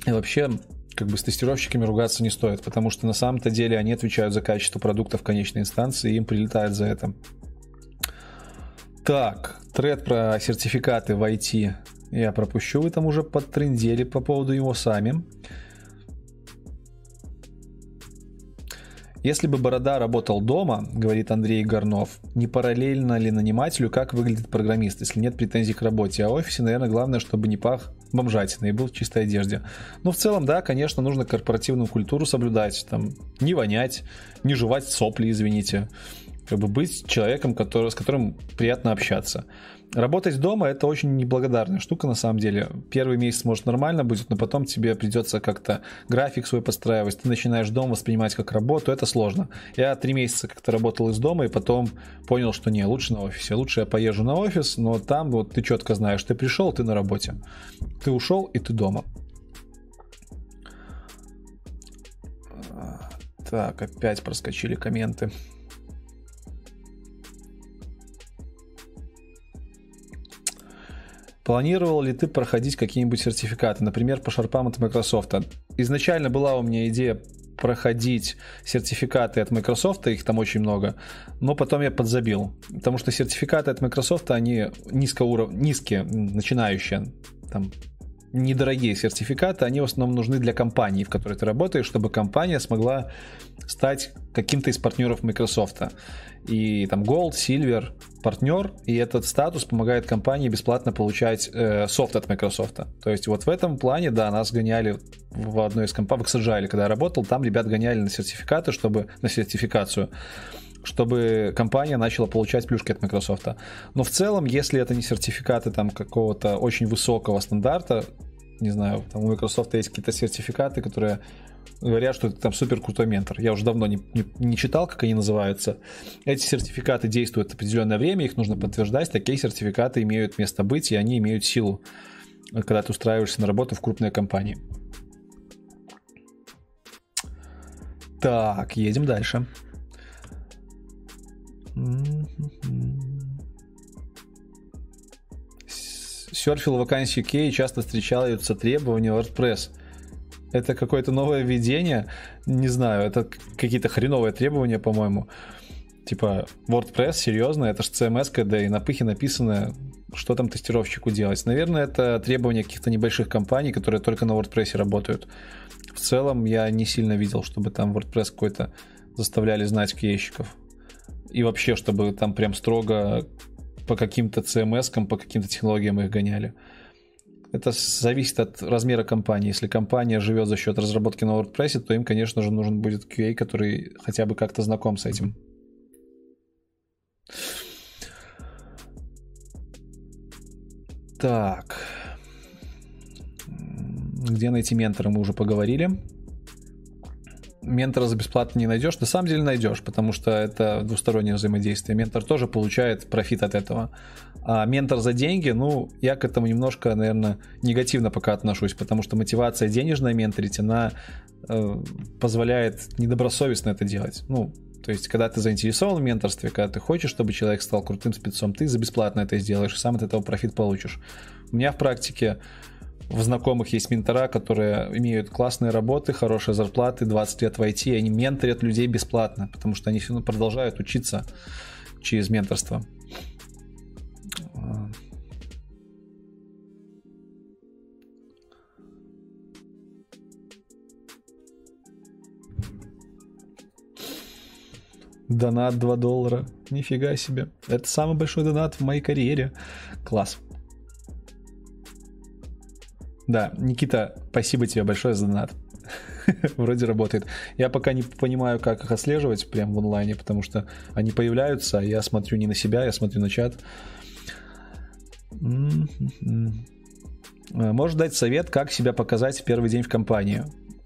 И вообще, как бы с тестировщиками ругаться не стоит, потому что на самом-то деле они отвечают за качество продукта в конечной инстанции, и им прилетает за это. Так, тред про сертификаты в IT я пропущу, вы там уже подтрендели по поводу его сами. Если бы Борода работал дома, говорит Андрей Горнов, не параллельно ли нанимателю, как выглядит программист, если нет претензий к работе. А в офисе, наверное, главное, чтобы не пах бомжатиной был в чистой одежде. Но в целом, да, конечно, нужно корпоративную культуру соблюдать, там, не вонять, не жевать сопли, извините. Как бы быть человеком, который, с которым приятно общаться. Работать дома это очень неблагодарная штука на самом деле. Первый месяц может нормально будет, но потом тебе придется как-то график свой подстраивать. Ты начинаешь дом воспринимать как работу, это сложно. Я три месяца как-то работал из дома и потом понял, что не, лучше на офисе. Лучше я поезжу на офис, но там вот ты четко знаешь, ты пришел, ты на работе. Ты ушел и ты дома. Так, опять проскочили комменты. Планировал ли ты проходить какие-нибудь сертификаты, например, по шарпам от Microsoft? Изначально была у меня идея проходить сертификаты от Microsoft, их там очень много, но потом я подзабил, потому что сертификаты от Microsoft, они низкоуров... низкие, начинающие, там, недорогие сертификаты, они в основном нужны для компании, в которой ты работаешь, чтобы компания смогла стать каким-то из партнеров Microsoft и там Gold, Silver, партнер, и этот статус помогает компании бесплатно получать э, софт от Microsoft. То есть вот в этом плане, да, нас гоняли в одной из компаний, в Xagile, когда я работал, там ребят гоняли на сертификаты, чтобы, на сертификацию, чтобы компания начала получать плюшки от Microsoft. Но в целом, если это не сертификаты там какого-то очень высокого стандарта, не знаю, там у Microsoft есть какие-то сертификаты, которые говорят, что это там супер крутой ментор. Я уже давно не, не, не читал, как они называются. Эти сертификаты действуют определенное время, их нужно подтверждать. Такие сертификаты имеют место быть, и они имеют силу, когда ты устраиваешься на работу в крупной компании. Так, едем дальше. Серфил вакансии UK часто встречаются требования WordPress – это какое-то новое введение, не знаю, это какие-то хреновые требования, по-моему. Типа, WordPress, серьезно, это же CMS, да и на пыхе написано, что там тестировщику делать. Наверное, это требования каких-то небольших компаний, которые только на WordPress работают. В целом, я не сильно видел, чтобы там WordPress какой-то заставляли знать кейщиков. И вообще, чтобы там прям строго по каким-то CMS, по каким-то технологиям их гоняли. Это зависит от размера компании. Если компания живет за счет разработки на WordPress, то им, конечно же, нужен будет QA, который хотя бы как-то знаком с этим. Так. Где найти ментора, мы уже поговорили. Ментора за бесплатно не найдешь. На самом деле найдешь, потому что это двустороннее взаимодействие. Ментор тоже получает профит от этого. А ментор за деньги, ну, я к этому немножко, наверное, негативно пока отношусь, потому что мотивация денежная менторить, она э, позволяет недобросовестно это делать. Ну, то есть, когда ты заинтересован в менторстве, когда ты хочешь, чтобы человек стал крутым спецом, ты за бесплатно это сделаешь, и сам от этого профит получишь. У меня в практике в знакомых есть ментора, которые имеют классные работы, хорошие зарплаты, 20 лет в IT, и они менторят людей бесплатно, потому что они все равно продолжают учиться через менторство. Донат 2 доллара. Нифига себе. Это самый большой донат в моей карьере. Класс. Да, Никита, спасибо тебе большое за донат. Вроде работает. Я пока не понимаю, как их отслеживать прямо в онлайне, потому что они появляются, а я смотрю не на себя, я смотрю на чат. Можешь дать совет, как себя показать в первый день в компании?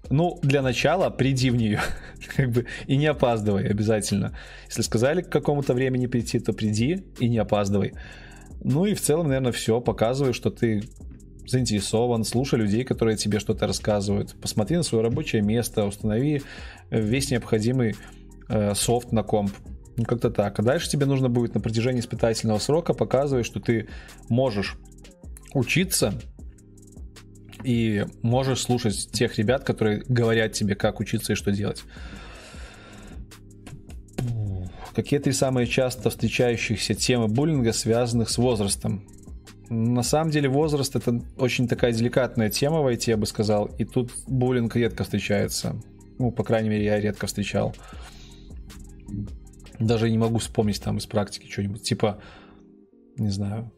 Ну, для начала приди в нее, как бы, и не опаздывай обязательно. Если сказали к какому-то времени прийти, то приди и не опаздывай. Ну и в целом, наверное, все. Показывай, что ты заинтересован, слушай людей, которые тебе что-то рассказывают. Посмотри на свое рабочее место, установи э, весь необходимый э, софт на комп. Ну, как-то так. А дальше тебе нужно будет на протяжении испытательного срока показывать, что ты можешь учиться и можешь слушать тех ребят, которые говорят тебе, как учиться и что делать. Какие три самые часто встречающихся темы буллинга, связанных с возрастом? На самом деле возраст это очень такая деликатная тема в IT, я бы сказал, и тут буллинг редко встречается. Ну, по крайней мере, я редко встречал. Даже не могу вспомнить там из практики что-нибудь. Типа, не знаю,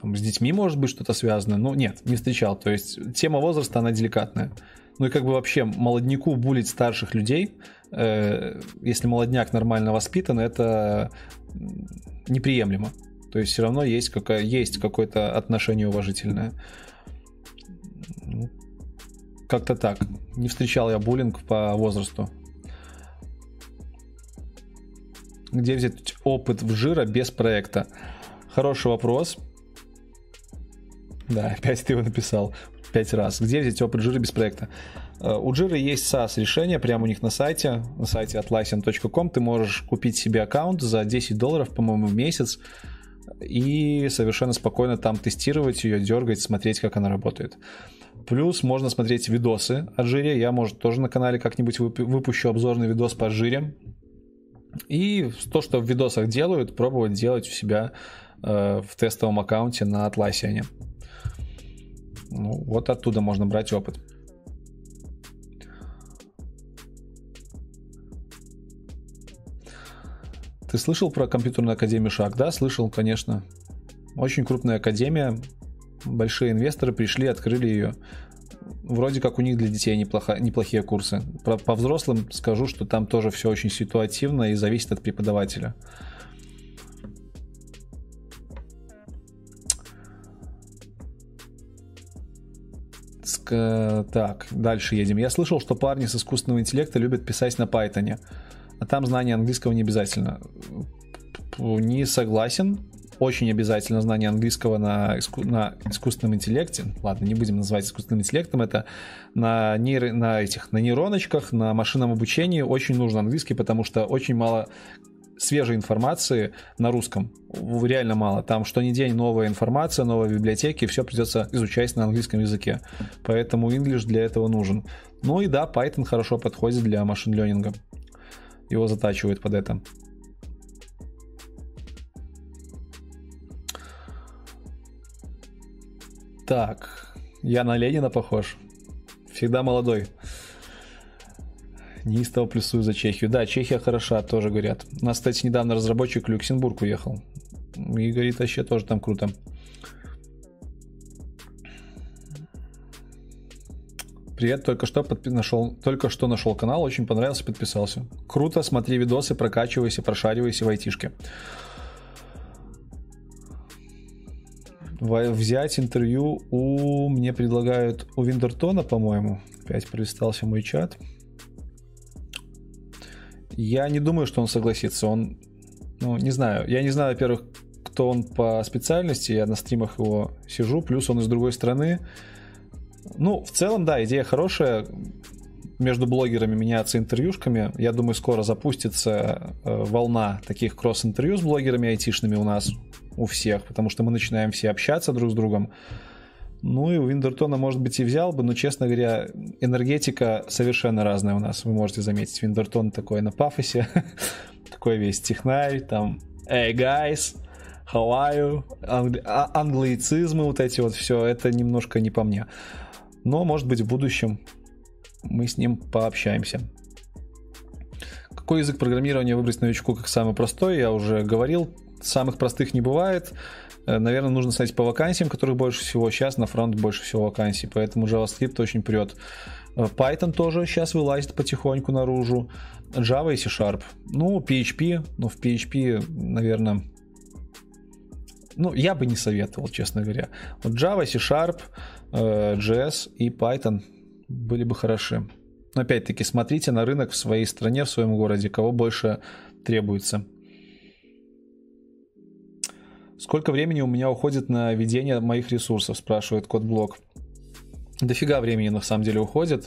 там, с детьми может быть что-то связано. Ну, нет, не встречал. То есть тема возраста, она деликатная. Ну и как бы вообще молодняку булить старших людей, э, если молодняк нормально воспитан, это неприемлемо. То есть все равно есть, какая, есть какое-то отношение уважительное. Ну, как-то так. Не встречал я буллинг по возрасту. Где взять опыт в жира без проекта? Хороший вопрос. Да, опять ты его написал. Пять раз. Где взять опыт жира без проекта? Э, у Jira есть SaaS решение прямо у них на сайте, на сайте atlassian.com. Ты можешь купить себе аккаунт за 10 долларов, по-моему, в месяц и совершенно спокойно там тестировать ее, дергать, смотреть, как она работает. Плюс можно смотреть видосы о жире. Я, может, тоже на канале как-нибудь выпущу обзорный видос по жире. И то, что в видосах делают, пробовать делать у себя э, в тестовом аккаунте на Atlassian. Ну, вот оттуда можно брать опыт. Ты слышал про компьютерную академию ШАГ? Да, слышал, конечно. Очень крупная академия. Большие инвесторы пришли, открыли ее. Вроде как у них для детей неплохо, неплохие курсы. Про, по взрослым скажу, что там тоже все очень ситуативно и зависит от преподавателя. Так, дальше едем. Я слышал, что парни с искусственного интеллекта любят писать на Python а там знание английского не обязательно. Не согласен. Очень обязательно знание английского на, иску... на искусственном интеллекте. Ладно, не будем называть искусственным интеллектом. Это на, нейр... на этих на нейроночках, на машинном обучении очень нужен английский, потому что очень мало свежей информации на русском. Реально мало. Там что ни день новая информация, новые библиотеки, все придется изучать на английском языке. Поэтому English для этого нужен. Ну и да, Python хорошо подходит для машин-ленинга его затачивают под это. Так, я на Ленина похож. Всегда молодой. Неистово плюсую за Чехию. Да, Чехия хороша, тоже говорят. У нас, кстати, недавно разработчик в Люксембург уехал. И говорит, вообще тоже там круто. Привет, только что подпи- нашел, только что нашел канал, очень понравился, подписался. Круто, смотри видосы, прокачивайся, прошаривайся в айтишке. Взять интервью у... Мне предлагают у Виндертона, по-моему. Опять пролистался мой чат. Я не думаю, что он согласится. Он, ну, не знаю. Я не знаю, во-первых, кто он по специальности. Я на стримах его сижу. Плюс он из другой страны. Ну, в целом, да, идея хорошая. Между блогерами меняться интервьюшками. Я думаю, скоро запустится э, волна таких кросс-интервью с блогерами айтишными у нас, у всех, потому что мы начинаем все общаться друг с другом. Ну и у Виндертона, может быть, и взял бы, но, честно говоря, энергетика совершенно разная у нас. Вы можете заметить, Виндертон такой на пафосе, такой весь технарь, там, «Hey, guys!» how are you? А, англоицизмы вот эти вот все, это немножко не по мне. Но, может быть, в будущем мы с ним пообщаемся. Какой язык программирования выбрать новичку как самый простой, я уже говорил. Самых простых не бывает. Э, наверное, нужно смотреть по вакансиям, которых больше всего. Сейчас на фронт больше всего вакансий, поэтому JavaScript очень прет. Э, Python тоже сейчас вылазит потихоньку наружу. Java и C-Sharp. Ну, PHP. Ну, в PHP, наверное, ну, я бы не советовал, честно говоря. Вот Java, C-Sharp, JS и Python были бы хороши. Но опять-таки, смотрите на рынок в своей стране, в своем городе, кого больше требуется. Сколько времени у меня уходит на ведение моих ресурсов, спрашивает Кодблок. Дофига времени на самом деле уходит.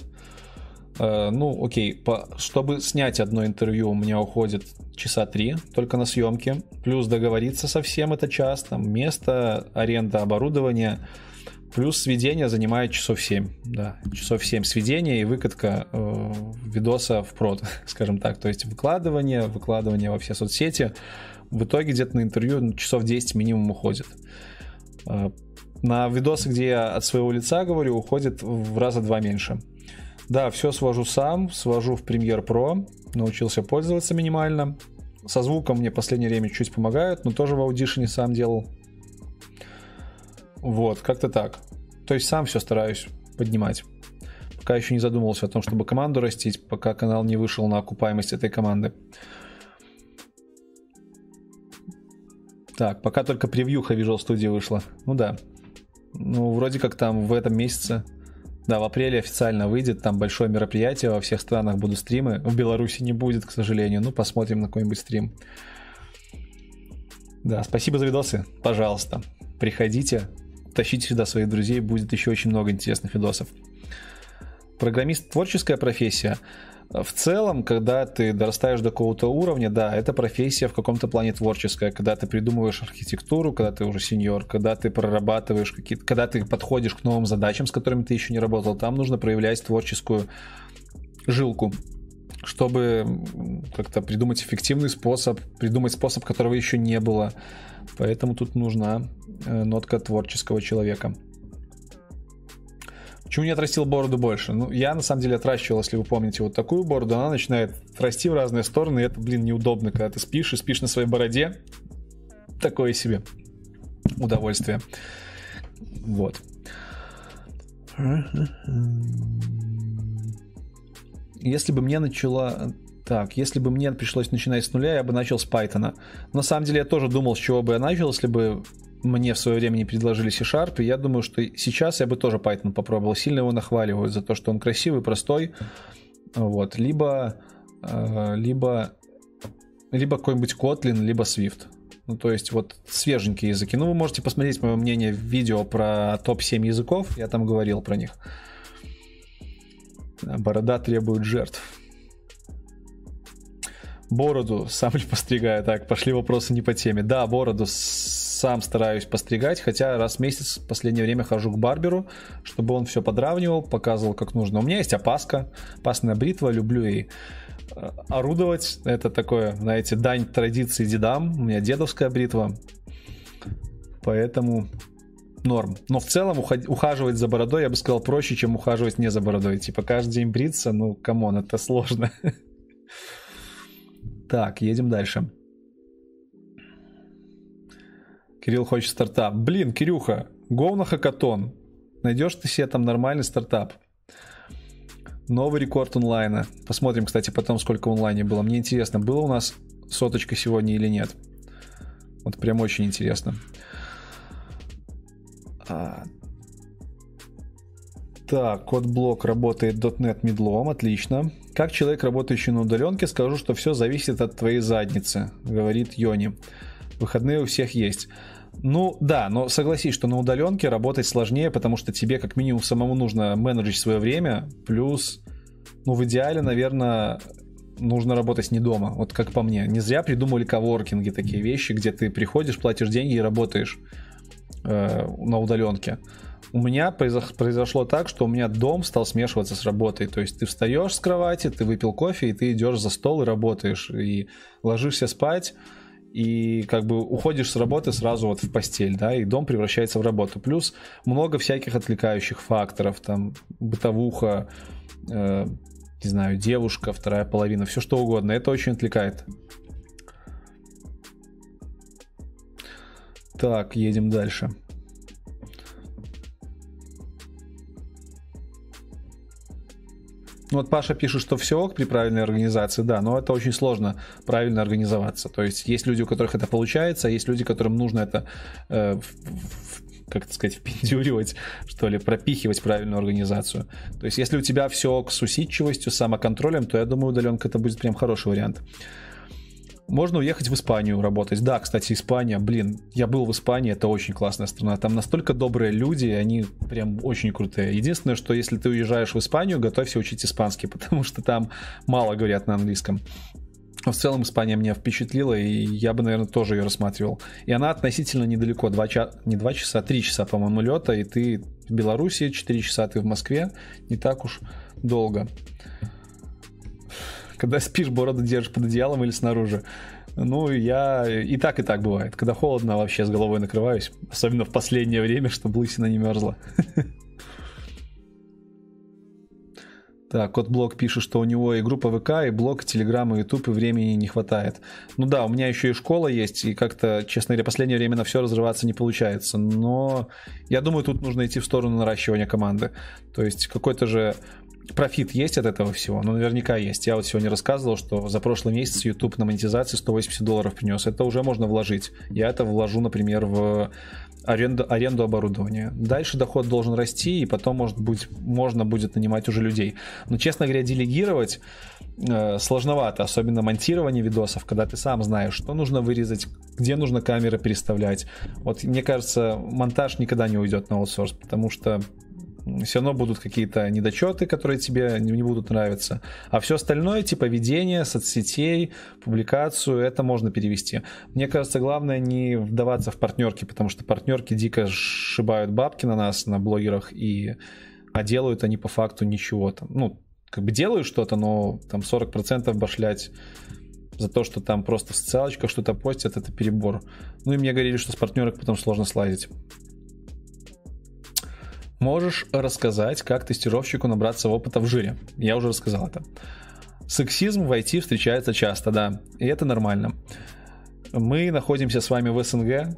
Э, ну, окей, по, чтобы снять одно интервью у меня уходит часа три только на съемки. Плюс договориться со всем это час, там место, аренда оборудования. Плюс сведение занимает часов 7. Да, часов 7 сведения и выкатка э, видоса в прод, скажем так. То есть выкладывание, выкладывание во все соцсети. В итоге где-то на интервью часов 10 минимум уходит. Э, на видосы, где я от своего лица говорю, уходит в раза два меньше. Да, все свожу сам, свожу в Premiere Pro, научился пользоваться минимально. Со звуком мне последнее время чуть помогают, но тоже в Audition сам делал. Вот, как-то так. То есть сам все стараюсь поднимать. Пока еще не задумывался о том, чтобы команду растить, пока канал не вышел на окупаемость этой команды. Так, пока только превьюха Visual Studio вышла. Ну да. Ну, вроде как там в этом месяце да, в апреле официально выйдет, там большое мероприятие, во всех странах будут стримы. В Беларуси не будет, к сожалению. Ну, посмотрим на какой-нибудь стрим. Да, спасибо за видосы. Пожалуйста, приходите, тащите сюда своих друзей, будет еще очень много интересных видосов. Программист творческая профессия. В целом, когда ты дорастаешь до какого-то уровня, да, это профессия в каком-то плане творческая, когда ты придумываешь архитектуру, когда ты уже сеньор, когда ты прорабатываешь какие-то, когда ты подходишь к новым задачам, с которыми ты еще не работал, там нужно проявлять творческую жилку, чтобы как-то придумать эффективный способ, придумать способ, которого еще не было. Поэтому тут нужна нотка творческого человека. Почему не отрастил бороду больше? Ну, я на самом деле отращивал, если вы помните, вот такую бороду, она начинает расти в разные стороны, и это, блин, неудобно, когда ты спишь и спишь на своей бороде. Такое себе удовольствие. Вот. Если бы мне начала... Так, если бы мне пришлось начинать с нуля, я бы начал с Python. На самом деле я тоже думал, с чего бы я начал, если бы мне в свое время не предложили C-Sharp, и я думаю, что сейчас я бы тоже Python попробовал. Сильно его нахваливают за то, что он красивый, простой. Вот. Либо, э, либо, либо какой-нибудь Kotlin, либо Swift. Ну, то есть вот свеженькие языки. Ну, вы можете посмотреть мое мнение в видео про топ-7 языков. Я там говорил про них. Борода требует жертв. Бороду сам ли постригаю? Так, пошли вопросы не по теме. Да, бороду сам стараюсь постригать, хотя раз в месяц в последнее время хожу к барберу, чтобы он все подравнивал, показывал как нужно. У меня есть опаска, опасная бритва, люблю и э, орудовать. Это такое, знаете, дань традиции дедам. У меня дедовская бритва. Поэтому норм. Но в целом ухаживать за бородой, я бы сказал, проще, чем ухаживать не за бородой. Типа каждый день бриться, ну, come on, это сложно. Так, едем дальше. Кирилл хочет стартап. Блин, Кирюха, go на хакатон. Найдешь ты себе там нормальный стартап. Новый рекорд онлайна. Посмотрим, кстати, потом, сколько онлайне было. Мне интересно, было у нас соточка сегодня или нет. Вот прям очень интересно. А... Так, код-блок работает .NET медлом, отлично. Как человек, работающий на удаленке, скажу, что все зависит от твоей задницы, говорит Йони. Выходные у всех есть. Ну да, но согласись, что на удаленке работать сложнее, потому что тебе как минимум самому нужно менеджить свое время, плюс, ну в идеале, наверное, нужно работать не дома, вот как по мне. Не зря придумали коворкинги, такие вещи, где ты приходишь, платишь деньги и работаешь э, на удаленке. У меня произошло так, что у меня дом стал смешиваться с работой. То есть ты встаешь с кровати, ты выпил кофе, и ты идешь за стол и работаешь. И ложишься спать, и как бы уходишь с работы сразу вот в постель, да, и дом превращается в работу. Плюс много всяких отвлекающих факторов, там, бытовуха, э, не знаю, девушка, вторая половина, все что угодно. Это очень отвлекает. Так, едем дальше. Ну вот Паша пишет, что все ок при правильной организации, да, но это очень сложно правильно организоваться. То есть есть люди, у которых это получается, а есть люди, которым нужно это, э, как это сказать, впендюривать, что ли, пропихивать правильную организацию. То есть если у тебя все ок с усидчивостью, самоконтролем, то я думаю, удаленка это будет прям хороший вариант. Можно уехать в Испанию работать. Да, кстати, Испания, блин, я был в Испании, это очень классная страна. Там настолько добрые люди, они прям очень крутые. Единственное, что если ты уезжаешь в Испанию, готовься учить испанский, потому что там мало говорят на английском. В целом Испания меня впечатлила, и я бы, наверное, тоже ее рассматривал. И она относительно недалеко, 2 часа, не 2 часа, а 3 часа, по-моему, лета, и ты в Беларуси, 4 часа ты в Москве, не так уж долго когда спишь, бороду держишь под одеялом или снаружи. Ну, я и так, и так бывает. Когда холодно, вообще с головой накрываюсь. Особенно в последнее время, чтобы лысина не мерзла. Так, кот блок пишет, что у него и группа ВК, и блог, и Телеграм, и Ютуб, и времени не хватает. Ну да, у меня еще и школа есть, и как-то, честно говоря, последнее время на все разрываться не получается. Но я думаю, тут нужно идти в сторону наращивания команды. То есть какой-то же профит есть от этого всего? Ну, наверняка есть. Я вот сегодня рассказывал, что за прошлый месяц YouTube на монетизации 180 долларов принес. Это уже можно вложить. Я это вложу, например, в аренду, аренду оборудования. Дальше доход должен расти, и потом, может быть, можно будет нанимать уже людей. Но, честно говоря, делегировать э, сложновато, особенно монтирование видосов, когда ты сам знаешь, что нужно вырезать, где нужно камеры переставлять. Вот мне кажется, монтаж никогда не уйдет на аутсорс, потому что все равно будут какие-то недочеты, которые тебе не будут нравиться. А все остальное, типа ведение соцсетей, публикацию, это можно перевести. Мне кажется, главное не вдаваться в партнерки, потому что партнерки дико сшибают бабки на нас, на блогерах, и а делают они по факту ничего там. Ну, как бы делают что-то, но там 40% башлять за то, что там просто в социалочках что-то постят, это перебор. Ну и мне говорили, что с партнерок потом сложно слазить. Можешь рассказать, как тестировщику набраться опыта в жире? Я уже рассказал это. Сексизм в IT встречается часто, да, и это нормально. Мы находимся с вами в СНГ.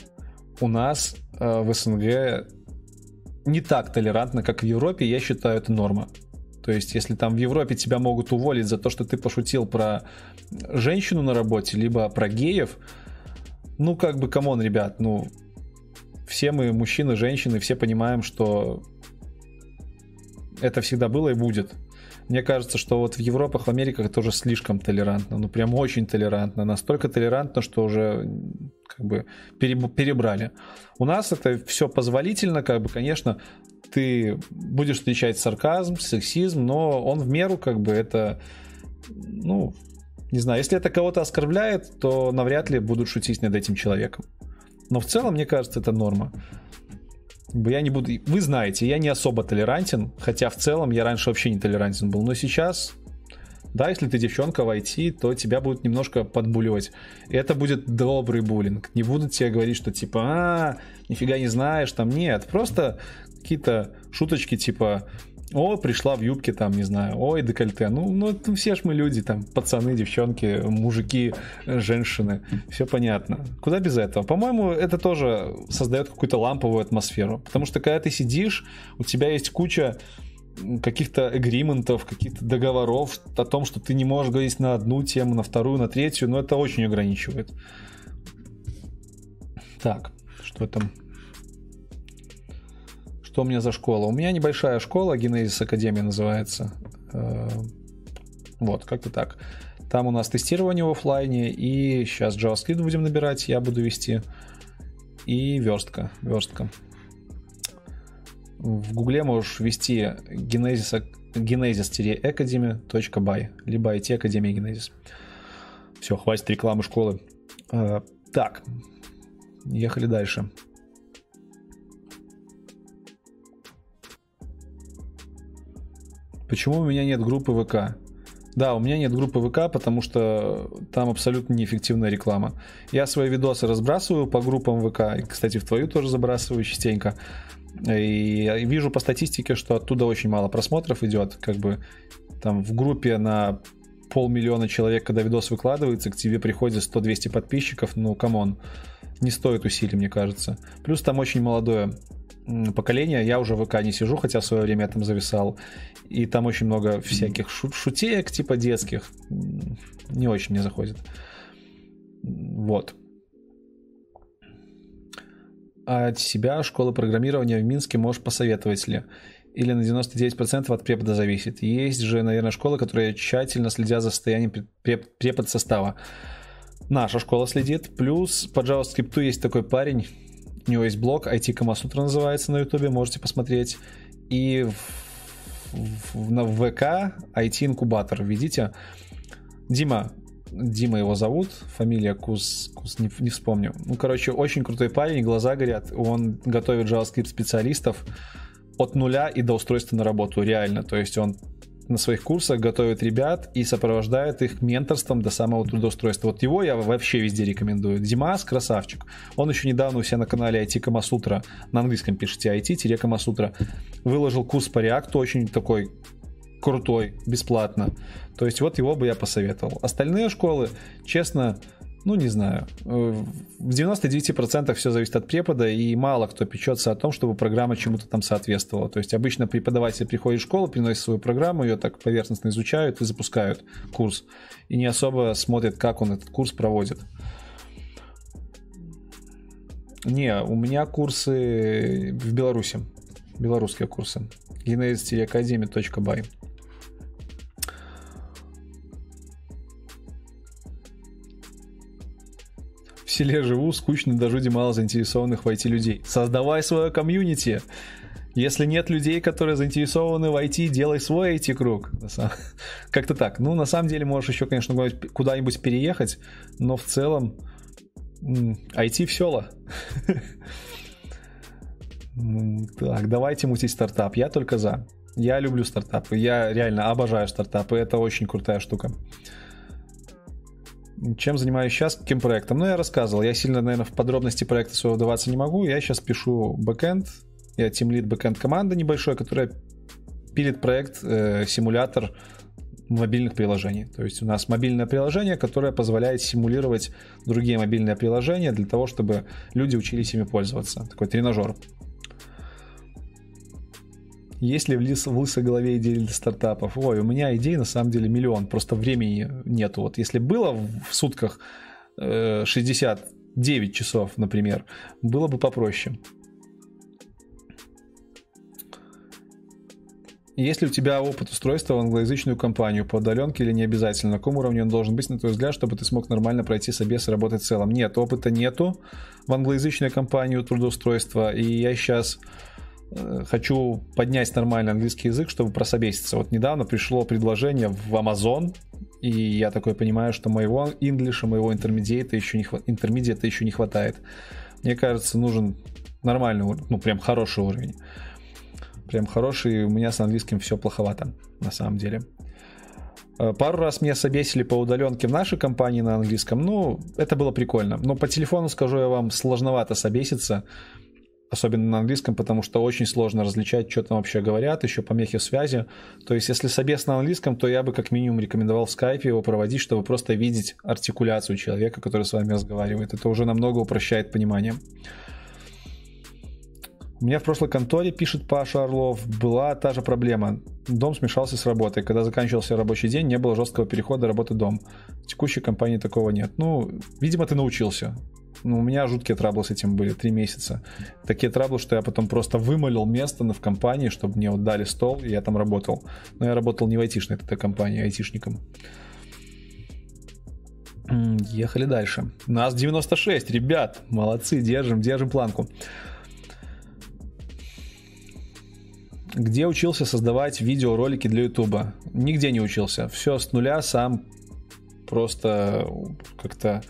У нас э, в СНГ не так толерантно, как в Европе, я считаю, это норма. То есть, если там в Европе тебя могут уволить за то, что ты пошутил про женщину на работе, либо про геев, ну, как бы, come on, ребят, ну, все мы мужчины, женщины, все понимаем, что это всегда было и будет. Мне кажется, что вот в Европах, в Америках это уже слишком толерантно, ну прям очень толерантно, настолько толерантно, что уже как бы перебрали. У нас это все позволительно, как бы, конечно, ты будешь встречать сарказм, сексизм, но он в меру, как бы, это, ну, не знаю, если это кого-то оскорбляет, то навряд ли будут шутить над этим человеком. Но в целом, мне кажется, это норма я не буду... Вы знаете, я не особо толерантен, хотя в целом я раньше вообще не толерантен был, но сейчас да, если ты девчонка в IT, то тебя будут немножко подбуливать. И это будет добрый буллинг. Не будут тебе говорить, что типа, а, нифига не знаешь, там нет. Просто какие-то шуточки типа, о, пришла в юбке, там, не знаю, ой, декольте. Ну, ну, все ж мы люди, там, пацаны, девчонки, мужики, женщины. Все понятно. Куда без этого? По-моему, это тоже создает какую-то ламповую атмосферу. Потому что когда ты сидишь, у тебя есть куча каких-то агриментов, каких-то договоров о том, что ты не можешь говорить на одну тему, на вторую, на третью, но это очень ограничивает. Так, что там Что у меня за школа? У меня небольшая школа, Genesis Академия называется. Э, вот, как-то так. Там у нас тестирование в офлайне, и сейчас JavaScript будем набирать, я буду вести. И верстка, верстка. В гугле можешь ввести genesis, genesis-academy.by, либо IT Академия Genesis. Все, хватит рекламы школы. Э, так, ехали дальше. Почему у меня нет группы ВК? Да, у меня нет группы ВК, потому что там абсолютно неэффективная реклама. Я свои видосы разбрасываю по группам ВК, кстати, в твою тоже забрасываю частенько. И вижу по статистике, что оттуда очень мало просмотров идет. Как бы там в группе на полмиллиона человек, когда видос выкладывается, к тебе приходит 100-200 подписчиков, ну, come on, не стоит усилий, мне кажется. Плюс там очень молодое поколение, я уже в ВК не сижу, хотя в свое время я там зависал, и там очень много всяких шут шутеек, типа детских, не очень мне заходит. Вот. А от себя школы программирования в Минске можешь посоветовать ли? Или на 99% от препода зависит? Есть же, наверное, школы, которые тщательно следят за состоянием препод состава. Наша школа следит. Плюс по JavaScript есть такой парень, у него есть блог, IT Камасутра называется на ютубе, можете посмотреть. И в, в, на ВК IT Инкубатор, видите? Дима, Дима его зовут, фамилия Кус, Кус не, не вспомню. Ну, короче, очень крутой парень, глаза горят. Он готовит JavaScript специалистов от нуля и до устройства на работу, реально. То есть он на своих курсах готовит ребят и сопровождает их менторством до самого трудоустройства. Вот его я вообще везде рекомендую. Димас красавчик. Он еще недавно у себя на канале IT Камасутра, на английском пишите IT-Камасутра, выложил курс по реакту, очень такой крутой, бесплатно. То есть вот его бы я посоветовал. Остальные школы, честно, ну, не знаю. В 99% все зависит от препода, и мало кто печется о том, чтобы программа чему-то там соответствовала. То есть обычно преподаватель приходит в школу, приносит свою программу, ее так поверхностно изучают и запускают курс. И не особо смотрят, как он этот курс проводит. Не, у меня курсы в Беларуси. Белорусские курсы. genesis-academy.by селе живу, скучно, до жуди мало заинтересованных в IT людей. Создавай свое комьюнити. Если нет людей, которые заинтересованы в IT, делай свой IT-круг. Как-то так. Ну, на самом деле, можешь еще, конечно, куда-нибудь переехать, но в целом IT в села. Так, давайте мутить стартап. Я только за. Я люблю стартапы. Я реально обожаю стартапы. Это очень крутая штука. Чем занимаюсь сейчас, каким проектом? Ну, я рассказывал. Я сильно, наверное, в подробности проекта своего вдаваться не могу. Я сейчас пишу бэкэнд. Я тимлит бэкэнд команды небольшой, которая пилит проект, э, симулятор мобильных приложений. То есть у нас мобильное приложение, которое позволяет симулировать другие мобильные приложения для того, чтобы люди учились ими пользоваться. Такой тренажер. Есть ли в, лис, в лысой голове идеи для стартапов? Ой, у меня идей на самом деле миллион, просто времени нету. Вот если было в сутках э, 69 часов, например, было бы попроще. Есть ли у тебя опыт устройства в англоязычную компанию по удаленке или не обязательно? На каком уровне он должен быть, на твой взгляд, чтобы ты смог нормально пройти собес и работать в целом? Нет, опыта нету в англоязычную компанию трудоустройства, и я сейчас хочу поднять нормальный английский язык, чтобы прособеситься. Вот недавно пришло предложение в Amazon, и я такой понимаю, что моего English, моего интермедиата еще не, интермедиата еще не хватает. Мне кажется, нужен нормальный уровень, ну прям хороший уровень. Прям хороший, у меня с английским все плоховато, на самом деле. Э, пару раз меня собесили по удаленке в нашей компании на английском. Ну, это было прикольно. Но по телефону, скажу я вам, сложновато собеситься особенно на английском, потому что очень сложно различать, что там вообще говорят, еще помехи связи. То есть, если собес на английском, то я бы как минимум рекомендовал в скайпе его проводить, чтобы просто видеть артикуляцию человека, который с вами разговаривает. Это уже намного упрощает понимание. У меня в прошлой конторе, пишет Паша Орлов, была та же проблема. Дом смешался с работой. Когда заканчивался рабочий день, не было жесткого перехода работы-дом. В текущей компании такого нет. Ну, видимо, ты научился. Ну, у меня жуткие траблы с этим были, три месяца. Такие траблы, что я потом просто вымолил место в компании, чтобы мне вот дали стол, и я там работал. Но я работал не в айтишной этой компании, а айтишником. Ехали дальше. Нас 96, ребят, молодцы, держим, держим планку. Где учился создавать видеоролики для Ютуба? Нигде не учился. Все с нуля сам просто как-то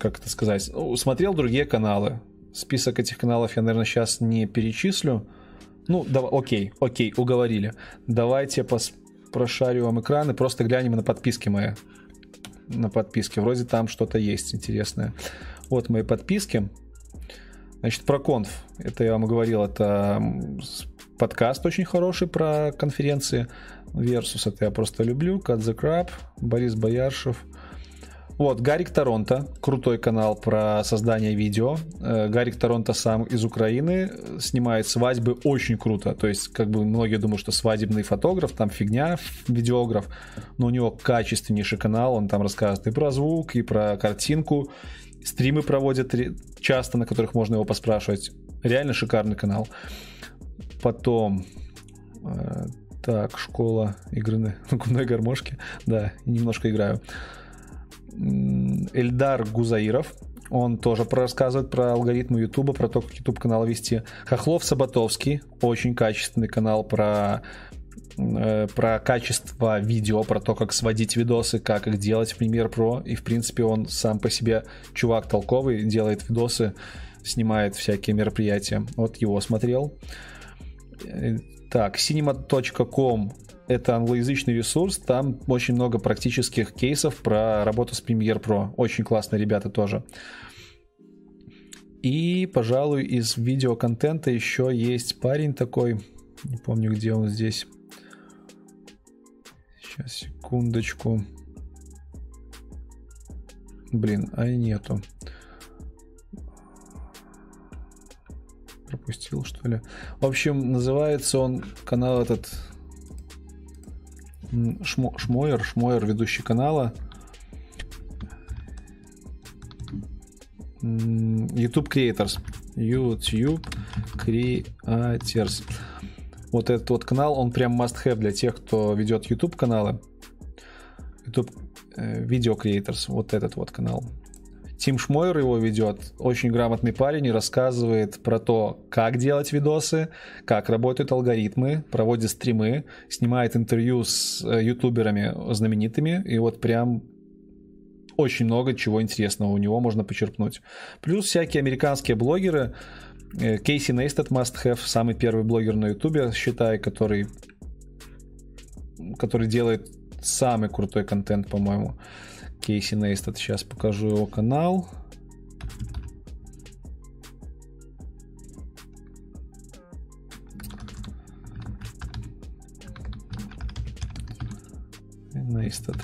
как это сказать, смотрел другие каналы. Список этих каналов я, наверное, сейчас не перечислю. Ну, да, окей, окей, уговорили. Давайте пос прошарю вам экраны, просто глянем на подписки мои. На подписки. Вроде там что-то есть интересное. Вот мои подписки. Значит, про конф. Это я вам говорил, это подкаст очень хороший про конференции. Versus это я просто люблю. Cut the Crab, Борис Бояршев. Вот, Гарик Торонто, крутой канал про создание видео. Э, Гарик Торонто сам из Украины, снимает свадьбы очень круто. То есть, как бы многие думают, что свадебный фотограф, там фигня, видеограф. Но у него качественнейший канал, он там рассказывает и про звук, и про картинку. Стримы проводят часто, на которых можно его поспрашивать. Реально шикарный канал. Потом э, так, школа игры на губной гармошке. Да, немножко играю. Эльдар Гузаиров. Он тоже рассказывает про алгоритмы Ютуба, про то, как YouTube канал вести. Хохлов Саботовский. Очень качественный канал про э, про качество видео, про то, как сводить видосы, как их делать в Premiere Pro. И, в принципе, он сам по себе чувак толковый, делает видосы, снимает всякие мероприятия. Вот его смотрел. Э, так, cinema.com это англоязычный ресурс, там очень много практических кейсов про работу с Premiere Pro. Очень классные ребята тоже. И, пожалуй, из видеоконтента еще есть парень такой, не помню, где он здесь. Сейчас, секундочку. Блин, а нету. Пропустил, что ли? В общем, называется он канал этот Шмо, Шмойер, Шмойер, ведущий канала. YouTube Creators. YouTube Creators. Вот этот вот канал, он прям must have для тех, кто ведет YouTube каналы. YouTube э, Video Creators. Вот этот вот канал. Тим Шмойер его ведет, очень грамотный парень и рассказывает про то, как делать видосы, как работают алгоритмы, проводит стримы, снимает интервью с э, ютуберами знаменитыми, и вот прям очень много чего интересного у него можно почерпнуть. Плюс всякие американские блогеры, э, Кейси Нейстед Must Have, самый первый блогер на ютубе, считай, который, который делает самый крутой контент, по-моему. Кейси Нейстед. Сейчас покажу его канал. Нейстед.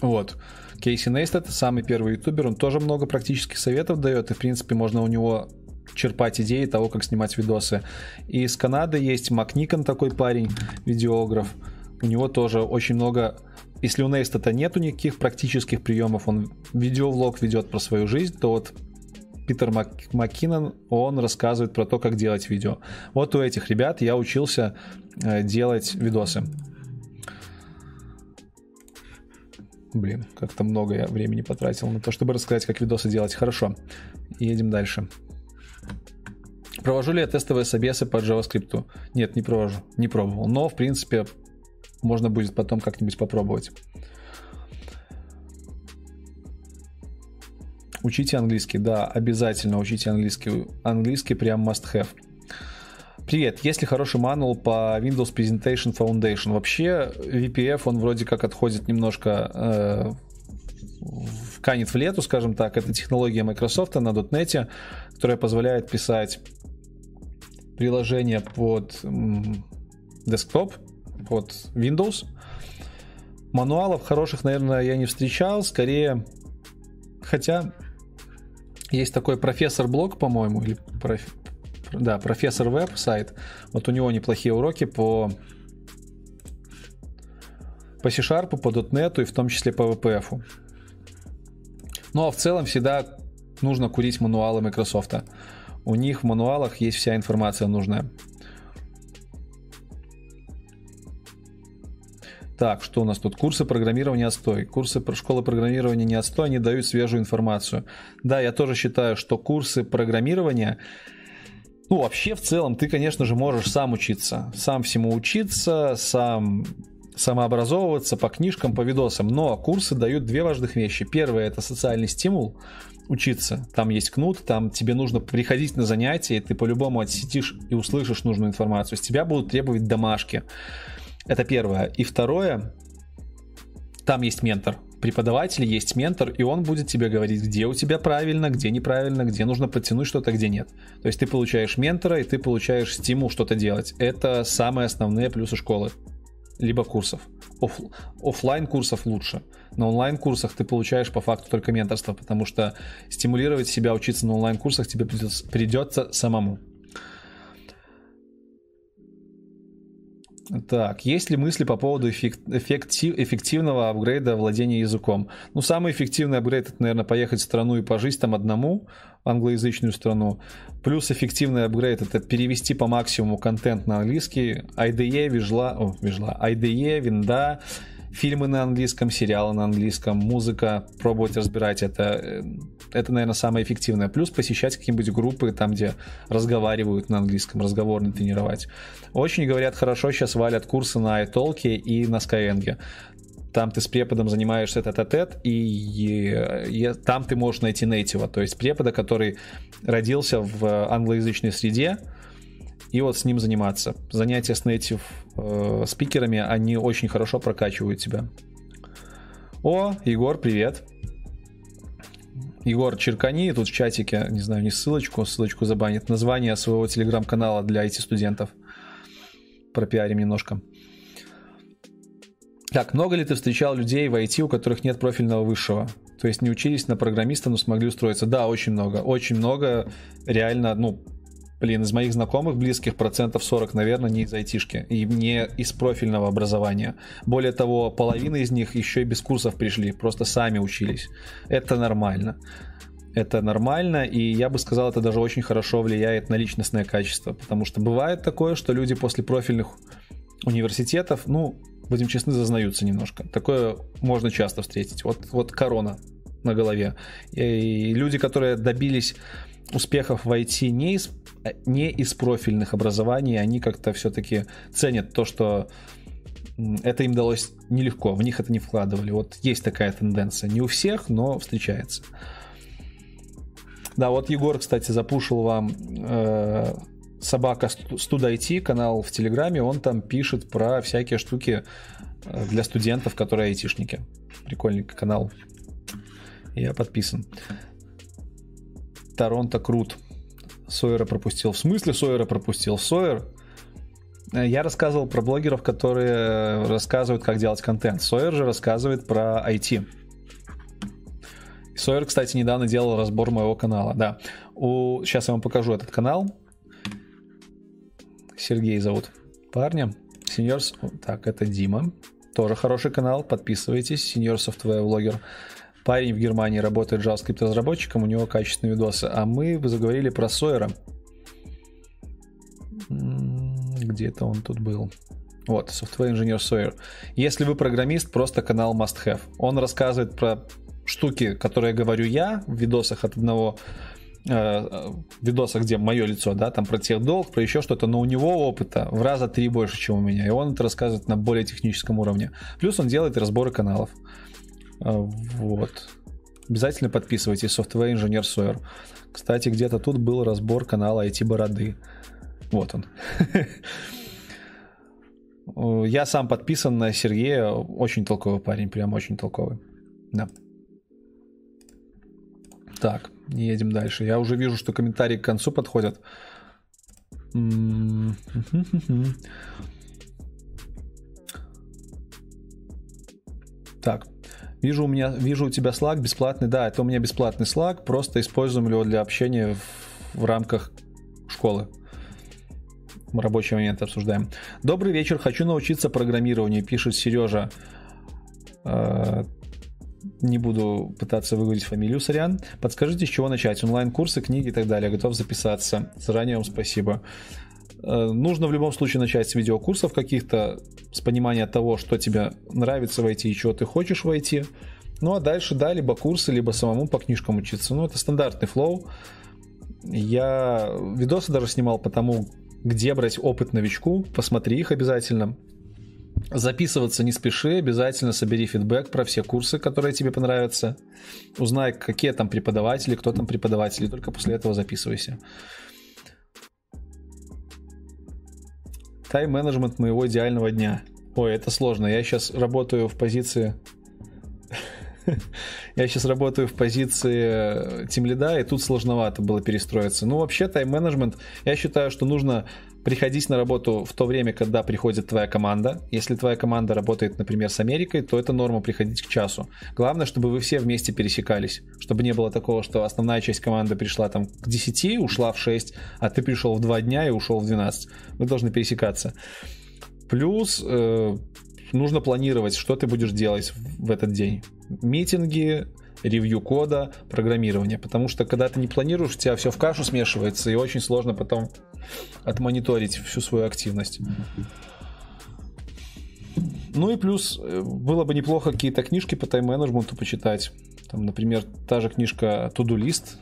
Вот. Кейси Нейстед, самый первый ютубер, он тоже много практических советов дает, и, в принципе, можно у него черпать идеи того, как снимать видосы. И из Канады есть Макникон такой парень, видеограф. У него тоже очень много если у Нейста-то нету никаких практических приемов, он видеовлог ведет про свою жизнь, то вот Питер Мак- Маккинон, он рассказывает про то, как делать видео. Вот у этих ребят я учился э, делать видосы. Блин, как-то много я времени потратил на то, чтобы рассказать, как видосы делать. Хорошо, едем дальше. Провожу ли я тестовые собесы по JavaScript? Нет, не провожу, не пробовал. Но, в принципе, можно будет потом как-нибудь попробовать. Учите английский, да, обязательно учите английский. Английский прям must have. Привет, есть ли хороший мануал по Windows Presentation Foundation? Вообще, VPF, он вроде как отходит немножко, э, канет в лету, скажем так. Это технология Microsoft на .NET, которая позволяет писать приложение под десктоп, под Windows. Мануалов хороших, наверное, я не встречал. Скорее, хотя есть такой профессор блог, по-моему, или проф... да, профессор веб сайт. Вот у него неплохие уроки по по C-Sharp, по .NET и в том числе по VPF. Ну а в целом всегда нужно курить мануалы Microsoft. У них в мануалах есть вся информация нужная. Так, что у нас тут? Курсы программирования отстой. Курсы школы программирования не отстой, они дают свежую информацию. Да, я тоже считаю, что курсы программирования ну, вообще, в целом, ты, конечно же, можешь сам учиться. Сам всему учиться, сам самообразовываться по книжкам, по видосам. Но курсы дают две важных вещи. Первое – это социальный стимул учиться. Там есть кнут, там тебе нужно приходить на занятия, и ты по-любому отсетишь и услышишь нужную информацию. С тебя будут требовать домашки. Это первое. И второе, там есть ментор. Преподаватель есть ментор, и он будет тебе говорить, где у тебя правильно, где неправильно, где нужно подтянуть что-то, где нет. То есть ты получаешь ментора, и ты получаешь стимул что-то делать. Это самые основные плюсы школы. Либо курсов. Оф, офлайн курсов лучше. На онлайн курсах ты получаешь по факту только менторство, потому что стимулировать себя учиться на онлайн курсах тебе придется, придется самому. Так, есть ли мысли по поводу эффектив, эффективного апгрейда владения языком? Ну, самый эффективный апгрейд это, наверное, поехать в страну и пожить там одному, англоязычную страну. Плюс эффективный апгрейд это перевести по максимуму контент на английский. IDE, Visual, о, Visual, IDE, Винда, фильмы на английском, сериалы на английском, музыка, пробовать разбирать это, э, это, наверное, самое эффективное. Плюс посещать какие-нибудь группы, там, где разговаривают на английском, разговорно тренировать. Очень, говорят, хорошо сейчас валят курсы на iTalk и на Skyeng. Там ты с преподом занимаешься этот а тет и, и, и там ты можешь найти нейтива, то есть препода, который родился в англоязычной среде, и вот с ним заниматься. Занятия с native э, спикерами, они очень хорошо прокачивают тебя. О, Егор, привет. Егор, черкани тут в чатике, не знаю, не ссылочку, ссылочку забанит, название своего телеграм-канала для IT-студентов. Пропиарим немножко. Так, много ли ты встречал людей в IT, у которых нет профильного высшего? То есть не учились на программиста, но смогли устроиться? Да, очень много. Очень много реально, ну, блин, из моих знакомых, близких, процентов 40, наверное, не из айтишки и не из профильного образования. Более того, половина из них еще и без курсов пришли, просто сами учились. Это нормально. Это нормально, и я бы сказал, это даже очень хорошо влияет на личностное качество, потому что бывает такое, что люди после профильных университетов, ну, будем честны, зазнаются немножко. Такое можно часто встретить. Вот, вот корона на голове. И люди, которые добились успехов в IT не из, не из профильных образований, они как-то все-таки ценят то, что это им далось нелегко, в них это не вкладывали. Вот есть такая тенденция. Не у всех, но встречается. Да, вот Егор, кстати, запушил вам э, собака Студа IT, канал в Телеграме, он там пишет про всякие штуки э, для студентов, которые айтишники. Прикольный канал. Я подписан. Торонто крут. Сойера пропустил. В смысле Сойера пропустил? Сойер? Э, я рассказывал про блогеров, которые рассказывают, как делать контент. Сойер же рассказывает про IT. Сойер, кстати, недавно делал разбор моего канала. Да. У... Сейчас я вам покажу этот канал. Сергей зовут парня. Seniors... Так, это Дима. Тоже хороший канал. Подписывайтесь. Senior Software Vlogger парень в Германии работает JavaScript разработчиком, у него качественные видосы. А мы заговорили про Сойера. Где-то он тут был. Вот, Software Engineer Sawyer. Если вы программист, просто канал Must Have. Он рассказывает про штуки, которые говорю я в видосах от одного э, видосах, где мое лицо, да, там про техдолг, про еще что-то, но у него опыта в раза три больше, чем у меня, и он это рассказывает на более техническом уровне. Плюс он делает разборы каналов. А, вот. Обязательно подписывайтесь Software Engineer Sawyer. Кстати, где-то тут был разбор канала IT Бороды. Вот он. Я сам подписан на Сергея. Очень толковый парень, прям очень толковый. Да. Так, едем дальше. Я уже вижу, что комментарии к концу подходят. Так, Вижу у меня, вижу у тебя Slack бесплатный. Да, это у меня бесплатный Slack. Просто используем его для общения в, в рамках школы. В рабочий момент обсуждаем. Добрый вечер, хочу научиться программированию, пишет Сережа. Э, не буду пытаться выговорить фамилию, сорян. Подскажите, с чего начать? Онлайн-курсы, книги и так далее. Готов записаться. Заранее вам спасибо. Э, нужно в любом случае начать с видеокурсов каких-то, с понимания того, что тебе нравится войти и чего ты хочешь войти. Ну а дальше, да, либо курсы, либо самому по книжкам учиться. Ну, это стандартный флоу. Я видосы даже снимал по тому, где брать опыт новичку. Посмотри их обязательно. Записываться не спеши, обязательно собери фидбэк про все курсы, которые тебе понравятся. Узнай, какие там преподаватели, кто там преподаватели, только после этого записывайся. Тайм-менеджмент моего идеального дня. Ой, это сложно. Я сейчас работаю в позиции Я сейчас работаю в позиции тимлида, и тут сложновато было перестроиться. Ну, вообще, тайм-менеджмент, я считаю, что нужно приходить на работу в то время, когда приходит твоя команда. Если твоя команда работает, например, с Америкой, то это норма приходить к часу. Главное, чтобы вы все вместе пересекались. Чтобы не было такого, что основная часть команды пришла там к 10, ушла в 6, а ты пришел в 2 дня и ушел в 12. Вы должны пересекаться. Плюс э, нужно планировать, что ты будешь делать в этот день. Митинги, ревью кода, программирование. Потому что когда ты не планируешь, у тебя все в кашу смешивается, и очень сложно потом отмониторить всю свою активность. Ну и плюс, э, было бы неплохо какие-то книжки по тайм-менеджменту почитать. Там, например, та же книжка To-Do List,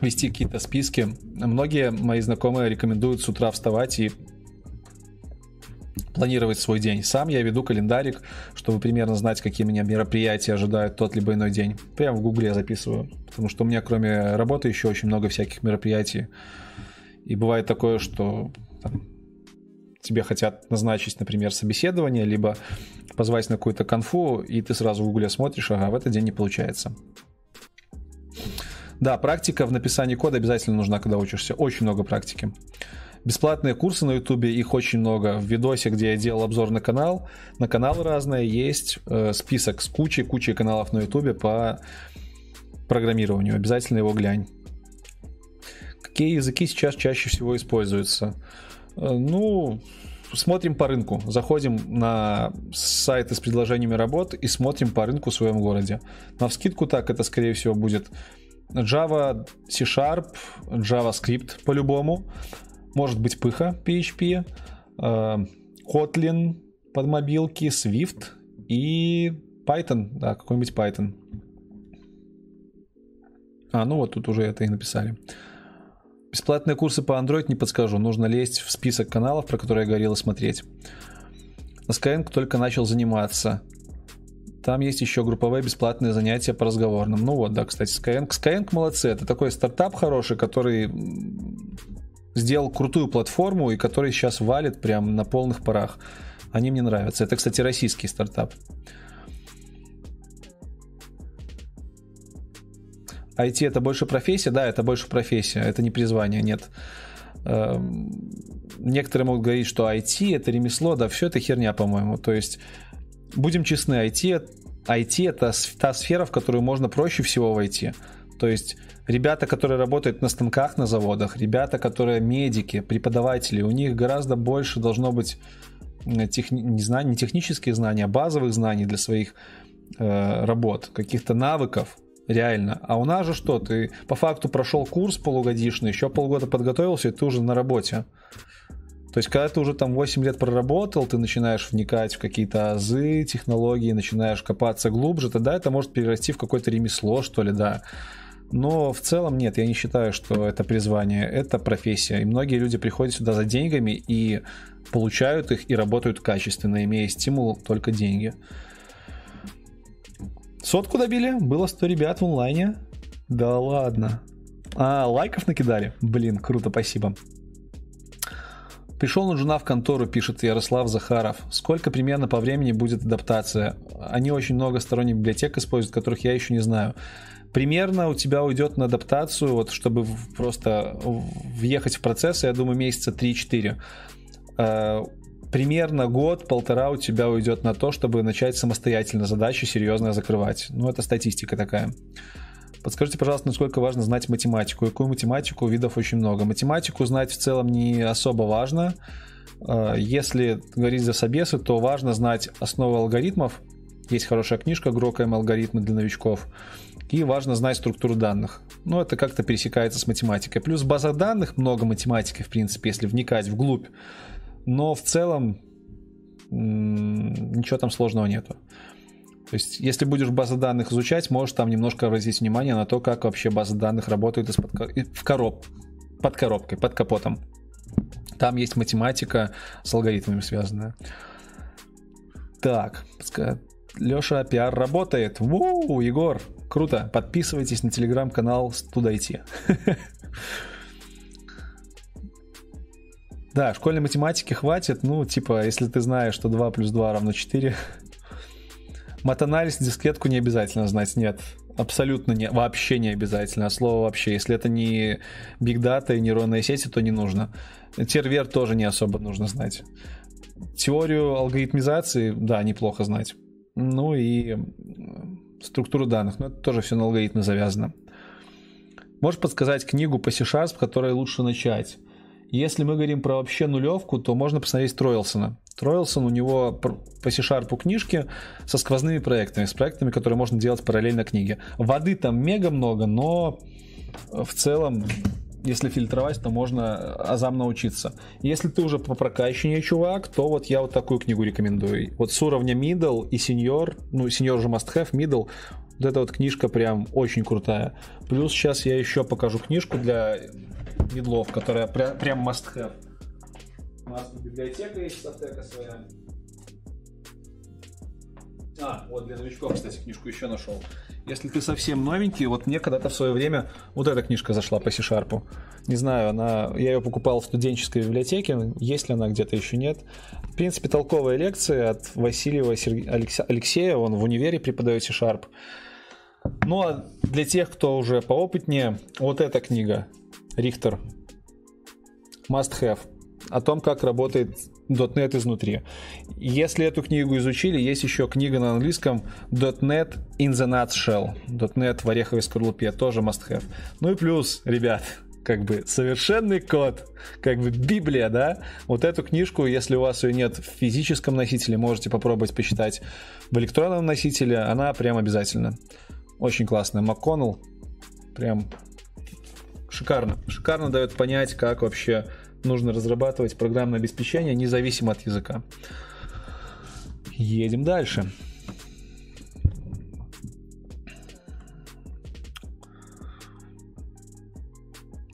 вести какие-то списки. Многие мои знакомые рекомендуют с утра вставать и планировать свой день. Сам я веду календарик, чтобы примерно знать, какие меня мероприятия ожидают тот либо иной день. Прямо в гугле записываю, потому что у меня кроме работы еще очень много всяких мероприятий. И бывает такое, что там, тебе хотят назначить, например, собеседование, либо позвать на какую-то конфу, и ты сразу в гугле смотришь, ага, в этот день не получается. Да, практика в написании кода обязательно нужна, когда учишься. Очень много практики. Бесплатные курсы на ютубе, их очень много. В видосе, где я делал обзор на канал, на каналы разные, есть э, список с кучей, кучей каналов на ютубе по программированию. Обязательно его глянь. Какие языки сейчас чаще всего используются? Э, ну, смотрим по рынку. Заходим на сайты с предложениями работ и смотрим по рынку в своем городе. На вскидку так это, скорее всего, будет Java, C-Sharp, JavaScript по-любому может быть пыха PHP, э, Kotlin под мобилки, Swift и Python, да, какой-нибудь Python. А, ну вот тут уже это и написали. Бесплатные курсы по Android не подскажу. Нужно лезть в список каналов, про которые я говорил, и смотреть. На Skyeng только начал заниматься. Там есть еще групповые бесплатные занятия по разговорным. Ну вот, да, кстати, Skyeng. Skyeng молодцы. Это такой стартап хороший, который сделал крутую платформу и который сейчас валит прям на полных парах. Они мне нравятся. Это, кстати, российский стартап. IT это больше профессия? Да, это больше профессия. Это не призвание, нет. Эм, некоторые могут говорить, что IT это ремесло, да, все это херня, по-моему. То есть, будем честны, IT, IT это та сфера, в которую можно проще всего войти. То есть ребята, которые работают на станках на заводах, ребята, которые медики, преподаватели, у них гораздо больше должно быть тех, не, знаю, не технические знания, а базовых знаний для своих э, работ, каких-то навыков, реально. А у нас же что, ты по факту прошел курс полугодичный, еще полгода подготовился, и ты уже на работе. То есть, когда ты уже там 8 лет проработал, ты начинаешь вникать в какие-то азы, технологии, начинаешь копаться глубже, тогда это может перерасти в какое-то ремесло, что ли, да. Но в целом нет, я не считаю, что это призвание, это профессия. И многие люди приходят сюда за деньгами и получают их и работают качественно, имея стимул только деньги. Сотку добили, было 100 ребят в онлайне. Да ладно. А, лайков накидали? Блин, круто, спасибо. Пришел на жена в контору, пишет Ярослав Захаров. Сколько примерно по времени будет адаптация? Они очень много сторонних библиотек используют, которых я еще не знаю примерно у тебя уйдет на адаптацию, вот чтобы просто въехать в процесс, я думаю, месяца 3-4. Э, примерно год-полтора у тебя уйдет на то, чтобы начать самостоятельно задачи серьезно закрывать. Ну, это статистика такая. Подскажите, пожалуйста, насколько важно знать математику. Какую математику? Видов очень много. Математику знать в целом не особо важно. Э, если говорить за собесы, то важно знать основы алгоритмов, Есть хорошая книжка «Грокаем алгоритмы для новичков». И важно знать структуру данных. Ну, это как-то пересекается с математикой. Плюс база данных, много математики, в принципе, если вникать вглубь. Но в целом ничего там сложного нету. То есть, если будешь базы данных изучать, можешь там немножко обратить внимание на то, как вообще базы данных работают из-под, в короб, под коробкой, под капотом. Там есть математика с алгоритмами связанная. Так, Леша, пиар работает. Ву, Егор, круто. Подписывайтесь на телеграм-канал Студайти. Да, школьной математики хватит. Ну, типа, если ты знаешь, что 2 плюс 2 равно 4. Матанализ, дискетку не обязательно знать. Нет, абсолютно не, вообще не обязательно. Слово вообще. Если это не биг дата и нейронные сети, то не нужно. Тервер тоже не особо нужно знать. Теорию алгоритмизации, да, неплохо знать. Ну и структуру данных. Но это тоже все на алгоритмы завязано. Можешь подсказать книгу по C-Sharp, с которой лучше начать? Если мы говорим про вообще нулевку, то можно посмотреть Троилсона. Троилсон, у него по C-Sharp книжки со сквозными проектами, с проектами, которые можно делать параллельно книге. Воды там мега много, но в целом если фильтровать, то можно азам научиться. Если ты уже по прокачанию чувак, то вот я вот такую книгу рекомендую. Вот с уровня middle и senior, ну senior же must have, middle, вот эта вот книжка прям очень крутая. Плюс сейчас я еще покажу книжку для медлов, которая прям, прям must have. У нас библиотека есть, статека своя. А, вот для новичков, кстати, книжку еще нашел. Если ты совсем новенький, вот мне когда-то в свое время вот эта книжка зашла по C-Sharp. Не знаю, она, я ее покупал в студенческой библиотеке, есть ли она где-то еще нет. В принципе, толковая лекция от Васильева Серге... Алексея, он в универе преподает C-Sharp. Ну а для тех, кто уже поопытнее, вот эта книга, Рихтер, Must Have, о том, как работает .NET изнутри. Если эту книгу изучили, есть еще книга на английском .NET in the nutshell. .NET в ореховой скорлупе, тоже must have. Ну и плюс, ребят, как бы совершенный код, как бы Библия, да? Вот эту книжку, если у вас ее нет в физическом носителе, можете попробовать почитать в электронном носителе, она прям обязательно. Очень классная. МакКоннелл прям шикарно. Шикарно дает понять, как вообще нужно разрабатывать программное обеспечение независимо от языка. Едем дальше.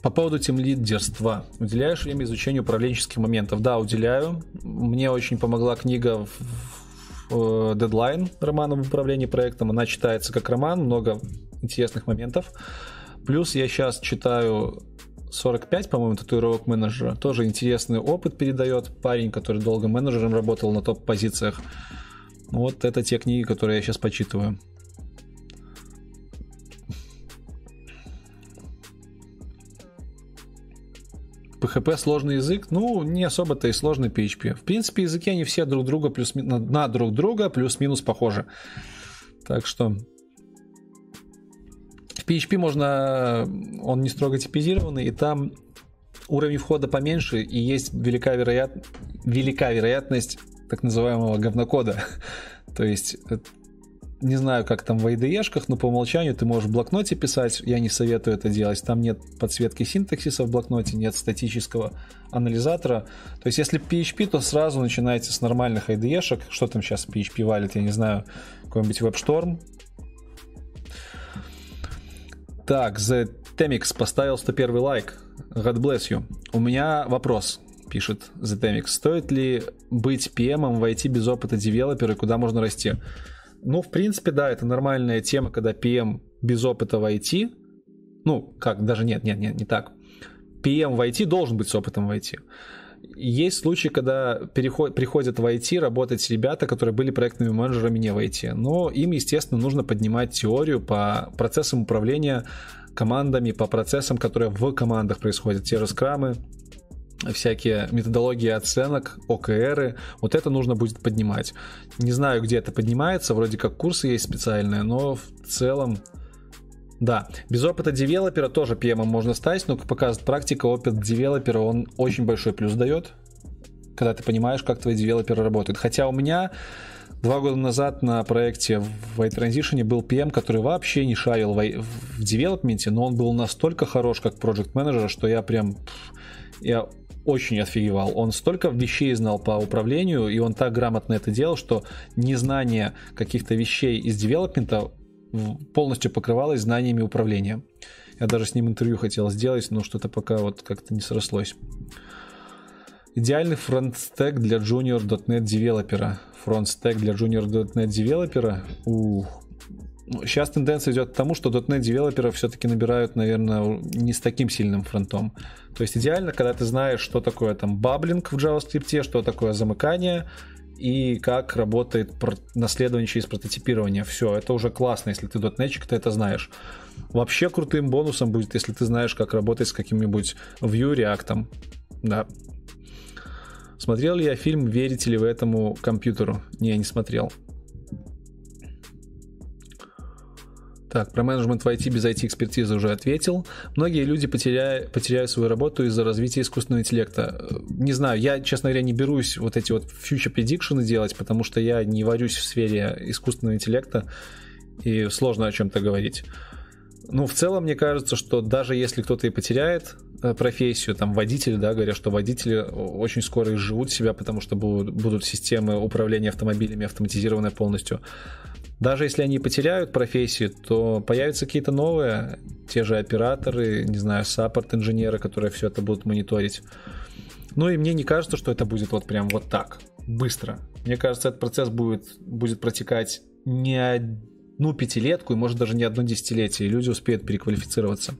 По поводу тимлидерства. Уделяешь время изучению управленческих моментов? Да, уделяю. Мне очень помогла книга Deadline роман об управлении проектом. Она читается как роман, много интересных моментов. Плюс я сейчас читаю 45, по-моему, татуировок менеджера. Тоже интересный опыт передает парень, который долго менеджером работал на топ-позициях. Вот это те книги, которые я сейчас почитываю. PHP сложный язык? Ну, не особо-то и сложный PHP. В принципе, языки они все друг друга плюс на друг друга плюс-минус похожи. Так что PHP можно, он не строго типизированный, и там уровень входа поменьше, и есть велика, вероят... велика вероятность так называемого говнокода. То есть, э, не знаю, как там в IDE-шках, но по умолчанию ты можешь в блокноте писать, я не советую это делать. Там нет подсветки синтаксиса в блокноте, нет статического анализатора. То есть, если PHP, то сразу начинайте с нормальных IDE-шек. Что там сейчас PHP валит, я не знаю, какой-нибудь WebStorm, так, The Temix поставил 101 лайк. God bless you. У меня вопрос, пишет The Temix. Стоит ли быть PM в IT без опыта девелопера и куда можно расти? Ну, в принципе, да, это нормальная тема, когда PM без опыта в IT. Ну, как, даже нет, нет, нет, не так. PM в IT должен быть с опытом в IT. Есть случаи, когда переход, приходят в IT работать ребята, которые были проектными менеджерами не в IT. Но им, естественно, нужно поднимать теорию по процессам управления командами, по процессам, которые в командах происходят. Те же скрамы, всякие методологии оценок, ОКРы, вот это нужно будет поднимать. Не знаю, где это поднимается, вроде как курсы есть специальные, но в целом да, без опыта девелопера тоже PM можно стать, но, как показывает практика, опыт девелопера, он очень большой плюс дает, когда ты понимаешь, как твои девелоперы работают. Хотя у меня Два года назад на проекте в White Transition был PM, который вообще не шарил в девелопменте, но он был настолько хорош как проект менеджер, что я прям... Я очень офигевал. Он столько вещей знал по управлению, и он так грамотно это делал, что незнание каких-то вещей из девелопмента полностью покрывалось знаниями управления. Я даже с ним интервью хотел сделать, но что-то пока вот как-то не срослось. Идеальный фронт-стек для junior .NET девелопера. Фронт-стек для junior .NET девелопера? Ух. Сейчас ну, тенденция идет к тому, что .NET девелоперов все-таки набирают, наверное, не с таким сильным фронтом. То есть идеально, когда ты знаешь, что такое там баблинг в JavaScript, что такое замыкание, и как работает наследование через прототипирование. Все, это уже классно, если ты дотнетчик, ты это знаешь. Вообще крутым бонусом будет, если ты знаешь, как работать с каким-нибудь Vue React. Да. Смотрел ли я фильм «Верите ли вы этому компьютеру»? Не, не смотрел. Так, про менеджмент в IT без IT-экспертизы уже ответил. Многие люди потеряют, потеряют свою работу из-за развития искусственного интеллекта. Не знаю, я, честно говоря, не берусь вот эти вот future prediction делать, потому что я не варюсь в сфере искусственного интеллекта, и сложно о чем-то говорить. Ну, в целом, мне кажется, что даже если кто-то и потеряет э, профессию, там, водители, да, говорят, что водители очень скоро изживут себя, потому что будут, будут системы управления автомобилями автоматизированные полностью, даже если они потеряют профессию, то появятся какие-то новые, те же операторы, не знаю, саппорт-инженеры, которые все это будут мониторить. Ну и мне не кажется, что это будет вот прям вот так, быстро. Мне кажется, этот процесс будет, будет протекать не одну пятилетку и может даже не одно десятилетие, и люди успеют переквалифицироваться.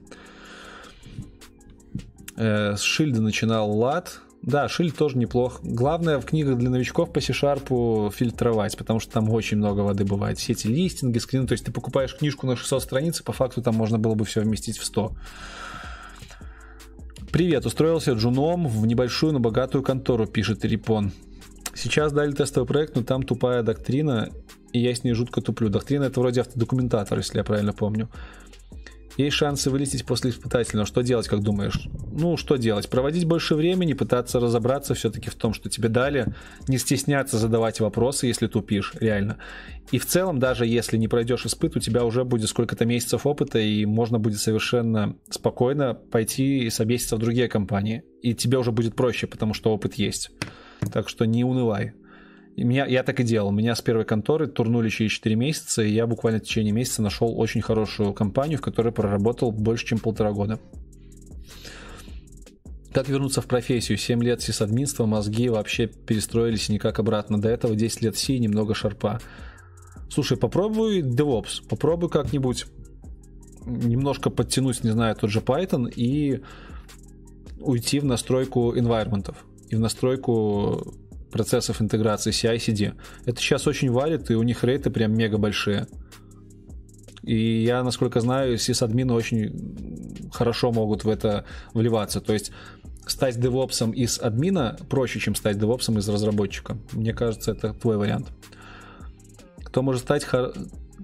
Э, с Шильда начинал лад, да, шильд тоже неплох. Главное в книгах для новичков по C-Sharp фильтровать, потому что там очень много воды бывает. Все эти листинги, скрины, то есть ты покупаешь книжку на 600 страниц, и по факту там можно было бы все вместить в 100. Привет, устроился джуном в небольшую, но богатую контору, пишет Рипон. Сейчас дали тестовый проект, но там тупая доктрина, и я с ней жутко туплю. Доктрина это вроде автодокументатор, если я правильно помню. Есть шансы вылететь после испытательного. Что делать, как думаешь? Ну, что делать? Проводить больше времени, пытаться разобраться все-таки в том, что тебе дали, не стесняться задавать вопросы, если тупишь, реально. И в целом, даже если не пройдешь испыт, у тебя уже будет сколько-то месяцев опыта, и можно будет совершенно спокойно пойти и собеситься в другие компании. И тебе уже будет проще, потому что опыт есть. Так что не унывай. И меня, я так и делал. Меня с первой конторы турнули через 4 месяца, и я буквально в течение месяца нашел очень хорошую компанию, в которой проработал больше, чем полтора года. Как вернуться в профессию? 7 лет сисадминства, мозги вообще перестроились никак обратно. До этого 10 лет си, немного шарпа. Слушай, попробуй DevOps, попробуй как-нибудь немножко подтянуть, не знаю, тот же Python и уйти в настройку environment и в настройку процессов интеграции CI-CD. Это сейчас очень валит, и у них рейты прям мега большие. И я, насколько знаю, сисадмины очень хорошо могут в это вливаться. То есть стать девопсом из админа проще, чем стать девопсом из разработчика. Мне кажется, это твой вариант. Кто может стать... Хор...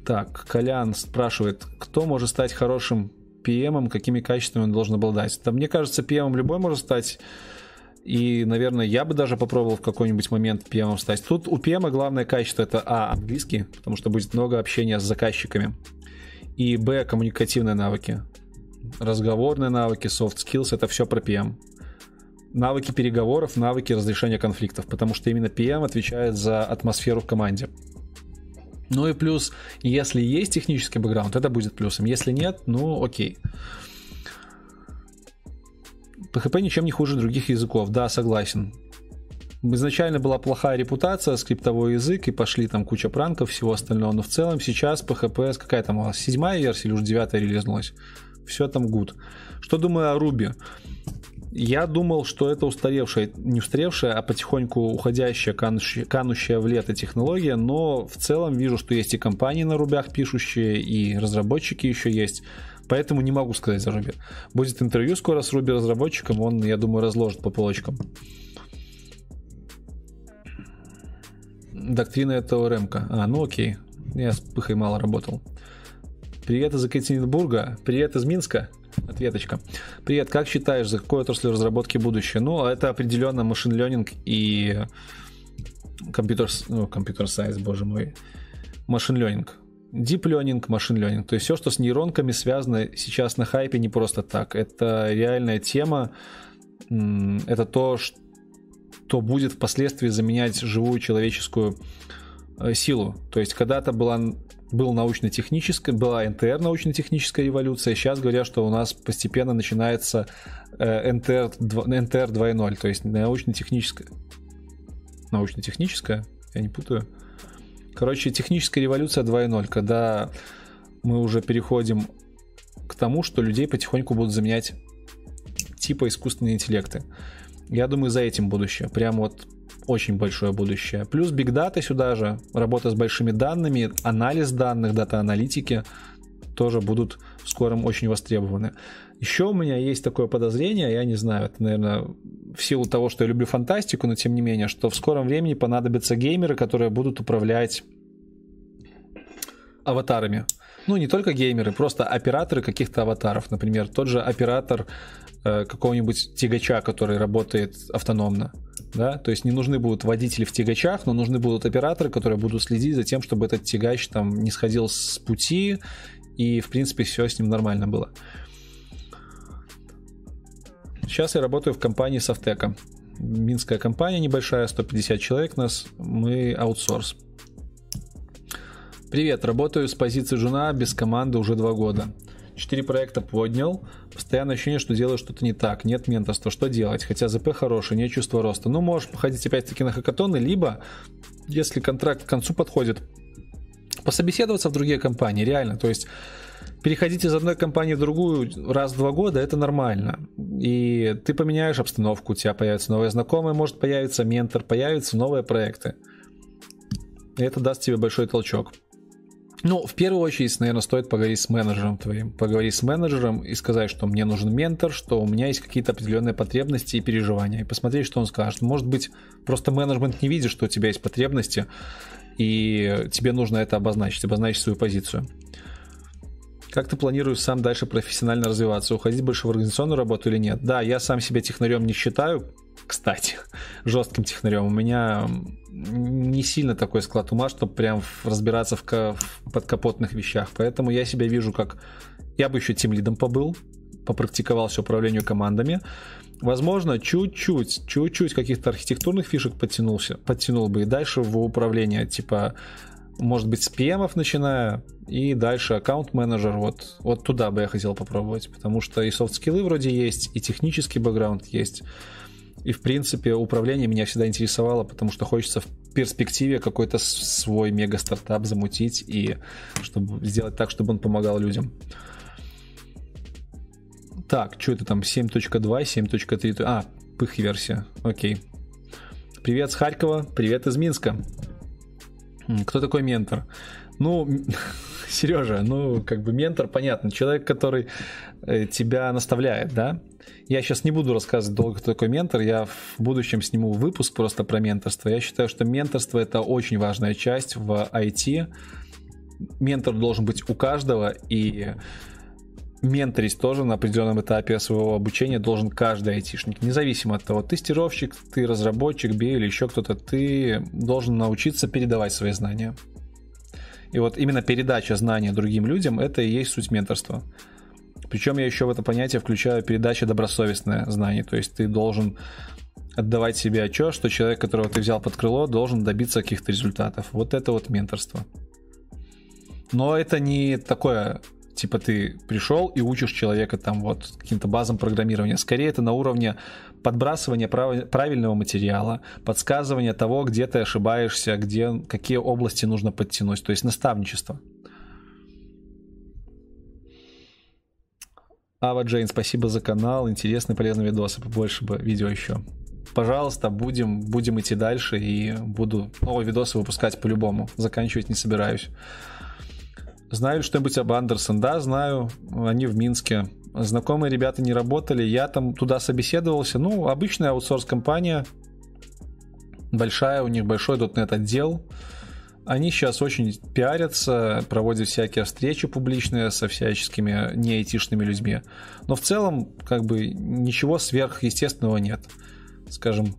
Так, Колян спрашивает, кто может стать хорошим PM, какими качествами он должен обладать? Да мне кажется, PM любой может стать и, наверное, я бы даже попробовал в какой-нибудь момент PM стать. Тут у PM главное качество это А, английский, потому что будет много общения с заказчиками. И Б, коммуникативные навыки. Разговорные навыки, soft skills, это все про PM. Навыки переговоров, навыки разрешения конфликтов, потому что именно PM отвечает за атмосферу в команде. Ну и плюс, если есть технический бэкграунд, это будет плюсом. Если нет, ну окей. PHP ничем не хуже других языков, да, согласен. Изначально была плохая репутация, скриптовой язык, и пошли там куча пранков, всего остального, но в целом сейчас PHP, какая там, седьмая версия или уже девятая релизнулась? Все там good. Что думаю о Ruby? Я думал, что это устаревшая, не устаревшая, а потихоньку уходящая, канущая, канущая в лето технология, но в целом вижу, что есть и компании на рубях пишущие, и разработчики еще есть. Поэтому не могу сказать за Руби. Будет интервью скоро с Руби разработчиком, он, я думаю, разложит по полочкам. Доктрина это ОРМ-ка. А, ну окей. Я с пыхой мало работал. Привет из Екатеринбурга. Привет из Минска. Ответочка. Привет, как считаешь, за какой отраслью разработки будущее? Ну, это определенно машин ленинг и компьютер, ну, компьютер сайз, боже мой, машин learning. Deep learning, машин learning. То есть все, что с нейронками связано сейчас на хайпе не просто так. Это реальная тема. Это то, что будет впоследствии заменять живую человеческую э, силу. То есть когда-то была был научно-техническая, была НТР научно-техническая революция, сейчас говорят, что у нас постепенно начинается НТР, НТР 2.0, то есть научно-техническая. Научно-техническая? Я не путаю. Короче, техническая революция 2.0, когда мы уже переходим к тому, что людей потихоньку будут заменять типа искусственные интеллекты. Я думаю, за этим будущее. Прям вот очень большое будущее. Плюс Data сюда же, работа с большими данными, анализ данных, дата-аналитики тоже будут в скором очень востребованы. Еще у меня есть такое подозрение, я не знаю, это, наверное, в силу того, что я люблю фантастику, но тем не менее, что в скором времени понадобятся геймеры, которые будут управлять аватарами. Ну, не только геймеры, просто операторы каких-то аватаров. Например, тот же оператор э, какого-нибудь тягача, который работает автономно да, то есть не нужны будут водители в тягачах, но нужны будут операторы, которые будут следить за тем, чтобы этот тягач там не сходил с пути, и, в принципе, все с ним нормально было. Сейчас я работаю в компании Софтека. Минская компания небольшая, 150 человек нас, мы аутсорс. Привет, работаю с позиции жена без команды уже два года. Четыре проекта поднял, постоянное ощущение, что делаю что-то не так, нет менторства, что делать? Хотя ЗП хороший, нет чувства роста. Ну, можешь походить опять-таки на хакатоны, либо, если контракт к концу подходит, пособеседоваться в другие компании, реально. То есть переходить из одной компании в другую раз в два года это нормально. И ты поменяешь обстановку, у тебя появятся новые знакомые, может появиться ментор, появятся новые проекты. И это даст тебе большой толчок. Ну, в первую очередь, наверное, стоит поговорить с менеджером твоим. Поговорить с менеджером и сказать, что мне нужен ментор, что у меня есть какие-то определенные потребности и переживания. И посмотреть, что он скажет. Может быть, просто менеджмент не видит, что у тебя есть потребности, и тебе нужно это обозначить, обозначить свою позицию. Как ты планируешь сам дальше профессионально развиваться? Уходить больше в организационную работу или нет? Да, я сам себя технарем не считаю, кстати, жестким технарем. У меня не сильно такой склад ума, чтобы прям разбираться в, в подкапотных вещах. Поэтому я себя вижу как... Я бы еще тем лидом побыл, попрактиковался управлению командами. Возможно, чуть-чуть, чуть-чуть каких-то архитектурных фишек подтянулся, подтянул бы и дальше в управление, типа, может быть, с PM начиная, и дальше аккаунт-менеджер, вот, вот туда бы я хотел попробовать, потому что и софт-скиллы вроде есть, и технический бэкграунд есть. И, в принципе, управление меня всегда интересовало, потому что хочется в перспективе какой-то свой мега-стартап замутить и чтобы сделать так, чтобы он помогал людям. Так, что это там? 7.2, 7.3. А, пых-версия. Окей. Привет с Харькова, привет из Минска. Кто такой ментор? Ну, Сережа, ну, как бы ментор, понятно, человек, который э, тебя наставляет, да? Я сейчас не буду рассказывать долго, кто такой ментор, я в будущем сниму выпуск просто про менторство. Я считаю, что менторство это очень важная часть в IT. Ментор должен быть у каждого, и менторить тоже на определенном этапе своего обучения должен каждый айтишник. Независимо от того, тестировщик, ты разработчик, би или еще кто-то, ты должен научиться передавать свои знания. И вот именно передача знания другим людям это и есть суть менторства. Причем я еще в это понятие включаю передача добросовестное знание. То есть ты должен отдавать себе отчет, что человек, которого ты взял под крыло, должен добиться каких-то результатов. Вот это вот менторство. Но это не такое, типа ты пришел и учишь человека там вот каким-то базам программирования. Скорее это на уровне подбрасывания правильного материала, подсказывания того, где ты ошибаешься, где, какие области нужно подтянуть. То есть наставничество. Ава Джейн, спасибо за канал. Интересные, полезные видосы. Побольше бы видео еще. Пожалуйста, будем, будем идти дальше и буду новые видосы выпускать по-любому. Заканчивать не собираюсь. Знаю что-нибудь об Андерсон? Да, знаю. Они в Минске. Знакомые ребята не работали. Я там туда собеседовался. Ну, обычная аутсорс-компания. Большая, у них большой .NET отдел. Они сейчас очень пиарятся, проводят всякие встречи публичные со всяческими не людьми. Но в целом, как бы, ничего сверхъестественного нет. Скажем,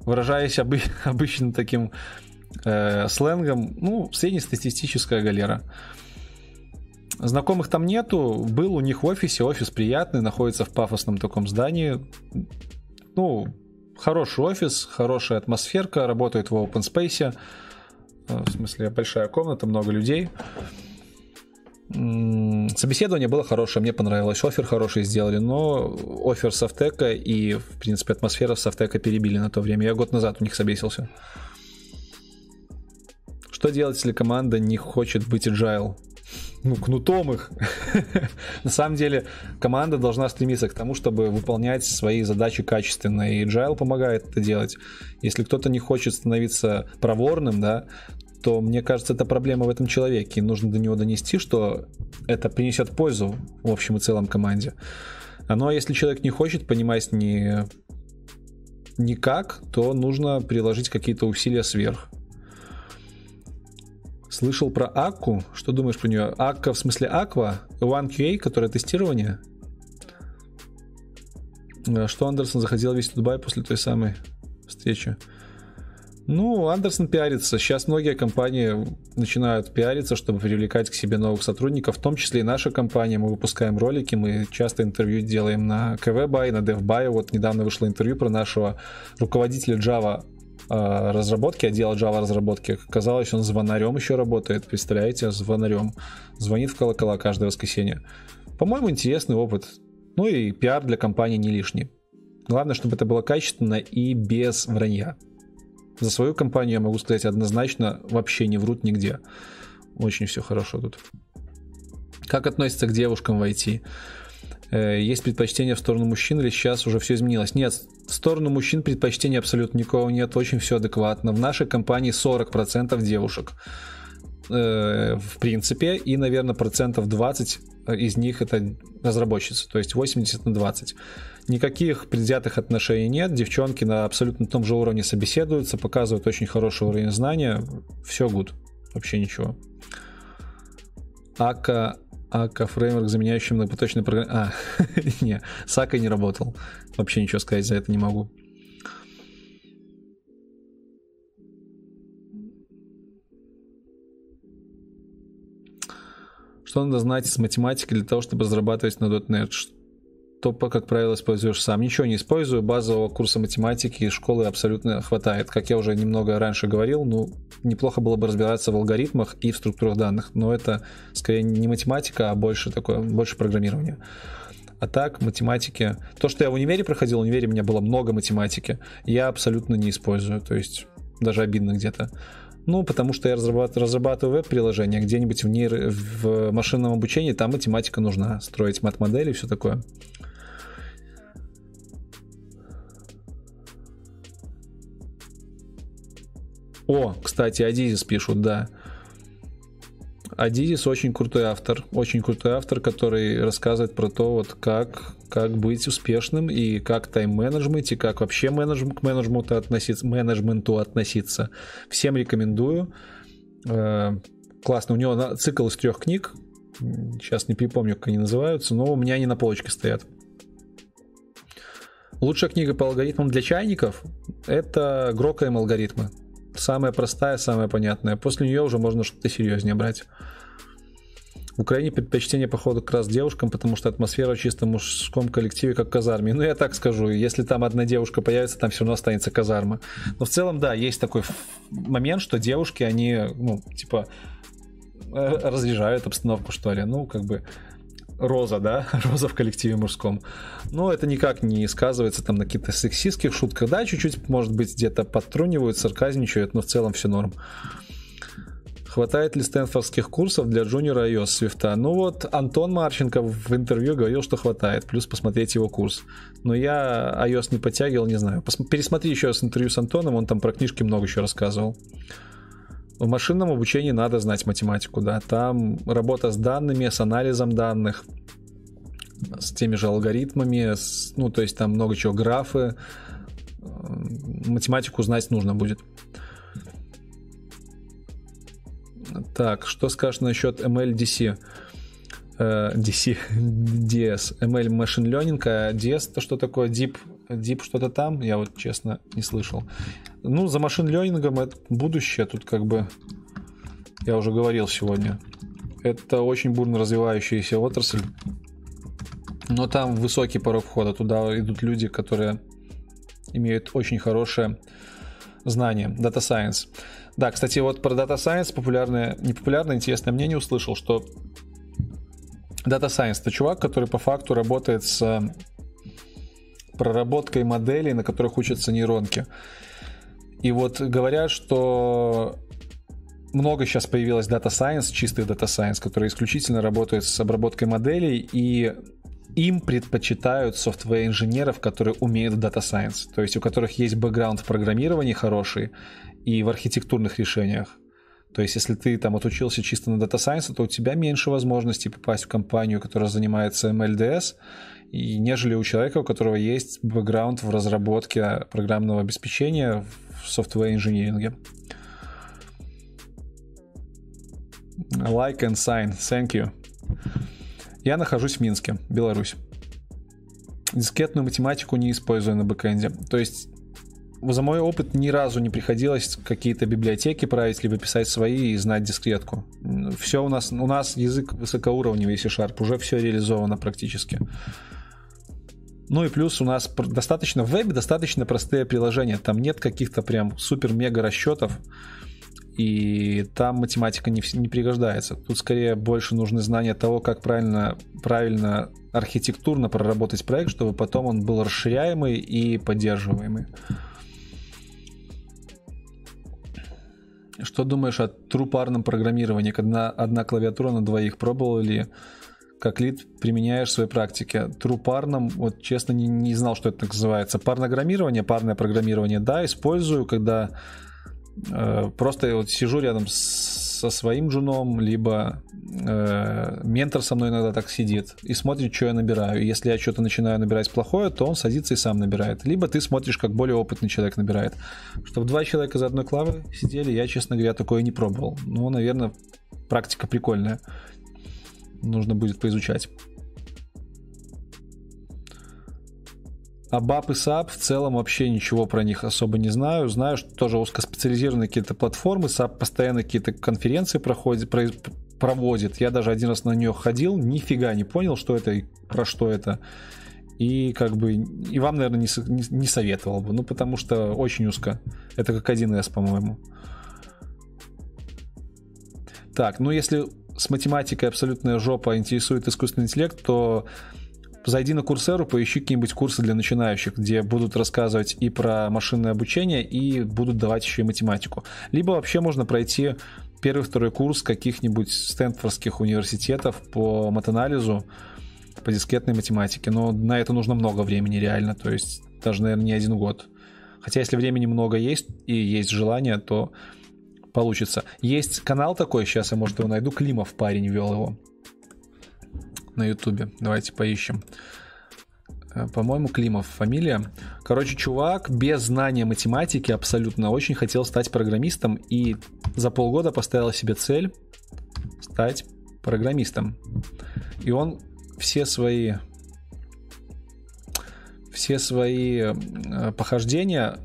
выражаясь обы- обычным таким э, сленгом, ну, среднестатистическая галера. Знакомых там нету, был у них в офисе, офис приятный, находится в пафосном таком здании. Ну, хороший офис, хорошая атмосферка, работает в open space. Э, в смысле, большая комната, много людей. Собеседование было хорошее, мне понравилось. Офер хороший сделали, но офер Софтека и, в принципе, атмосфера Софтека перебили на то время. Я год назад у них собесился. Что делать, если команда не хочет быть agile? Ну, кнутом их. На самом деле, команда должна стремиться к тому, чтобы выполнять свои задачи качественно, и Agile помогает это делать. Если кто-то не хочет становиться проворным, да, то мне кажется, это проблема в этом человеке. И нужно до него донести, что это принесет пользу в общем и целом команде. А а если человек не хочет понимать ни, никак, то нужно приложить какие-то усилия сверх. Слышал про Акку. Что думаешь про нее? Акка в смысле Аква? OneQA, которое тестирование? Э, что Андерсон заходил весь в Дубай после той самой встречи? Ну, Андерсон пиарится. Сейчас многие компании начинают пиариться, чтобы привлекать к себе новых сотрудников, в том числе и наша компания. Мы выпускаем ролики, мы часто интервью делаем на KVBuy, на DevBuy. Вот недавно вышло интервью про нашего руководителя Java разработки, отдела Java разработки. Казалось, он звонарем еще работает, представляете, звонарем. Звонит в колокола каждое воскресенье. По-моему, интересный опыт. Ну и пиар для компании не лишний. Главное, чтобы это было качественно и без вранья. За свою компанию я могу сказать однозначно, вообще не врут нигде. Очень все хорошо тут. Как относится к девушкам в IT? Э, есть предпочтение в сторону мужчин или сейчас уже все изменилось? Нет, в сторону мужчин предпочтения абсолютно никого нет, очень все адекватно. В нашей компании 40% девушек. Э, в принципе, и, наверное, процентов 20 из них это разработчицы, то есть 80 на 20. Никаких предвзятых отношений нет, девчонки на абсолютно том же уровне собеседуются, показывают очень хороший уровень знания, все good, вообще ничего. Ака АК фреймворк, заменяющий многопоточный программ... А, не, с АКой не работал. Вообще ничего сказать за это не могу. Что надо знать с математикой для того, чтобы разрабатывать на .NET? То, как правило, используешь сам. Ничего не использую, базового курса математики из школы абсолютно хватает. Как я уже немного раньше говорил, ну, неплохо было бы разбираться в алгоритмах и в структурах данных, но это скорее не математика, а больше такое, больше программирование. А так, математики... То, что я в универе проходил, в универе у меня было много математики, я абсолютно не использую, то есть даже обидно где-то. Ну, потому что я разрабатываю, разрабатываю веб-приложение, где-нибудь в, нейро, в машинном обучении там математика нужна, строить мат-модели и все такое. О, кстати, Адизис пишут, да. Адизис очень крутой автор, очень крутой автор, который рассказывает про то, вот как, как быть успешным и как тайм-менеджмент, и как вообще менедж, к менеджменту относиться, менеджменту относиться. Всем рекомендую. Э, классно. У него цикл из трех книг. Сейчас не припомню, как они называются, но у меня они на полочке стоят. Лучшая книга по алгоритмам для чайников – это Грокаем алгоритмы. Самая простая, самая понятная. После нее уже можно что-то серьезнее брать. В Украине предпочтение, походу, как раз девушкам, потому что атмосфера в чисто мужском коллективе, как казарме. Ну, я так скажу, если там одна девушка появится, там все равно останется казарма. Но в целом, да, есть такой момент, что девушки, они, ну, типа, э, разряжают обстановку, что ли. Ну, как бы роза, да, роза в коллективе мужском. Но это никак не сказывается там на каких-то сексистских шутках. Да, чуть-чуть, может быть, где-то подтрунивают, сарказничают, но в целом все норм. Хватает ли стэнфордских курсов для джуниора iOS Свифта? Ну вот, Антон Марченко в интервью говорил, что хватает, плюс посмотреть его курс. Но я iOS не подтягивал, не знаю. Пересмотри еще раз интервью с Антоном, он там про книжки много еще рассказывал. В машинном обучении надо знать математику, да. Там работа с данными, с анализом данных, с теми же алгоритмами, с, ну, то есть там много чего, графы. Математику знать нужно будет. Так, что скажешь насчет MLDC? DC, DS, ML Machine Learning, а DS это что такое? Deep Deep что-то там, я вот честно не слышал. Ну, за машин ленингом это будущее, тут как бы я уже говорил сегодня. Это очень бурно развивающаяся отрасль. Но там высокий порог входа. Туда идут люди, которые имеют очень хорошее знание. Data Science. Да, кстати, вот про Data Science популярное, непопулярное, интересное мнение услышал, что Data Science это чувак, который по факту работает с проработкой моделей, на которых учатся нейронки. И вот говорят, что много сейчас появилось Data Science, чистый Data Science, которые исключительно работают с обработкой моделей, и им предпочитают софтвер-инженеров, которые умеют в Data Science, то есть у которых есть бэкграунд в программировании хороший и в архитектурных решениях. То есть, если ты там отучился чисто на Data Science, то у тебя меньше возможностей попасть в компанию, которая занимается MLDS, и нежели у человека, у которого есть бэкграунд в разработке программного обеспечения в софтвер-инжиниринге. Like and sign. Thank you. Я нахожусь в Минске, Беларусь. Дискетную математику не использую на бэкэнде. То есть за мой опыт ни разу не приходилось какие-то библиотеки править, либо писать свои и знать дискретку. Все у нас, у нас язык высокоуровневый C-Sharp, уже все реализовано практически. Ну и плюс у нас достаточно в вебе достаточно простые приложения. Там нет каких-то прям супер-мега расчетов и там математика не, не пригождается. Тут скорее больше нужны знания того, как правильно, правильно архитектурно проработать проект, чтобы потом он был расширяемый и поддерживаемый. Что думаешь о трупарном программировании, когда одна клавиатура на двоих? Пробовал ли как лид применяешь в своей практике? Трупарном, вот честно не, не знал, что это называется. Парнограммирование, парное программирование, да, использую, когда Э, просто вот сижу рядом со своим джуном, либо э, ментор со мной иногда так сидит и смотрит, что я набираю. Если я что-то начинаю набирать плохое, то он садится и сам набирает. Либо ты смотришь, как более опытный человек набирает. Чтобы два человека за одной клавой сидели, я, честно говоря, такое не пробовал. Ну, наверное, практика прикольная. Нужно будет поизучать. ABAP и SAP в целом вообще ничего про них особо не знаю. Знаю, что тоже узкоспециализированные какие-то платформы, SAP постоянно какие-то конференции проходит, проводит. Я даже один раз на нее ходил, нифига не понял, что это и про что это. И как бы и вам, наверное, не, не, не советовал бы, ну потому что очень узко. Это как 1С, по-моему. Так, ну если с математикой абсолютная жопа интересует искусственный интеллект, то зайди на Курсеру, поищи какие-нибудь курсы для начинающих, где будут рассказывать и про машинное обучение, и будут давать еще и математику. Либо вообще можно пройти первый-второй курс каких-нибудь стэнфордских университетов по матанализу, по дискетной математике. Но на это нужно много времени реально, то есть даже, наверное, не один год. Хотя если времени много есть и есть желание, то получится. Есть канал такой, сейчас я, может, его найду, Климов парень вел его на ютубе. Давайте поищем. Э, по-моему, Климов фамилия. Короче, чувак без знания математики абсолютно очень хотел стать программистом и за полгода поставил себе цель стать программистом. И он все свои все свои э, похождения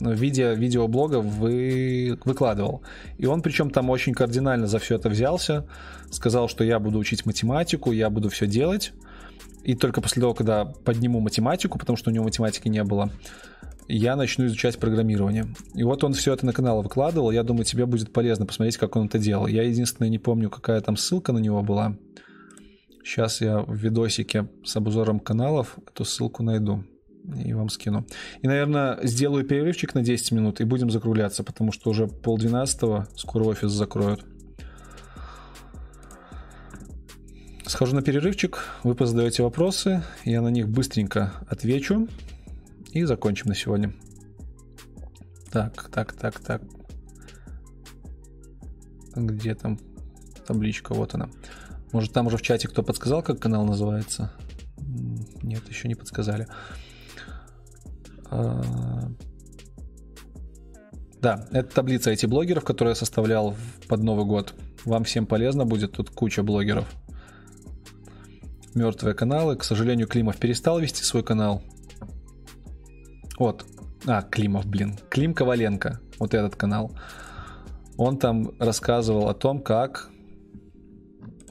виде видеоблога вы, выкладывал. И он причем там очень кардинально за все это взялся, сказал, что я буду учить математику, я буду все делать. И только после того, когда подниму математику, потому что у него математики не было, я начну изучать программирование. И вот он все это на канал выкладывал. Я думаю, тебе будет полезно посмотреть, как он это делал. Я единственное не помню, какая там ссылка на него была. Сейчас я в видосике с обзором каналов эту ссылку найду и вам скину. И, наверное, сделаю перерывчик на 10 минут и будем закругляться, потому что уже полдвенадцатого скоро офис закроют. Схожу на перерывчик, вы позадаете вопросы, я на них быстренько отвечу и закончим на сегодня. Так, так, так, так. Где там табличка? Вот она. Может, там уже в чате кто подсказал, как канал называется? Нет, еще не подсказали. А, да, это таблица этих блогеров, которую я составлял под Новый год. Вам всем полезно будет, тут куча блогеров. Мертвые каналы. К сожалению, Климов перестал вести свой канал. Вот. А, Климов, блин. Клим Коваленко. Вот этот канал. Он там рассказывал о том, как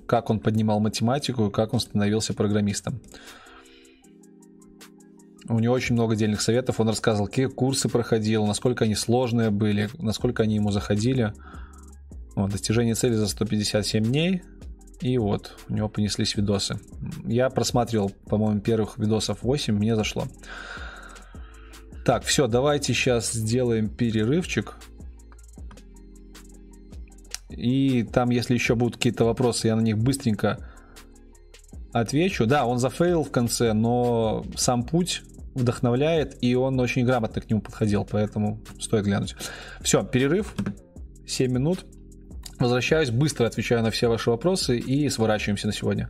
как он поднимал математику и как он становился программистом. У него очень много дельных советов. Он рассказывал, какие курсы проходил, насколько они сложные были, насколько они ему заходили. Вот, достижение цели за 157 дней. И вот, у него понеслись видосы. Я просматривал, по-моему, первых видосов 8, мне зашло. Так, все, давайте сейчас сделаем перерывчик. И там, если еще будут какие-то вопросы, я на них быстренько отвечу. Да, он зафейл в конце, но сам путь вдохновляет, и он очень грамотно к нему подходил, поэтому стоит глянуть. Все, перерыв, 7 минут. Возвращаюсь, быстро отвечаю на все ваши вопросы и сворачиваемся на сегодня.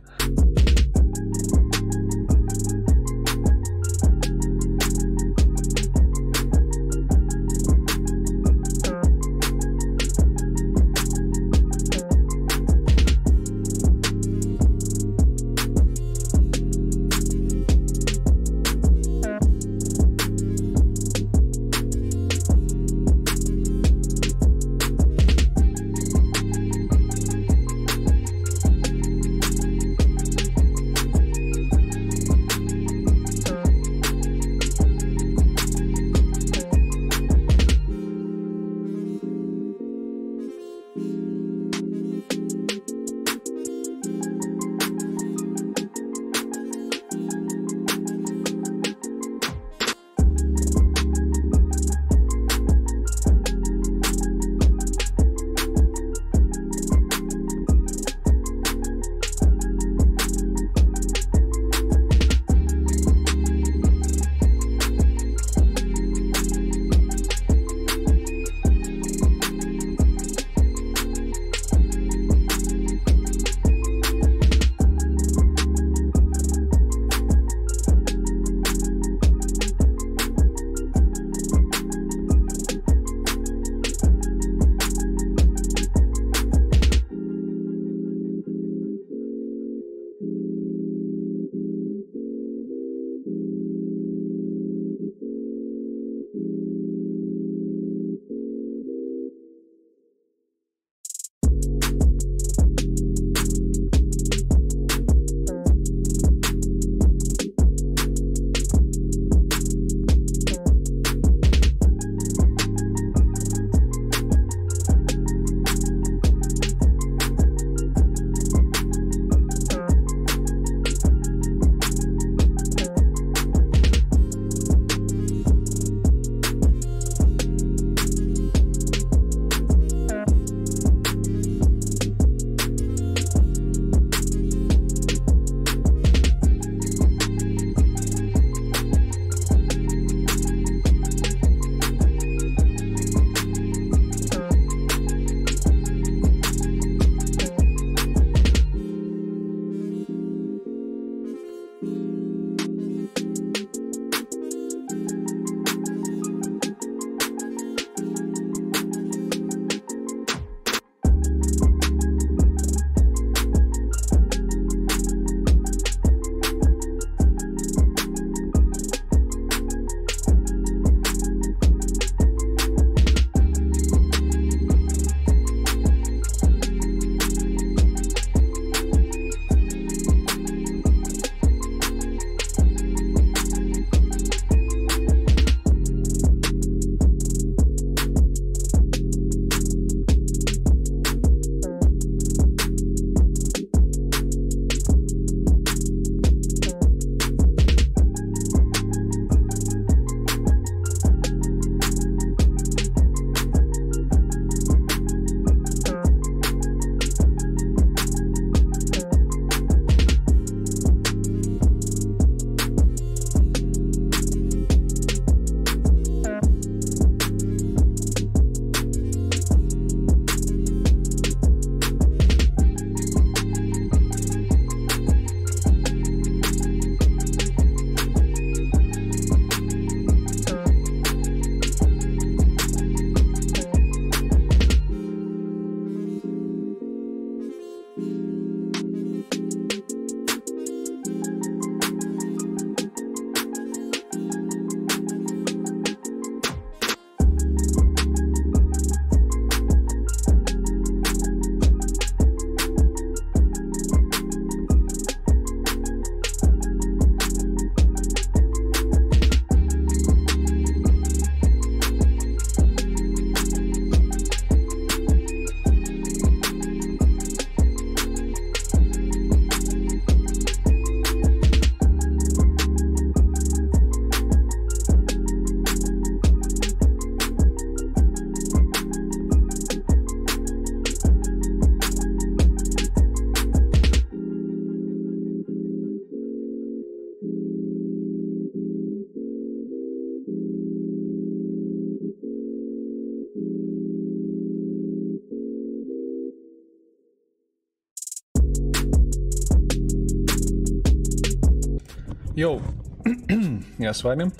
С вами.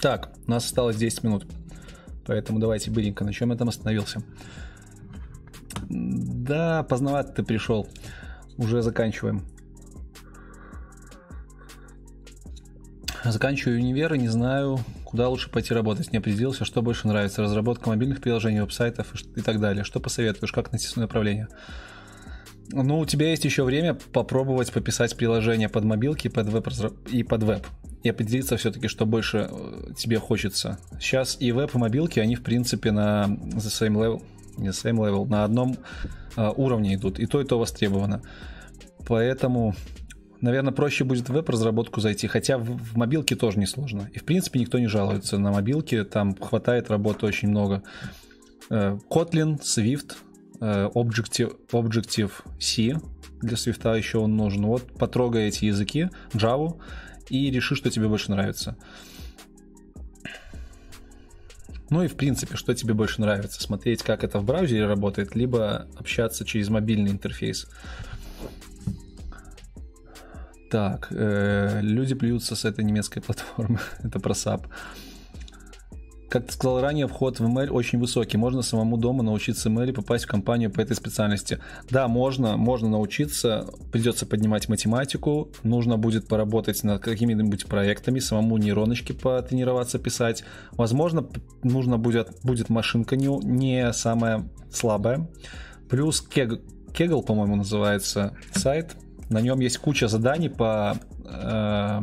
Так, у нас осталось 10 минут. Поэтому давайте быренько, на чем я там остановился. Да, поздновато ты пришел. Уже заканчиваем. Заканчиваю универ и не знаю, куда лучше пойти работать. Не определился, что больше нравится. Разработка мобильных приложений, веб-сайтов и так далее. Что посоветуешь, как найти свое направление? Ну, у тебя есть еще время попробовать пописать приложение под мобилки под веб и под веб. И определиться все-таки, что больше э, тебе хочется. Сейчас и веб, и мобилки, они в принципе на the same level, не the same level, на одном uh, уровне идут. И то, и то востребовано. Поэтому, наверное, проще будет в веб-разработку зайти. Хотя в, в мобилке тоже несложно. И в принципе никто не жалуется на мобилке. Там хватает работы очень много. Uh, Kotlin, Swift, Э, Objective, Objective-C для Swift еще он нужен. Вот потрогай эти языки, Java, и реши, что тебе больше нравится. Ну и в принципе, что тебе больше нравится? Смотреть, как это в браузере работает, либо общаться через мобильный интерфейс. Так, э, люди плюются с этой немецкой платформы. это про SAP. Как ты сказал ранее, вход в ML очень высокий. Можно самому дома научиться ML и попасть в компанию по этой специальности. Да, можно, можно научиться. Придется поднимать математику. Нужно будет поработать над какими-нибудь проектами, самому нейроночки потренироваться писать. Возможно, нужно будет, будет машинка не, не самая слабая. Плюс кег, Kegel, по-моему, называется сайт. На нем есть куча заданий по э,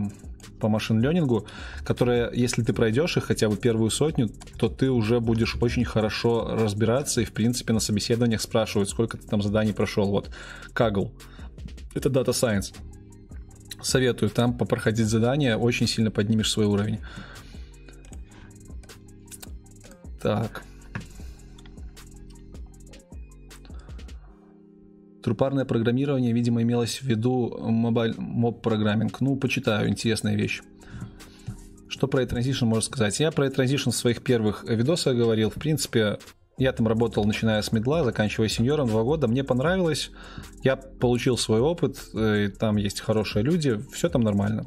по машин-ленингу, которые, если ты пройдешь их хотя бы первую сотню, то ты уже будешь очень хорошо разбираться и, в принципе, на собеседованиях спрашивают, сколько ты там заданий прошел. Вот, Kaggle. Это Data Science. Советую там попроходить задания, очень сильно поднимешь свой уровень. Так. Трупарное программирование, видимо, имелось в виду моб-программинг. Ну, почитаю, интересная вещь. Что про e-transition можно сказать? Я про e-transition в своих первых видосах говорил. В принципе, я там работал, начиная с медла, заканчивая сеньором два года. Мне понравилось. Я получил свой опыт. Э, там есть хорошие люди. Все там нормально.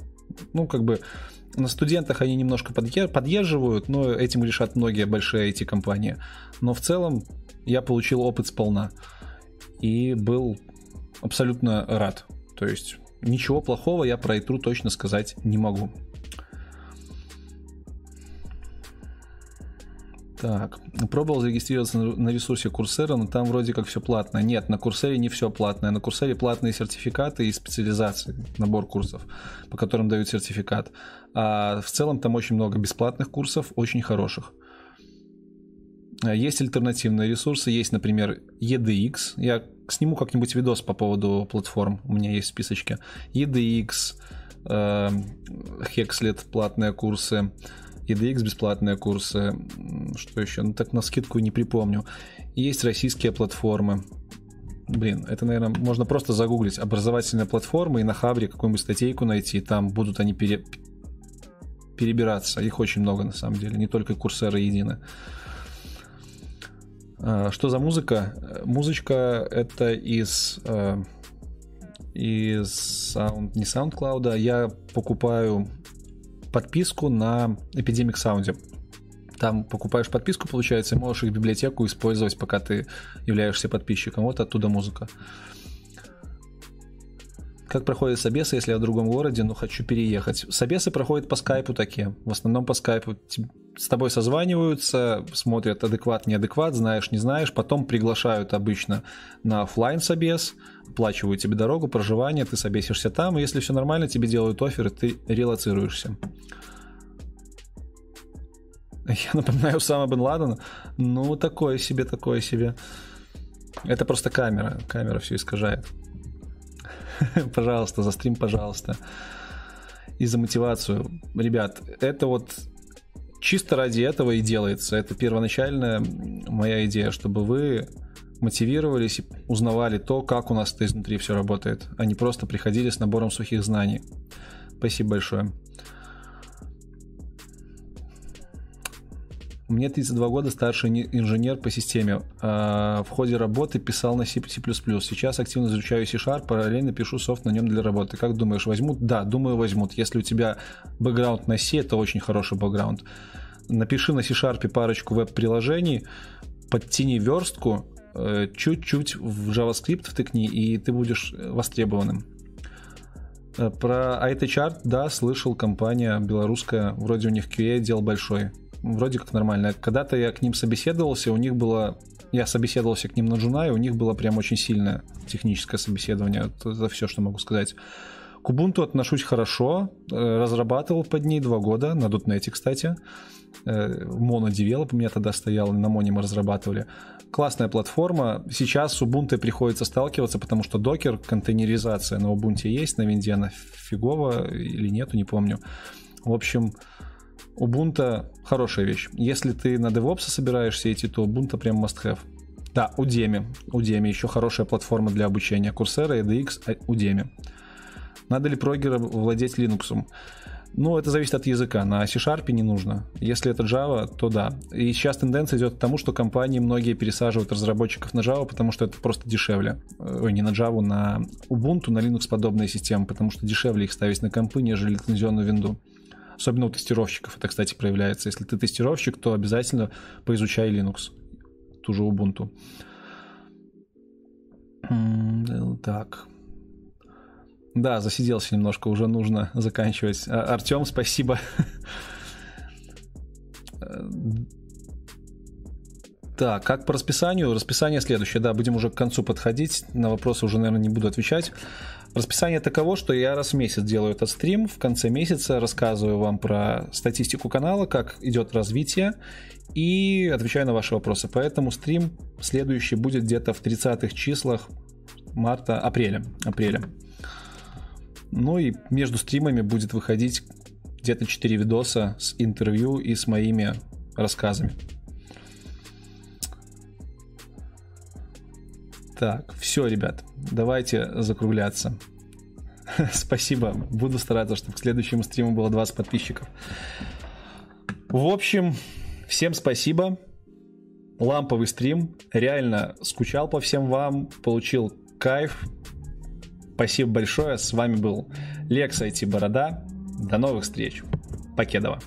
Ну, как бы на студентах они немножко поддерживают, но этим решат многие большие IT-компании. Но в целом я получил опыт сполна и был абсолютно рад. То есть ничего плохого я про Итру точно сказать не могу. Так, пробовал зарегистрироваться на ресурсе Курсера, но там вроде как все платное. Нет, на Курсере не все платное. На Курсере платные сертификаты и специализации, набор курсов, по которым дают сертификат. А в целом там очень много бесплатных курсов, очень хороших. А есть альтернативные ресурсы, есть, например, EDX. Я сниму как-нибудь видос по поводу платформ, у меня есть в списочке. EDX, э, Hexlet платные курсы, EDX бесплатные курсы, что еще? Ну так на скидку не припомню. Есть российские платформы. Блин, это, наверное, можно просто загуглить образовательные платформы и на Хабре какую-нибудь статейку найти, там будут они пере... перебираться. Их очень много на самом деле, не только курсеры едины. Что за музыка? Музычка это из э, из sound, не SoundCloud, а я покупаю подписку на Epidemic Sound. Там покупаешь подписку, получается, и можешь их библиотеку использовать, пока ты являешься подписчиком. Вот оттуда музыка. Как проходят собесы, если я в другом городе, но хочу переехать? Собесы проходят по скайпу такие. В основном по скайпу с тобой созваниваются, смотрят адекват, неадекват, знаешь, не знаешь, потом приглашают обычно на офлайн собес, оплачивают тебе дорогу, проживание, ты собесишься там, и если все нормально, тебе делают офер, и ты релацируешься. Я напоминаю Сама Бен Ладена. Ну, такое себе, такое себе. Это просто камера. Камера все искажает. пожалуйста, за стрим, пожалуйста. И за мотивацию. Ребят, это вот чисто ради этого и делается. Это первоначальная моя идея, чтобы вы мотивировались и узнавали то, как у нас это изнутри все работает, а не просто приходили с набором сухих знаний. Спасибо большое. Мне 32 года, старший инженер по системе. А, в ходе работы писал на C++. Сейчас активно изучаю C-Sharp, параллельно пишу софт на нем для работы. Как думаешь, возьмут? Да, думаю, возьмут. Если у тебя бэкграунд на C, это очень хороший бэкграунд. Напиши на C-Sharp парочку веб-приложений, подтяни верстку, э, чуть-чуть в JavaScript втыкни, и ты будешь востребованным. Э, про IT-чарт, да, слышал, компания белорусская, вроде у них QA дел большой вроде как нормально. Когда-то я к ним собеседовался, у них было... Я собеседовался к ним на Джуна, и у них было прям очень сильное техническое собеседование. Это все, что могу сказать. К Ubuntu отношусь хорошо. Э, разрабатывал под ней два года, на .NET, кстати. MonoDevelop у меня тогда стоял, на Моне мы разрабатывали. Классная платформа. Сейчас с Ubuntu приходится сталкиваться, потому что Docker, контейнеризация на Ubuntu есть, на винде она фигово или нету, не помню. В общем, Ubuntu хорошая вещь. Если ты на DevOps собираешься идти, то Ubuntu прям must have. Да, Udemy. Udemy еще хорошая платформа для обучения. Coursera, EDX, Udemy. Надо ли прогеру владеть Linux? Ну, это зависит от языка. На C-Sharp не нужно. Если это Java, то да. И сейчас тенденция идет к тому, что компании многие пересаживают разработчиков на Java, потому что это просто дешевле. Ой, не на Java, на Ubuntu, на Linux подобные системы, потому что дешевле их ставить на компы, нежели лицензионную винду. Особенно у тестировщиков это, кстати, проявляется. Если ты тестировщик, то обязательно поизучай Linux, ту же Ubuntu. Так. Да, засиделся немножко, уже нужно заканчивать. А, Артем, спасибо. Так, как по расписанию? Расписание следующее, да, будем уже к концу подходить. На вопросы уже, наверное, не буду отвечать. Расписание таково, что я раз в месяц делаю этот стрим, в конце месяца рассказываю вам про статистику канала, как идет развитие, и отвечаю на ваши вопросы. Поэтому стрим следующий будет где-то в 30-х числах марта, апреля. апреля. Ну и между стримами будет выходить где-то 4 видоса с интервью и с моими рассказами. Так, все, ребят, давайте закругляться. Спасибо. Буду стараться, чтобы к следующему стриму было 20 подписчиков. В общем, всем спасибо. Ламповый стрим. Реально скучал по всем вам. Получил кайф. Спасибо большое. С вами был Лекс IT Борода. До новых встреч. Покедова.